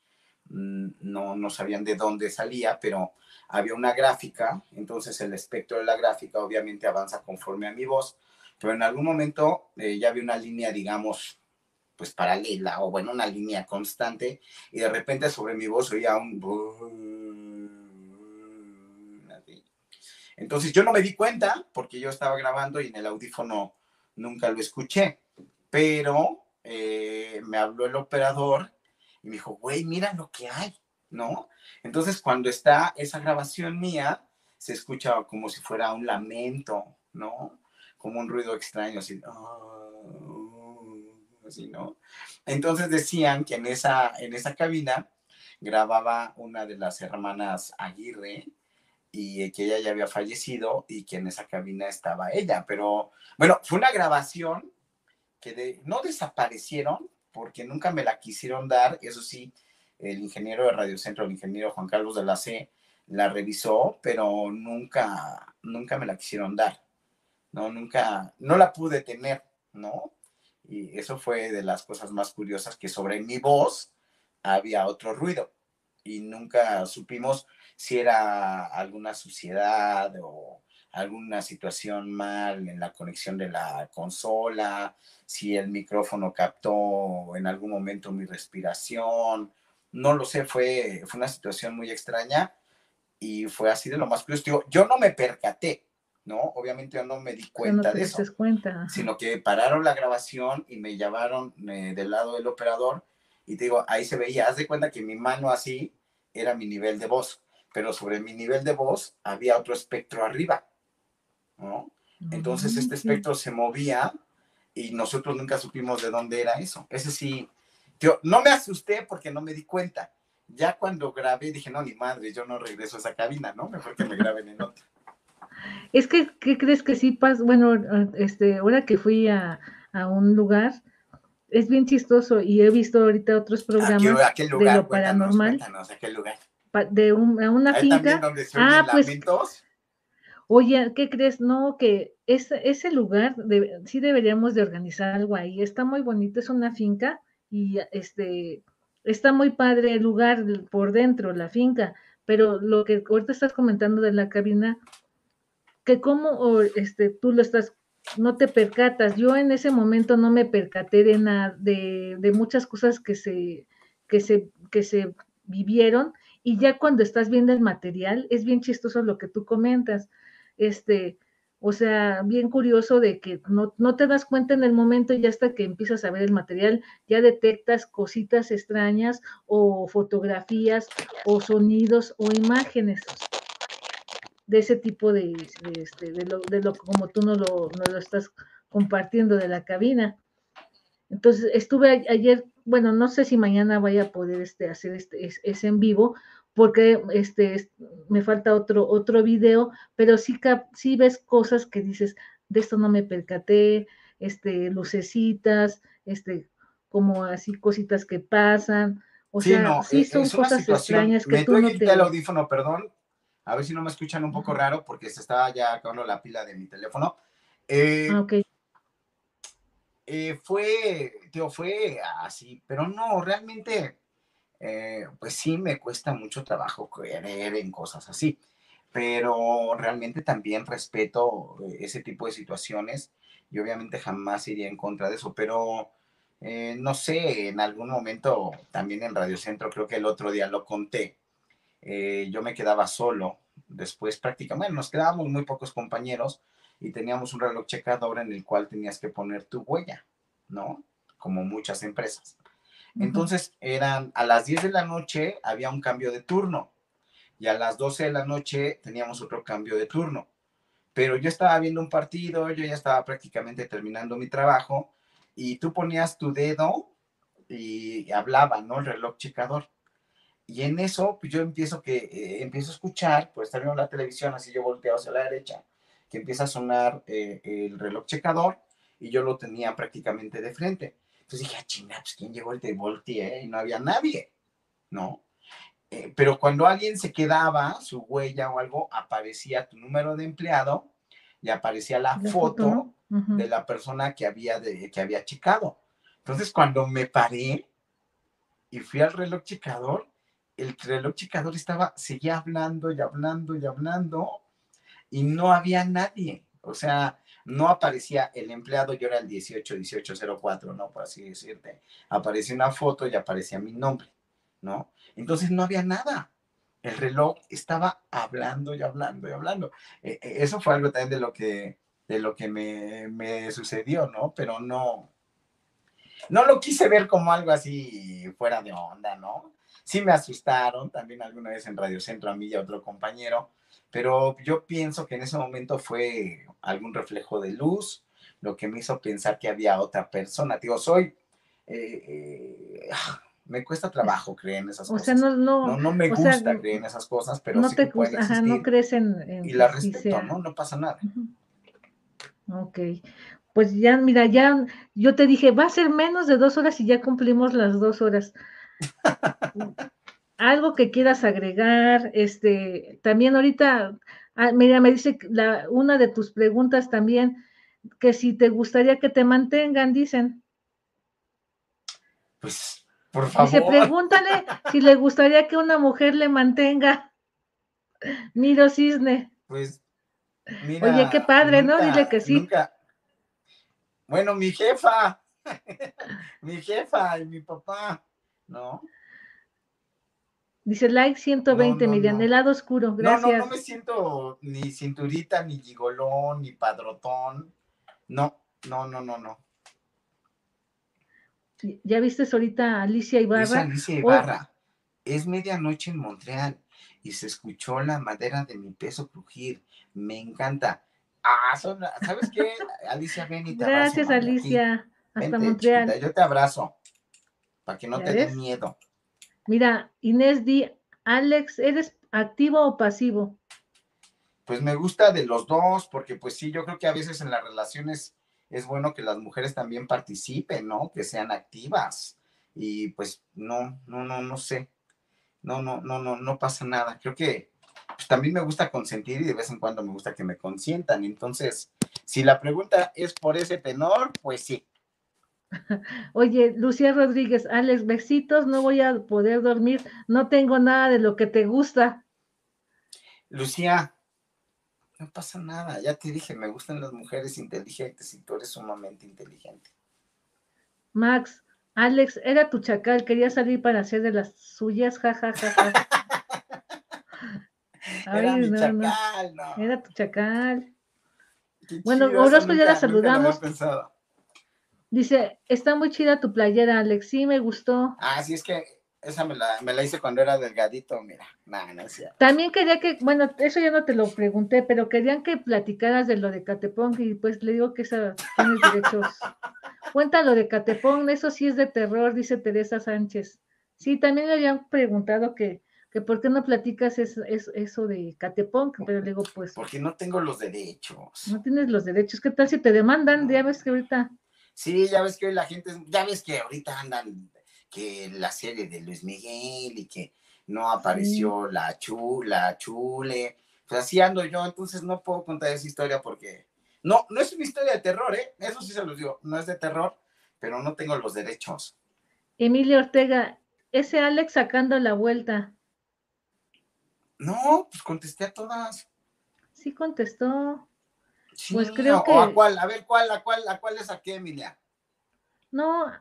mm, no, no sabían de dónde salía, pero había una gráfica, entonces el espectro de la gráfica obviamente avanza conforme a mi voz, pero en algún momento eh, ya había una línea, digamos, pues paralela o bueno, una línea constante y de repente sobre mi voz oía un... Entonces yo no me di cuenta porque yo estaba grabando y en el audífono nunca lo escuché, pero eh, me habló el operador y me dijo, güey, mira lo que hay, ¿no? Entonces cuando está esa grabación mía, se escucha como si fuera un lamento, ¿no? Como un ruido extraño, así, así ¿no? Entonces decían que en esa, en esa cabina grababa una de las hermanas Aguirre, y que ella ya había fallecido y que en esa cabina estaba ella. Pero bueno, fue una grabación que no desaparecieron porque nunca me la quisieron dar. Eso sí, el ingeniero de Radio Centro, el ingeniero Juan Carlos de la C, la revisó, pero nunca, nunca me la quisieron dar. No, nunca, no la pude tener, ¿no? Y eso fue de las cosas más curiosas que sobre mi voz había otro ruido y nunca supimos si era alguna suciedad o alguna situación mal en la conexión de la consola, si el micrófono captó en algún momento mi respiración, no lo sé, fue, fue una situación muy extraña y fue así de lo más curioso. Yo, no me percaté, ¿no? Obviamente yo no me di cuenta de eso, cuenta. sino que pararon la grabación y me llamaron eh, del lado del operador y te digo, ahí se veía, haz de cuenta que mi mano así era mi nivel de voz pero sobre mi nivel de voz había otro espectro arriba, ¿no? Entonces este espectro se movía y nosotros nunca supimos de dónde era eso. Ese sí, yo no me asusté porque no me di cuenta. Ya cuando grabé dije, no, ni madre, yo no regreso a esa cabina, ¿no? Mejor que me graben en otra. Es que, ¿qué crees que sí pasa? Bueno, este, ahora que fui a, un lugar, es bien chistoso y he visto ahorita otros programas de lo paranormal. Cuéntanos, ¿a qué lugar? de una finca. ah, pues. Oye, ¿qué crees? No, que ese, ese lugar sí deberíamos de organizar algo ahí. Está muy bonito, es una finca y este está muy padre el lugar por dentro, la finca, pero lo que ahorita estás comentando de la cabina, que cómo este, tú lo estás, no te percatas. Yo en ese momento no me percaté de nada, de, de muchas cosas que se, que se, que se vivieron y ya cuando estás viendo el material, es bien chistoso lo que tú comentas. Este, o sea, bien curioso de que no, no, te das cuenta en el momento y hasta que empiezas a ver el material, ya detectas cositas extrañas o fotografías o sonidos o imágenes de ese tipo de, este, de, lo, de lo como tú no lo, no lo estás compartiendo de la cabina. Entonces, estuve ayer, bueno, no sé si mañana vaya a poder este, hacer este, es, en vivo, porque este, me falta otro, otro video, pero sí, sí ves cosas que dices, de esto no me percaté, este, lucecitas, este, como así cositas que pasan. O sea, sí e, son cosas extrañas que me tú no te... el audífono, perdón, a ver si no me escuchan un poco raro porque se estaba ya acabando la pila de mi teléfono. Eh, ah, ok. Eh, fue, tío, fue así, pero no, realmente, eh, pues sí me cuesta mucho trabajo creer en cosas así, pero realmente también respeto eh, ese tipo de situaciones y obviamente jamás iría en contra de eso, pero no sé, en algún momento también en Radio Centro, creo que el otro día lo conté, yo me quedaba solo, después prácticamente, nos quedábamos muy pocos compañeros, y teníamos un reloj checador en el cual tenías que poner tu huella, ¿no? Como muchas empresas. Entonces eran a las 10 de la noche había un cambio de turno y a las 12 de la noche teníamos otro cambio de turno. Pero yo estaba viendo un partido, yo ya estaba prácticamente terminando mi trabajo y tú ponías tu dedo y hablaba, ¿no? El reloj checador. Y en eso, pues yo empiezo que eh, empiezo a escuchar, pues estar viendo la televisión, así yo volteado hacia la derecha que empieza a sonar eh, el reloj checador y yo lo tenía prácticamente de frente. Entonces dije, ah, chinga, pues quién llegó el de volteé y no había nadie, ¿no? eh, pero cuando alguien se quedaba, su huella o algo, aparecía tu número de empleado y aparecía la, foto, de la persona que había, de, que había checado. Entonces, cuando me paré y fui al reloj checador, el reloj checador estaba, seguía hablando y hablando y hablando y no había nadie. O sea, no aparecía el empleado, yo era el 18, 1804, ¿no? Por así decirte. Aparecía una foto y aparecía mi nombre, ¿no? Entonces no había nada. El reloj estaba hablando y hablando y hablando. E, e, eso fue algo también de lo que, de lo que me, me sucedió, ¿no? Pero no, no lo quise ver como algo así fuera de onda, ¿no? Sí me asustaron también alguna vez en Radio Centro a mí y a otro compañero, pero yo pienso que en ese momento fue algún reflejo de luz, lo que me hizo pensar que había otra persona. Digo, soy... Eh, eh, *sighs* me cuesta trabajo creer en esas cosas. O sea, no, no, no, me gusta creer en esas cosas, pero no sí te que pueden ajá, no crees en, y la respeto, ¿no? No pasa nada. Ok. Pues ya, mira, ya yo te dije, va a ser menos de dos horas y ya cumplimos las dos horas. Algo que quieras agregar, este, también ahorita, ah, mira, me dice la, una de tus preguntas también, que si te gustaría que te mantengan, dicen. Pues, por favor. Dice, pregúntale si le gustaría que una mujer le mantenga. Miro cisne. Pues, mira. Oye, qué padre, ¿no? Dile que sí. Bueno, mi jefa, *laughs* mi jefa y mi papá, ¿no? Dice like 120, no, Miriam, el lado oscuro, gracias. No, no, no me siento ni cinturita, ni gigolón, ni padrotón. No, no, no, no, no. ¿Ya viste ahorita Alicia Ibarra? Es Alicia oh. Ibarra. Es medianoche en Montreal y se escuchó la madera de mi peso crujir. Me encanta. Ah, ¿sabes qué? Alicia, ven y te Gracias, Alicia. Hasta Montreal. yo te abrazo. Para que no te dé miedo. Mira, Inés Di, Alex, ¿eres activo o pasivo? Pues me gusta de los dos, porque pues sí, yo creo que a veces en las relaciones es bueno que las mujeres también participen, ¿no? Que sean activas. Y pues no, no, no, no sé. No, no, no, no, no pasa nada. Creo que pues también me gusta consentir y de vez en cuando me gusta que me consientan. Entonces, si la pregunta es por ese tenor, pues sí. *laughs* Oye, Lucía Rodríguez, Alex, besitos, no voy a poder dormir, no tengo nada de lo que te gusta. Lucía, no pasa nada, ya te dije, me gustan las mujeres inteligentes y tú eres sumamente inteligente. Max, Alex, era tu chacal, quería salir para hacer de las suyas, jajajaja. Ja, ja, ja. *laughs* Era mi chacal, no. Era tu chacal. bueno, Orozco ya la saludamos. Dice, está muy chida tu playera, Alex. Sí, me gustó. Ah, sí, es que esa me la, me la hice cuando era delgadito, mira. Nah, no También quería que, bueno, eso ya no te lo pregunté, pero querían que platicaras de lo de Catepong y pues le digo que esa tienes *laughs* derechos. Cuenta lo de Catepong, eso sí es de terror, dice Teresa Sánchez. Sí, también le habían preguntado que, que por qué no platicas es, eso de Catepón, pero le digo, pues. Porque no tengo los derechos. No tienes los derechos. ¿Qué tal si te demandan? Ya ves que ahorita. Sí, ya ves que hoy la gente, ya ves que ahorita andan que la serie de Luis Miguel y que no apareció la chula, chule. Pues así ando yo, entonces no puedo contar esa historia porque. No, no es una historia de terror, ¿eh? Eso sí se los digo, no es de terror, pero no tengo los derechos. Emilio Ortega, ese Alex sacando la vuelta. No, pues contesté a todas. Sí contestó. Pues creo que. a cuál? A ver, ¿cuál? ¿A cuál? ¿A cuál le saqué, Emilia? No,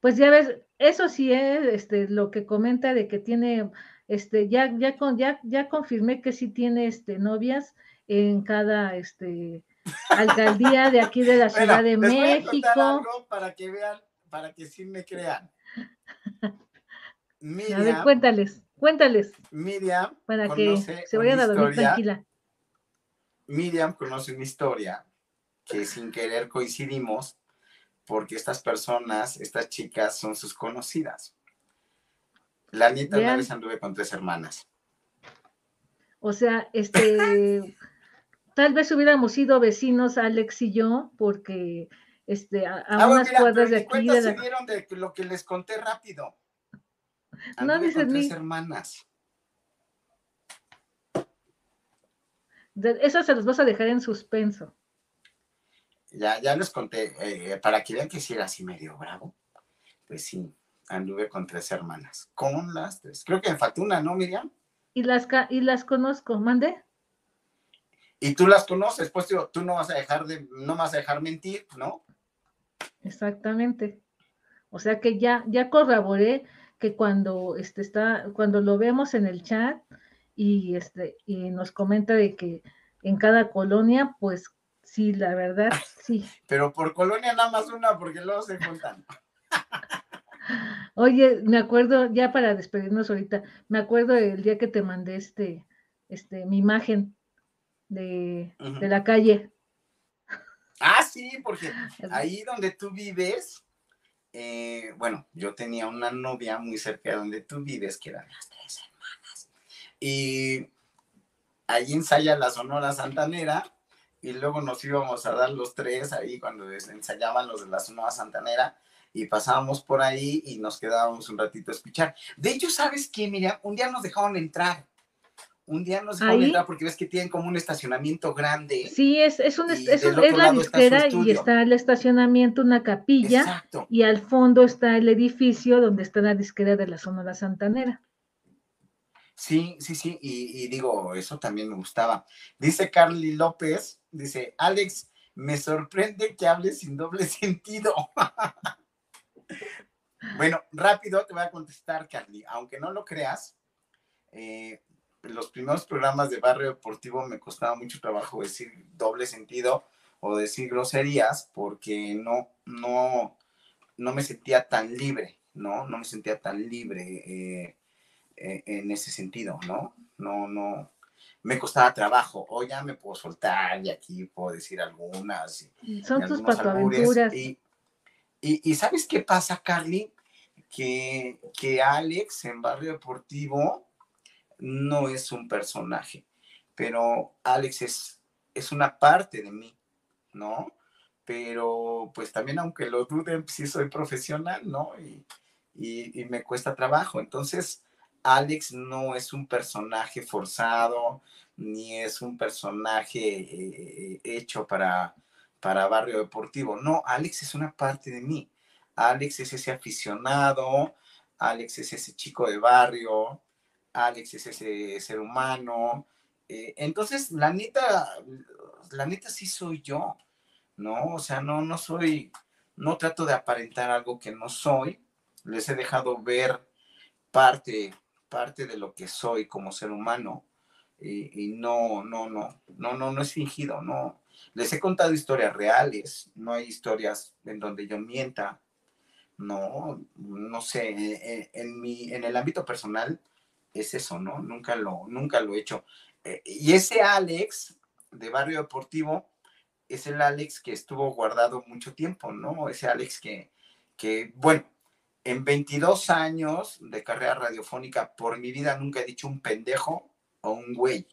pues ya ves, eso sí es este, lo que comenta de que tiene, este, ya, ya, con, ya, ya confirmé que sí tiene este, novias en cada este, alcaldía de aquí de la *laughs* Ciudad de México. algo para que vean, para que sí me crean. Miriam, *laughs* a ver, cuéntales. Cuéntales. Miriam. Para que se vayan a dormir tranquila. Miriam conoce una historia que sin querer coincidimos porque estas personas, estas chicas son sus conocidas. La nieta una vez anduve con tres hermanas. O sea, este, tal vez hubiéramos sido vecinos, Alex y yo, porque este, a, ah, unas cuadras de aquí. De, de lo que les conté rápido. no dices tres hermanas. Eso se los vas a dejar en suspenso. Ya, ya les conté, eh, para que vean que si era así medio bravo, pues sí, anduve con tres hermanas, con las tres. Creo que me faltó una, ¿no, Miriam? Y las, y las conozco, mande. Y tú las conoces, pues tú no vas a dejar de, no vas a dejar mentir, ¿no? Exactamente. O sea que ya, ya corroboré que cuando este está, cuando lo vemos en el chat y este, y nos comenta de que en cada colonia, pues sí, la verdad, sí. Pero por colonia nada más una, porque luego se juntan. *laughs* Oye, me acuerdo, ya para despedirnos ahorita, me acuerdo el día que te mandé este, este, mi imagen de, de la calle. Ah, sí, porque *laughs* ahí donde tú vives, eh, bueno, yo tenía una novia muy cerca de donde tú vives, que eran las tres hermanas. Y ahí ensaya la Sonora Santanera, y luego nos íbamos a dar los tres ahí cuando ensayaban los de la Sonora Santanera, y pasábamos por ahí y nos quedábamos un ratito a escuchar. De hecho, ¿sabes qué, Miriam? Un día nos dejaron entrar. Un día nos dejaron entrar porque ves que tienen como un estacionamiento grande. Sí, es, es, un, es, la disquera y está el estacionamiento, una capilla. Exacto. Y al fondo está el edificio donde está la disquera de la Sonora Santanera. Sí, sí, sí, y, digo, eso también me gustaba. Dice Carly López, dice, Alex, me sorprende que hables sin doble *laughs* sentido. Bueno, rápido te voy a contestar, Carly. Aunque no lo creas, eh, los primeros programas de Barrio Deportivo me costaba mucho trabajo decir doble sentido o decir groserías porque no, no, no me sentía tan libre, ¿no? No me sentía tan libre eh, en ese sentido, ¿no? No, no, me costaba trabajo. O ya me puedo soltar y aquí puedo decir algunas. Son tus patoaventuras. Y, ¿sabes qué pasa, Carly? Que, que Alex en Barrio Deportivo no es un personaje, pero Alex es, es una parte de mí, ¿no? Pero pues también aunque lo duden, sí soy profesional, ¿no? Y, y, me cuesta trabajo. Entonces, Alex no es un personaje forzado, ni es un personaje eh, hecho para, para Barrio Deportivo. No, Alex es una parte de mí. Alex es ese aficionado, Alex es ese chico de barrio, Alex es ese ser humano. Eh, entonces, la neta, la neta sí soy yo, ¿no? O sea, no, no soy, no trato de aparentar algo que no soy. Les he dejado ver parte, parte de lo que soy como ser humano. Y, no, no, no, no, no, no es fingido, no, les he contado historias reales, no hay historias en donde yo mienta. No, no sé, eh, eh, en, mi, en el ámbito personal es eso, ¿no? Nunca lo, nunca lo he hecho. Eh, y ese Alex de Barrio Deportivo es el Alex que estuvo guardado mucho tiempo, ¿no? Ese Alex que, que, bueno, en 22 años de carrera radiofónica, por mi vida nunca he dicho un pendejo o un güey.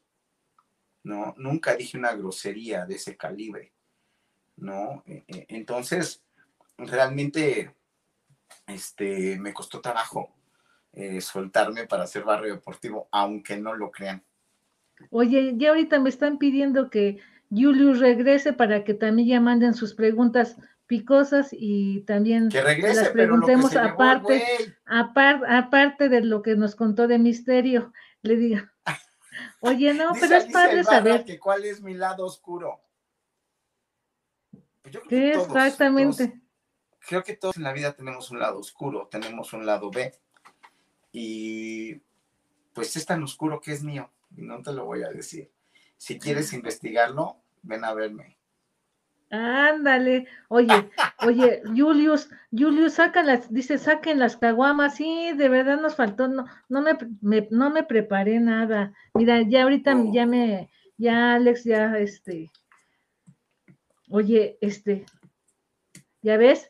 ¿no? Nunca dije una grosería de ese calibre, ¿no? E, e, entonces, realmente, este, me costó trabajo eh, soltarme para hacer barrio deportivo, aunque no lo crean. Oye, ya ahorita me están pidiendo que Julius regrese para que también ya manden sus preguntas picosas y también que regrese, las preguntemos aparte, aparte, aparte de lo que nos contó de misterio. Le digo, *laughs* Oye, no, pero es padre saber. Que ¿Cuál es mi lado oscuro? Pues exactamente. creo que todos en la vida tenemos un lado oscuro, tenemos un lado B. Y pues es tan oscuro que es mío, y no te lo voy a decir. Si quieres investigarlo, ven a verme. Ándale, oye, oye, *laughs* Julius, Julius, saca las, dice, saquen las caguamas, sí, de verdad nos faltó, no, no me, no me preparé nada. Mira, ya ahorita ya me, ya Alex, ya este, oye, este, ya ves,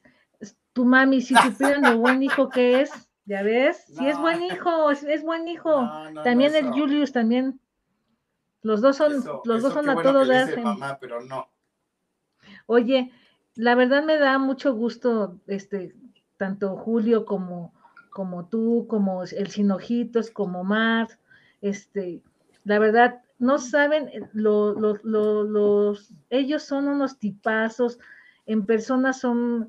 tu mami, si supieran lo buen hijo que es, ya ves, *laughs* sí es buen hijo, es, buen hijo. también el Julius, también. Los dos son, los dos son a todo dar. Mamá, pero no. Oye, la verdad me da mucho gusto, este, tanto Julio como, como tú, como el Sinojitos, como Mar, este, la verdad, no saben, eh, los, ellos son unos tipazos, en persona son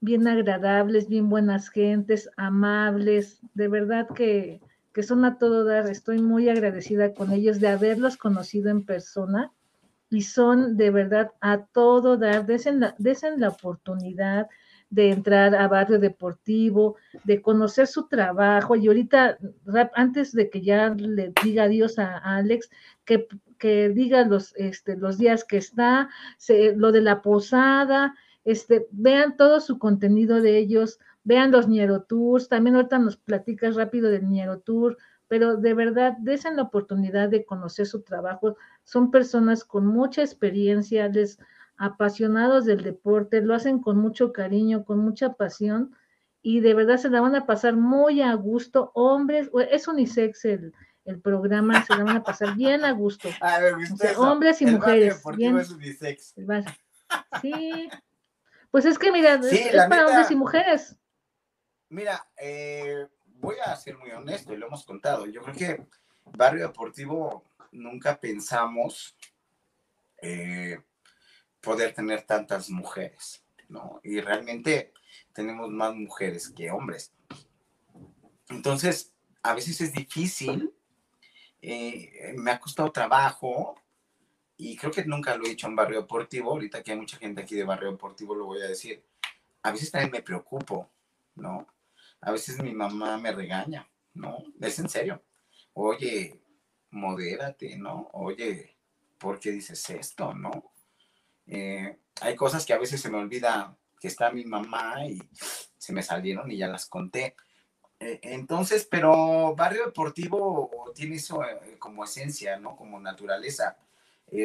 bien agradables, bien buenas gentes, amables, de verdad que, que son a todo dar. Estoy muy agradecida con ellos de haberlos conocido en persona y son de verdad a todo dar, desen la, desen la oportunidad de entrar a barrio deportivo, de conocer su trabajo. Y ahorita, antes de que ya le diga adiós a, Alex, que, que, diga los, este, los días que está, lo de la posada, este, vean todo su contenido de ellos, vean los Niero Tours, también ahorita nos platicas rápido del Niero Tour, pero de verdad, desen la oportunidad de conocer su trabajo. Son personas con mucha experiencia, les apasionados del deporte, lo hacen con mucho cariño, con mucha pasión y de verdad se la van a pasar muy a gusto. Hombres, es unisex el, el programa, se la van a pasar bien a gusto. *laughs* hombres y mujeres. Bien, es unisex. Sí. Pues es que mira, es, para hombres y mujeres. Mira, eh, voy a ser muy honesto y lo hemos contado. Yo creo que Barrio Deportivo nunca pensamos eh, poder tener tantas mujeres, ¿no? Y realmente tenemos más mujeres que hombres. Entonces, a veces es difícil, eh, me ha costado trabajo y creo que nunca lo he hecho en barrio deportivo, ahorita que hay mucha gente aquí de barrio deportivo lo voy a decir, a veces también me preocupo, ¿no? A veces mi mamá me regaña, ¿no? Es en serio. Oye, modérate, ¿no? Oye, ¿por qué dices esto, no? Eh, hay cosas que a veces se me olvida que está mi mamá y se me salieron y ya las conté. Eh, entonces, pero Barrio Deportivo tiene eso eh, como esencia, ¿no? Como naturaleza,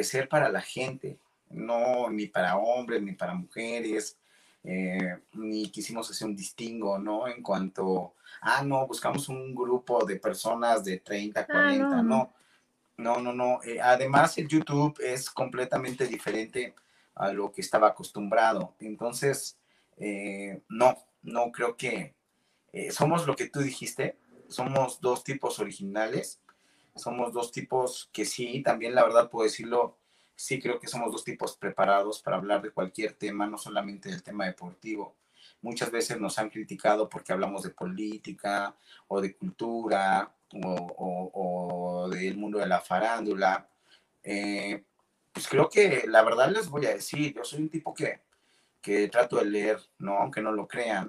ser para la gente, no ni para hombres ni para mujeres, ni quisimos hacer un distingo, ¿no? En cuanto, ah, no, buscamos un grupo de personas de 30, 40, ah, no. no. No, no, además, el YouTube es completamente diferente a lo que estaba acostumbrado. Entonces, eh, no, no creo que eh, somos lo que tú dijiste, somos dos tipos originales, somos dos tipos que sí, también la verdad puedo decirlo, sí creo que somos dos tipos preparados para hablar de cualquier tema, no solamente del tema deportivo. Muchas veces nos han criticado porque hablamos de política o de cultura o, del mundo de la farándula. Eh, pues creo que la verdad les voy a decir, yo soy un tipo que, que trato de leer, ¿no? Aunque no lo crean,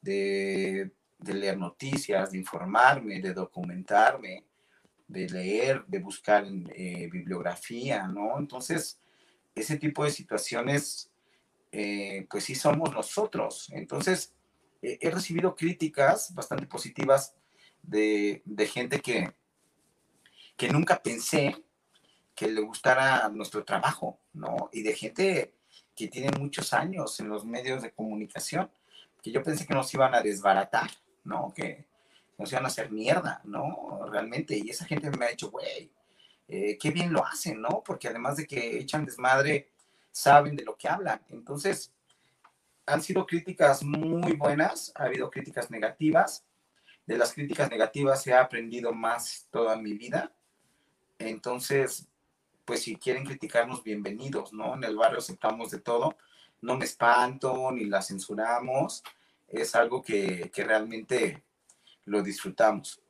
de, de leer noticias, de informarme, de documentarme, de leer, de buscar eh, bibliografía, ¿no? Entonces, ese tipo de situaciones, eh, pues sí somos nosotros. Entonces, he recibido críticas bastante positivas de, de gente que, que nunca pensé que le gustara nuestro trabajo, ¿no? Y de gente que tiene muchos años en los medios de comunicación, que yo pensé que nos iban a desbaratar, ¿no? Que nos iban a hacer mierda, ¿no? Realmente, y esa gente me ha dicho, güey, eh, qué bien lo hacen, ¿no? Porque además de que echan desmadre, saben de lo que hablan. Entonces, han sido críticas muy buenas, ha habido críticas negativas. De las críticas negativas he aprendido más toda mi vida. Entonces, pues si quieren criticarnos, bienvenidos, ¿no? En el barrio aceptamos de todo, no me espanto ni la censuramos, es algo que, realmente lo disfrutamos.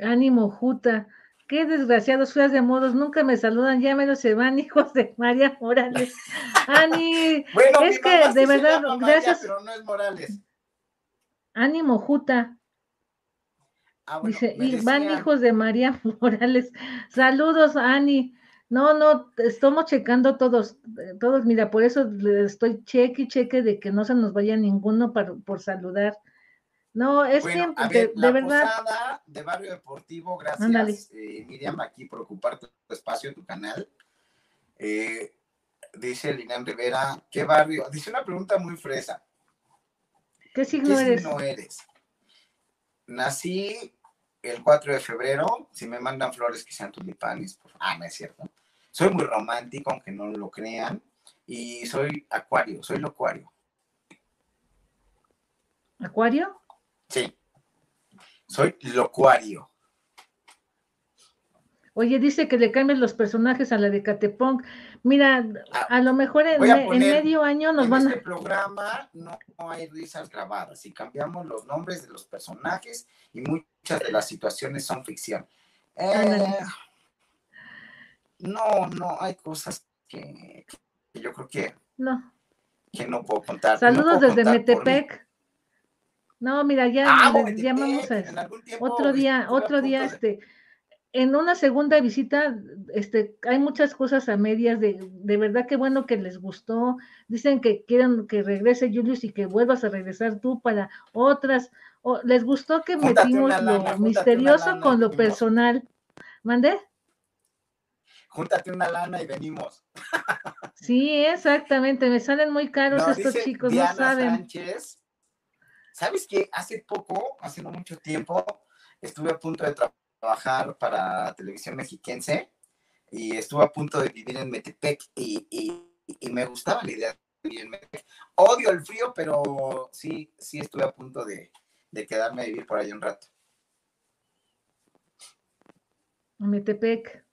Ánimo, Juta. Qué desgraciados feas de modos, nunca me saludan, ya me se van, *laughs* hijos de María Morales. Ani, *laughs* es que de verdad, gracias. pero no es Morales. Ánimo, Juta. Ah, Dice, y van hijos de María *laughs* Morales. Saludos, Ani. No, no, estamos checando todos, todos, mira, por eso estoy cheque y cheque de que no se nos vaya ninguno por saludar. No, es que de verdad. de Barrio Deportivo, gracias, eh, Miriam, aquí por ocupar tu espacio, tu canal. Eh, dice Lilian Rivera, ¿qué barrio? Dice una pregunta muy fresa. ¿Qué signo ¿Qué eres? Signo eres? Nací el 4 de febrero, si me mandan flores que sean tulipanes, pues, ah, no es cierto. Soy muy romántico, aunque no lo crean, y soy acuario, soy locuario. ¿Acuario? Sí, soy locuario. Oye, dice que le cambies los personajes a la de Catepong. Mira, ah, a, lo mejor en, medio año nos van a. En este programa no, hay risas grabadas y cambiamos los nombres de los personajes y muchas de las situaciones son ficción. Eh, no, no, hay cosas que, yo creo que no. que no puedo contar. Saludos desde Metepec. No, mira, ya, ah, ya vamos a otro día, otro día, este en una segunda visita, este, hay muchas cosas a medias de, de verdad que bueno que les gustó. Dicen que quieren que regrese Julius y que vuelvas a regresar tú para otras. O, les gustó que metimos lo misterioso con lo personal. ¿Mandé? Júntate una lana y venimos. *laughs* sí, exactamente. Me salen muy caros estos chicos, no saben. Sánchez, ¿Sabes qué? Hace poco, hace no mucho tiempo, estuve a punto de trabajar trabajar para televisión mexiquense y estuve a punto de vivir en Metepec y, me gustaba la idea de vivir en Metepec. Odio el frío, pero sí, sí estuve a punto de, quedarme a vivir por ahí un rato. Metepec.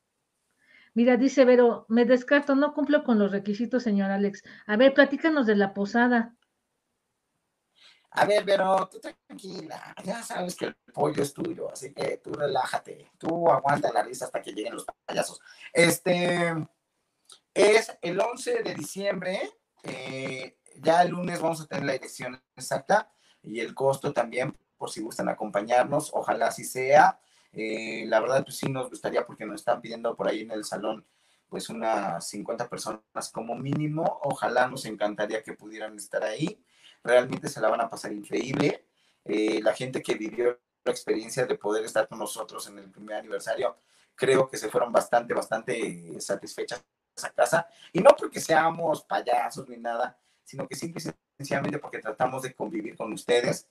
Mira, dice Vero, me descarto, no cumplo con los requisitos, señor Alex. A ver, platícanos de la posada. A ver, pero tú tranquila, ya sabes que el pollo es tuyo, así que tú relájate, tú aguanta la risa hasta que lleguen los payasos. Este es el 11 de diciembre, eh, ya el lunes vamos a tener la dirección exacta y el costo también, por si gustan acompañarnos, ojalá así sea. Eh, la verdad, pues sí nos gustaría porque nos están pidiendo por ahí en el salón pues unas 50 personas como mínimo. Ojalá nos encantaría que pudieran estar ahí realmente se la van a pasar increíble. Eh, la gente que vivió la experiencia de poder estar con nosotros en el primer aniversario, creo que se fueron bastante, bastante satisfechas a casa. Y no porque seamos payasos ni nada, sino que simple y sencillamente porque tratamos de convivir con ustedes.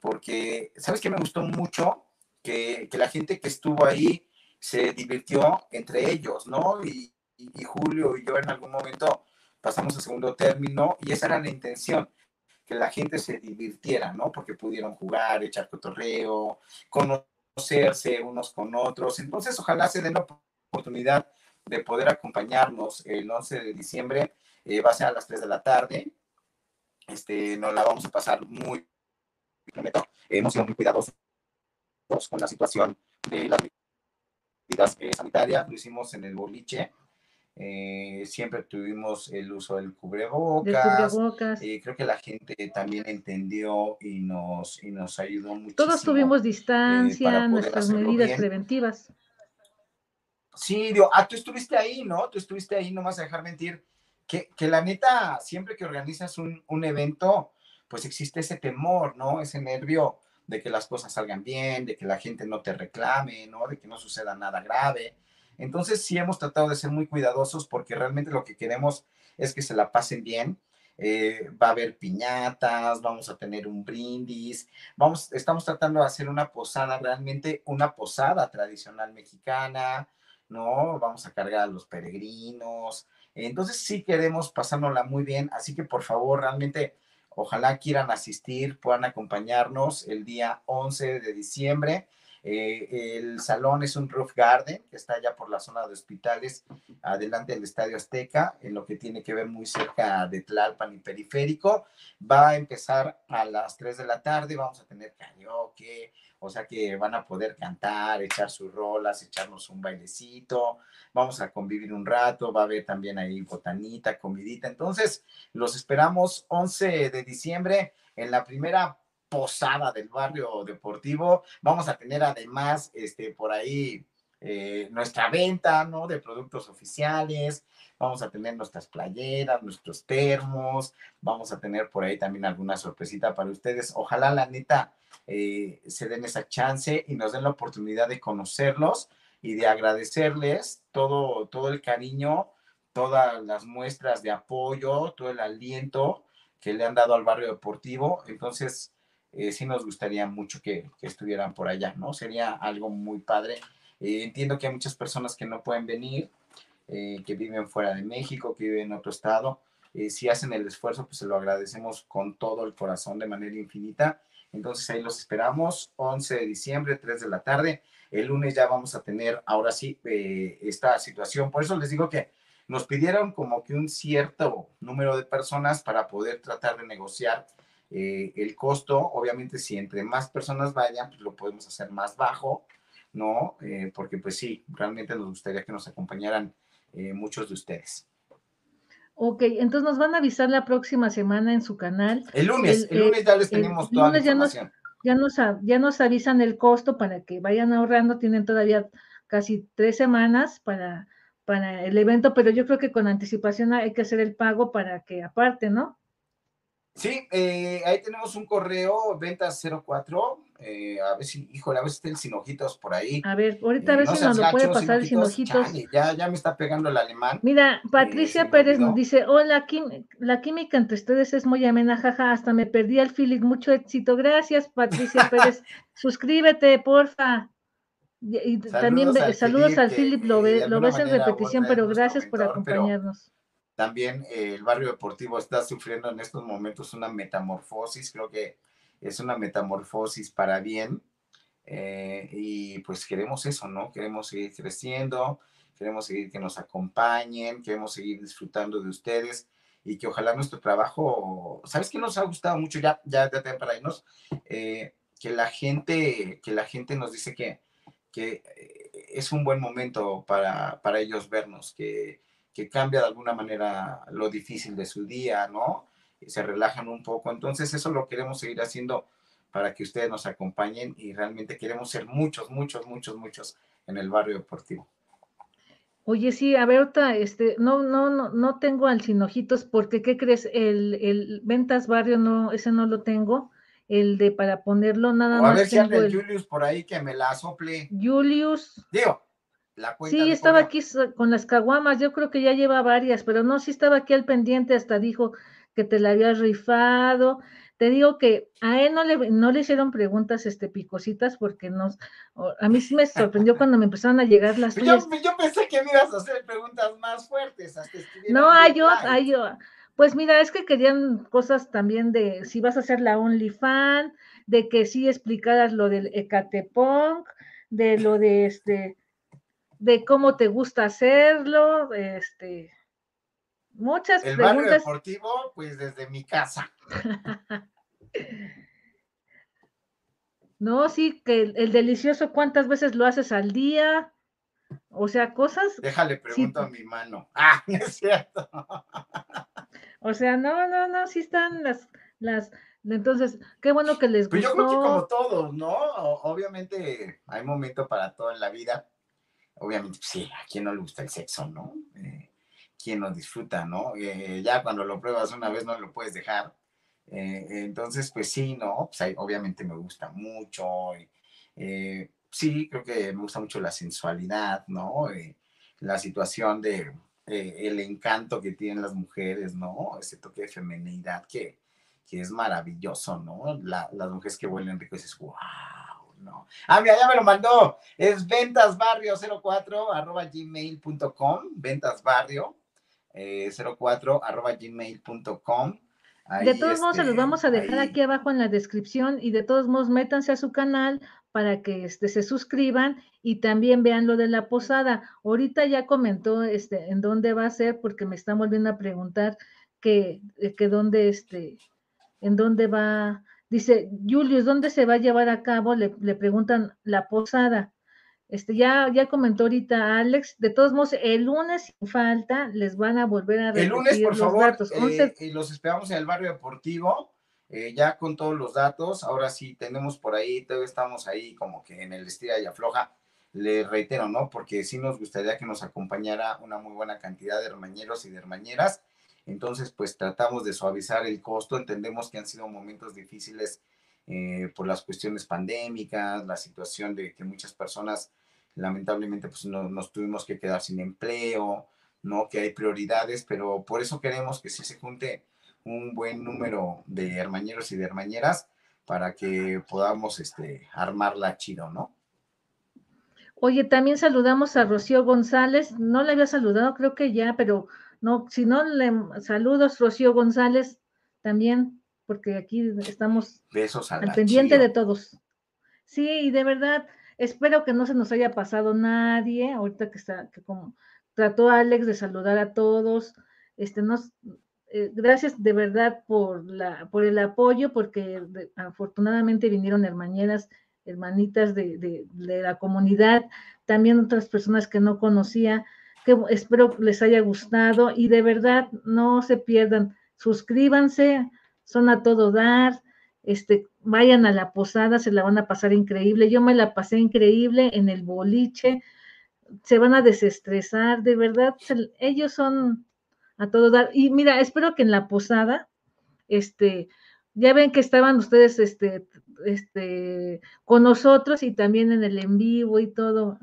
Porque, ¿sabes qué me gustó mucho? Que, que la gente que estuvo ahí se divirtió entre ellos, ¿no? Y, y, Julio y yo en algún momento pasamos a segundo término y esa era la intención que la gente se divirtiera, ¿no? Porque pudieron jugar, echar cotorreo, conocerse unos con otros. Entonces, ojalá se den la oportunidad de poder acompañarnos el 11 de diciembre. Eh, va a ser a las 3 de la tarde. Este, nos la vamos a pasar muy, hemos sido muy cuidadosos con la situación de las medidas eh, sanitarias. Lo hicimos en el boliche eh, siempre tuvimos el uso del cubrebocas. Eh, creo que la gente también entendió y nos, y nos ayudó mucho. Todos tuvimos eh, distancia, nuestras medidas preventivas. Sí, digo, ah, tú estuviste ahí, ¿no? Tú estuviste ahí, no vas a dejar mentir. Que, que la neta, siempre que organizas un, un evento, pues existe ese temor, ¿no? Ese nervio de que las cosas salgan bien, de que la gente no te reclame, ¿no? De que no suceda nada grave. Entonces sí hemos tratado de ser muy cuidadosos porque realmente lo que queremos es que se la pasen bien. Eh, va a haber piñatas, vamos a tener un brindis, vamos, estamos tratando de hacer una posada, realmente una posada tradicional mexicana, ¿no? Vamos a cargar a los peregrinos. Entonces sí queremos pasárnosla muy bien, así que por favor, realmente, ojalá quieran asistir, puedan acompañarnos el día 11 de diciembre. Eh, el salón es un roof garden que está allá por la zona de hospitales, adelante del Estadio Azteca, en lo que tiene que ver muy cerca de Tlalpan y Periférico. Va a empezar a las 3 de la tarde, vamos a tener karaoke, o sea que van a poder cantar, echar sus rolas, echarnos un bailecito, vamos a convivir un rato, va a haber también ahí botanita, comidita. Entonces, los esperamos 11 de diciembre en la primera posada del barrio deportivo. Vamos a tener además este, por ahí eh, nuestra venta, ¿no? De productos oficiales. Vamos a tener nuestras playeras, nuestros termos. Vamos a tener por ahí también alguna sorpresita para ustedes. Ojalá la neta eh, se den esa chance y nos den la oportunidad de conocerlos y de agradecerles todo, todo el cariño, todas las muestras de apoyo, todo el aliento que le han dado al barrio deportivo. Entonces, eh, sí nos gustaría mucho que, estuvieran por allá, ¿no? Sería algo muy padre. Eh, entiendo que hay muchas personas que no pueden venir, eh, que viven fuera de México, que viven en otro estado. si hacen el esfuerzo, pues se lo agradecemos con todo el corazón de manera infinita. Entonces ahí los esperamos, 11 de diciembre, 3 de la tarde. El lunes ya vamos a tener ahora sí eh, esta situación. Por eso les digo que nos pidieron como que un cierto número de personas para poder tratar de negociar eh, el costo. Obviamente si entre más personas vayan, pues lo podemos hacer más bajo, ¿no? Eh, porque pues sí, realmente nos gustaría que nos acompañaran muchos de ustedes. Ok, entonces nos van a avisar la próxima semana en su canal. El lunes, el, lunes ya les tenemos toda la información. Ya nos, ya, nos, avisan el costo para que vayan ahorrando, tienen todavía casi tres semanas para, para el evento, pero yo creo que con anticipación hay que hacer el pago para que aparte, ¿no? Sí, eh, ahí tenemos un correo, ventas 04, eh, a ver si, híjole, a ver si está el sin ojitos por ahí. A ver, ahorita a ver si nos lo puede pasar el sin ojitos. ya, ya me está pegando el alemán. Mira, Patricia eh, Pérez nos dice, hola, la química entre ustedes es muy amena, jaja, hasta me perdí al Philip, mucho éxito. Gracias, Patricia *laughs* Pérez. Suscríbete, porfa. Y, también saludos al Philip, lo, lo ves en repetición, pero gracias por acompañarnos. También eh, el barrio deportivo está sufriendo en estos momentos una metamorfosis, creo que es una metamorfosis para bien. Eh, y pues queremos eso, ¿no? Queremos seguir creciendo, queremos seguir que nos acompañen, queremos seguir disfrutando de ustedes y que ojalá nuestro trabajo, ¿sabes qué nos ha gustado mucho? Ya, ya, ya para irnos, eh, que la gente, que la gente nos dice que, que es un buen momento para, para ellos vernos, que, que cambia de alguna manera lo difícil de su día, ¿no? Se relajan un poco. Entonces eso lo queremos seguir haciendo para que ustedes nos acompañen y realmente queremos ser muchos, muchos, muchos, muchos en el barrio deportivo. Oye, sí, a ver, este, no, no, no, no tengo al sinojitos porque, ¿qué crees? El, el Ventas Barrio, no, ese no lo tengo, el de para ponerlo nada más. A ver si anda el Julius por ahí que me la sople. Julius. Digo, sí, estaba aquí con las caguamas, yo creo que ya lleva varias, pero no, sí estaba aquí al pendiente, hasta dijo que te la habías rifado. Te digo que a él no le, no le hicieron preguntas este, picositas porque nos, a mí sí me sorprendió cuando me empezaron a llegar las yo, yo, pensé que me ibas a hacer preguntas más fuertes. no, hay yo, hay yo. Pues mira, es que querían cosas también de si vas a hacer la OnlyFans, de que sí explicaras lo del Ecatepunk, de lo de este, de cómo te gusta hacerlo, este, muchas el barrio deportivo, pues desde mi casa. *laughs* no, sí, que el, delicioso, ¿cuántas veces lo haces al día? O sea, cosas. Déjale, pregunto a mi mano. *laughs* Ah, es cierto. o sea, no, no, no, sí están las, las, entonces, qué bueno que les gustó. Pues yo creo que como todos, ¿no? Obviamente hay momento para todo en la vida obviamente, pues sí, a quién no le gusta el sexo, ¿no? Eh, ¿Quién no disfruta, no? Eh, ya cuando lo pruebas una vez no lo puedes dejar. Eh, entonces, pues sí, ¿no? Pues obviamente me gusta mucho. sí, creo que me gusta mucho la sensualidad, ¿no? la situación de el encanto que tienen las mujeres, ¿no? Ese toque de femenidad que, que es maravilloso, ¿no? las mujeres que huelen rico dices, wow no. Ah, mira, ya me lo mandó. Es ventasbarrio04 arroba gmail.com. Ventasbarrio 04 eh, arroba gmail.com. de todos modos, se los este, vamos a dejar aquí abajo en la descripción y de todos modos métanse a su canal para que este, se suscriban y también vean lo de la posada. Ahorita ya comentó este, en dónde va a ser porque me están volviendo a preguntar que, que dónde, este, en dónde va Dice, Julius, ¿dónde se va a llevar a cabo? Le, preguntan la posada. Este, ya, ya comentó ahorita Alex, de todos modos, el lunes sin falta les van a volver a repetir El lunes, por favor, eh, y los esperamos en el barrio deportivo, eh, ya con todos los datos. Ahora sí, tenemos por ahí, todavía estamos ahí como que en el estira y afloja. Le reitero, ¿no? Porque sí nos gustaría que nos acompañara una muy buena cantidad de hermañeros y de hermañeras entonces, pues tratamos de suavizar el costo. Entendemos que han sido momentos difíciles eh, por las cuestiones pandémicas, la situación de que muchas personas lamentablemente pues nos tuvimos que quedar sin empleo, ¿no? Que hay prioridades, pero por eso queremos que sí se junte un buen número de hermañeros y de hermañeras para que podamos este, armarla chido, ¿no? Oye, también saludamos a Rocío González, no la había saludado, creo que ya, pero no, si no, le saludos, Rocío González, también porque aquí estamos Besos al pendiente de todos. Sí, y de verdad, espero que no se nos haya pasado nadie, ahorita que está, que como trató Alex de saludar a todos, este, nos, eh, gracias de verdad por, la, por el apoyo, porque afortunadamente vinieron hermaneras, hermanitas de, de, de, la comunidad, también otras personas que no conocía, espero les haya gustado y de verdad no se pierdan, suscríbanse, son a todo dar, este, vayan a la posada, se la van a pasar increíble. Yo me la pasé increíble en el boliche, se van a desestresar, de verdad, ellos son a todo dar. Y mira, espero que en la posada, este, ya ven que estaban ustedes, este, este, con nosotros y también en el en vivo y todo.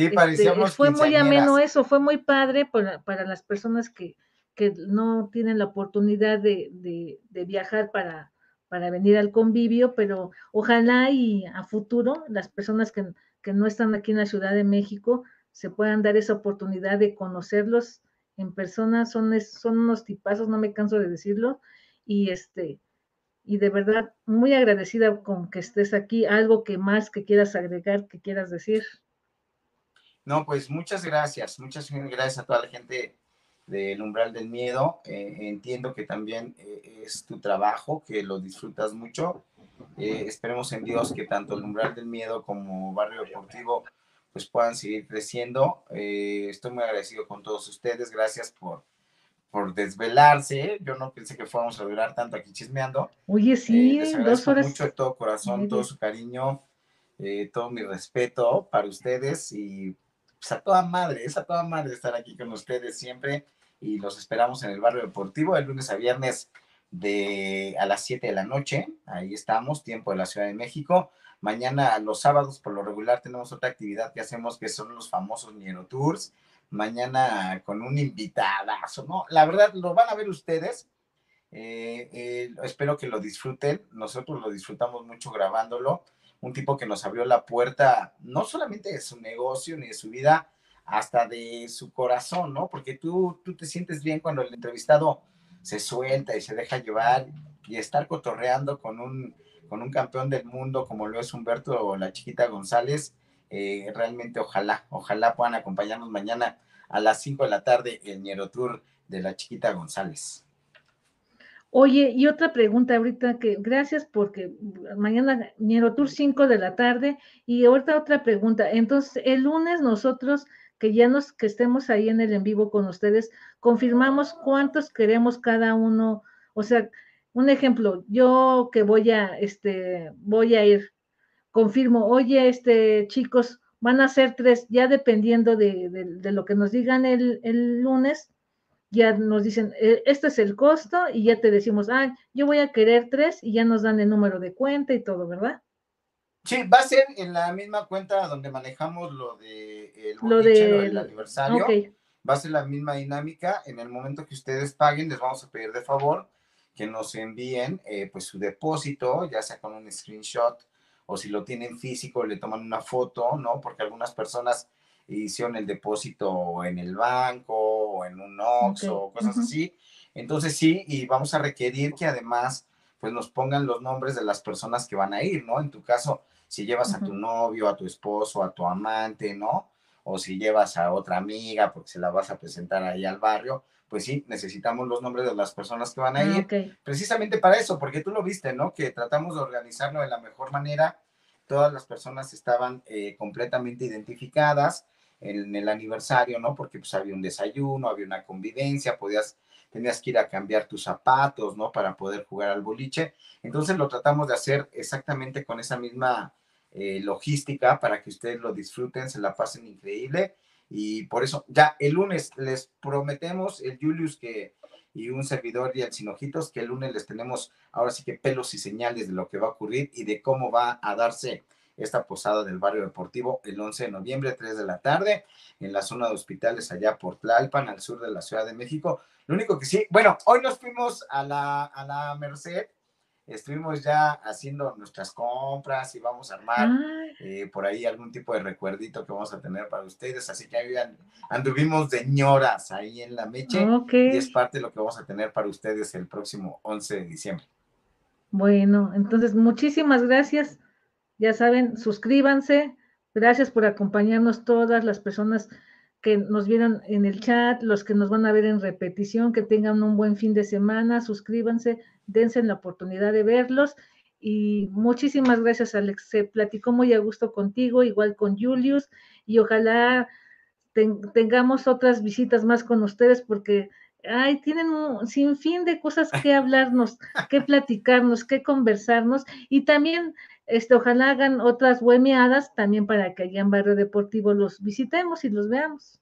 Sí, este, parecíamos este, Fue muy ameno eso, fue muy padre para, para las personas que, que, no tienen la oportunidad de, de, de viajar para, para venir al convivio, pero ojalá y a futuro las personas que, que, no están aquí en la Ciudad de México se puedan dar esa oportunidad de conocerlos en persona, son, son unos tipazos, no me canso de decirlo, y este, y de verdad muy agradecida con que estés aquí, algo que más que quieras agregar, que quieras decir. No, pues muchas gracias, muchas gracias a toda la gente del umbral del miedo. Eh, entiendo que también eh, es tu trabajo, que lo disfrutas mucho. Eh, esperemos en Dios que tanto el umbral del miedo como Barrio Deportivo pues puedan seguir creciendo. estoy muy agradecido con todos ustedes. Gracias por, por desvelarse. Yo no pensé que fuéramos a durar tanto aquí chismeando. Oye, sí, dos horas. mucho de todo corazón, todo su cariño, todo mi respeto para ustedes y pues a toda madre, es a toda madre estar aquí con ustedes siempre y los esperamos en el barrio deportivo el lunes a viernes de a las 7 de la noche. Ahí estamos, tiempo de la Ciudad de México. Mañana, los sábados, por lo regular, tenemos otra actividad que hacemos que son los famosos Niero Tours. Mañana con un invitadazo, ¿no? La verdad, lo van a ver ustedes. Eh, eh, espero que lo disfruten. Nosotros lo disfrutamos mucho grabándolo un tipo que nos abrió la puerta, no solamente de su negocio ni de su vida, hasta de su corazón, ¿no? Porque tú, tú te sientes bien cuando el entrevistado se suelta y se deja llevar y estar cotorreando con un, con un campeón del mundo como lo es Humberto o la chiquita González, eh, realmente ojalá, ojalá puedan acompañarnos mañana a las 5 de la tarde el Niero Tour de la chiquita González. Oye, y otra pregunta ahorita que, gracias porque mañana Tour 5 de la tarde, y ahorita otra pregunta. Entonces, el lunes nosotros que ya nos, que estemos ahí en el en vivo con ustedes, confirmamos cuántos queremos cada uno. O sea, un ejemplo, yo que voy a, este, voy a ir, confirmo, oye, este, chicos, van a ser tres, ya dependiendo de, de, de lo que nos digan el, el lunes, ya nos dicen, e, este es el costo y ya te decimos, ah, yo voy a querer tres y ya nos dan el número de cuenta y todo, ¿verdad? Sí, va a ser en la misma cuenta donde manejamos lo de el lo del aniversario. Va a ser la misma dinámica. En el momento que ustedes paguen, les vamos a pedir de favor que nos envíen eh, pues su depósito, ya sea con un screenshot o si lo tienen físico, le toman una foto, ¿no? Porque algunas personas hicieron el depósito en el banco o en un OX o cosas así. Entonces sí, y vamos a requerir que además pues nos pongan los nombres de las personas que van a ir, ¿no? En tu caso, si llevas a tu novio, a tu esposo, a tu amante, ¿no? O si llevas a otra amiga porque se la vas a presentar ahí al barrio, pues sí, necesitamos los nombres de las personas que van a ah, ir. Precisamente para eso, porque tú lo viste, ¿no? Que tratamos de organizarlo de la mejor manera. Todas las personas estaban eh, completamente identificadas en el aniversario, ¿no? Porque pues había un desayuno, había una convivencia, podías, tenías que ir a cambiar tus zapatos, ¿no? Para poder jugar al boliche. Entonces lo tratamos de hacer exactamente con esa misma eh, logística para que ustedes lo disfruten, se la pasen increíble. Y por eso, ya el lunes les prometemos, el Julius que y un servidor y el Sinojitos, que el lunes les tenemos ahora sí que pelos y señales de lo que va a ocurrir y de cómo va a darse esta posada del barrio deportivo el 11 de noviembre, 3 de la tarde, en la zona de hospitales allá por Tlalpan, al sur de la Ciudad de México. Lo único que sí, bueno, hoy nos fuimos a la, a la Merced, estuvimos ya haciendo nuestras compras y vamos a armar eh, por ahí algún tipo de recuerdito que vamos a tener para ustedes. Así que ahí anduvimos de ñoras ahí en la meche y es parte de lo que vamos a tener para ustedes el próximo 11 de diciembre. Bueno, entonces muchísimas gracias. Ya saben, suscríbanse. Gracias por acompañarnos todas las personas que nos vieron en el chat, los que nos van a ver en repetición, que tengan un buen fin de semana, suscríbanse, dense la oportunidad de verlos. Y muchísimas gracias, Alex. Se platicó muy a gusto contigo, igual con Julius, y ojalá tengamos otras visitas más con ustedes porque ay, tienen un sinfín de cosas *laughs* que hablarnos, que platicarnos, que conversarnos y también este, ojalá hagan otras huemeadas también para que allá en Barrio Deportivo los visitemos y los veamos.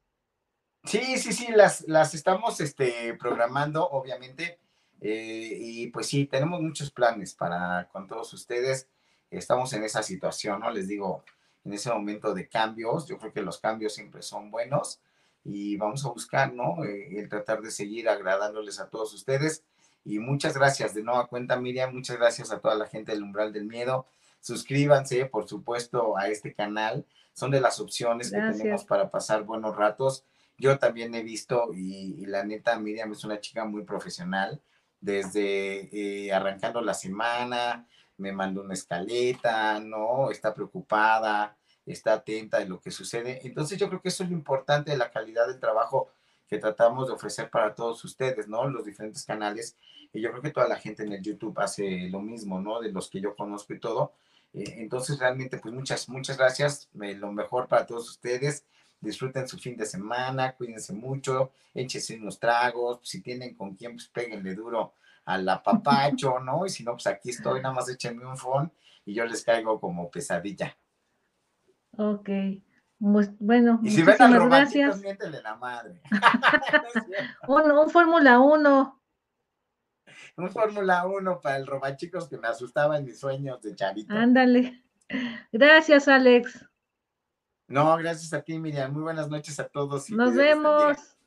Sí, sí, sí, las, las estamos este, programando, obviamente. Eh, y pues sí, tenemos muchos planes para con todos ustedes. Estamos en esa situación, ¿no? Les digo, en ese momento de cambios, yo creo que los cambios siempre son buenos y vamos a buscar, ¿no? Eh, el tratar de seguir agradándoles a todos ustedes. Y muchas gracias de nueva cuenta, Miriam. Muchas gracias a toda la gente del Umbral del Miedo. Suscríbanse, por supuesto, a este canal. Son de las opciones que tenemos para pasar buenos ratos. Yo también he visto, y, la neta, Miriam es una chica muy profesional, desde eh, arrancando la semana, me mandó una escaleta, ¿no? Está preocupada, está atenta de lo que sucede. Entonces yo creo que eso es lo importante de la calidad del trabajo que tratamos de ofrecer para todos ustedes, ¿no? Los diferentes canales. Y yo creo que toda la gente en el YouTube hace lo mismo, ¿no? De los que yo conozco y todo. Eh, entonces realmente, pues muchas, muchas gracias. lo mejor para todos ustedes. Disfruten su fin de semana, cuídense mucho, échense unos tragos. Si tienen con quién, pues péguenle duro a la papacho, ¿no? Y si no, pues aquí estoy, nada más échenme un phone y yo les caigo como pesadilla. Ok. Pues, bueno, y si ven al gracias. la madre. *laughs* *laughs* un, un Fórmula 1. Un Fórmula 1 para el robachicos que me asustaba en mis sueños de chavito. Ándale. Gracias, Alex. No, gracias a ti, Miriam. Muy buenas noches a todos. Nos vemos.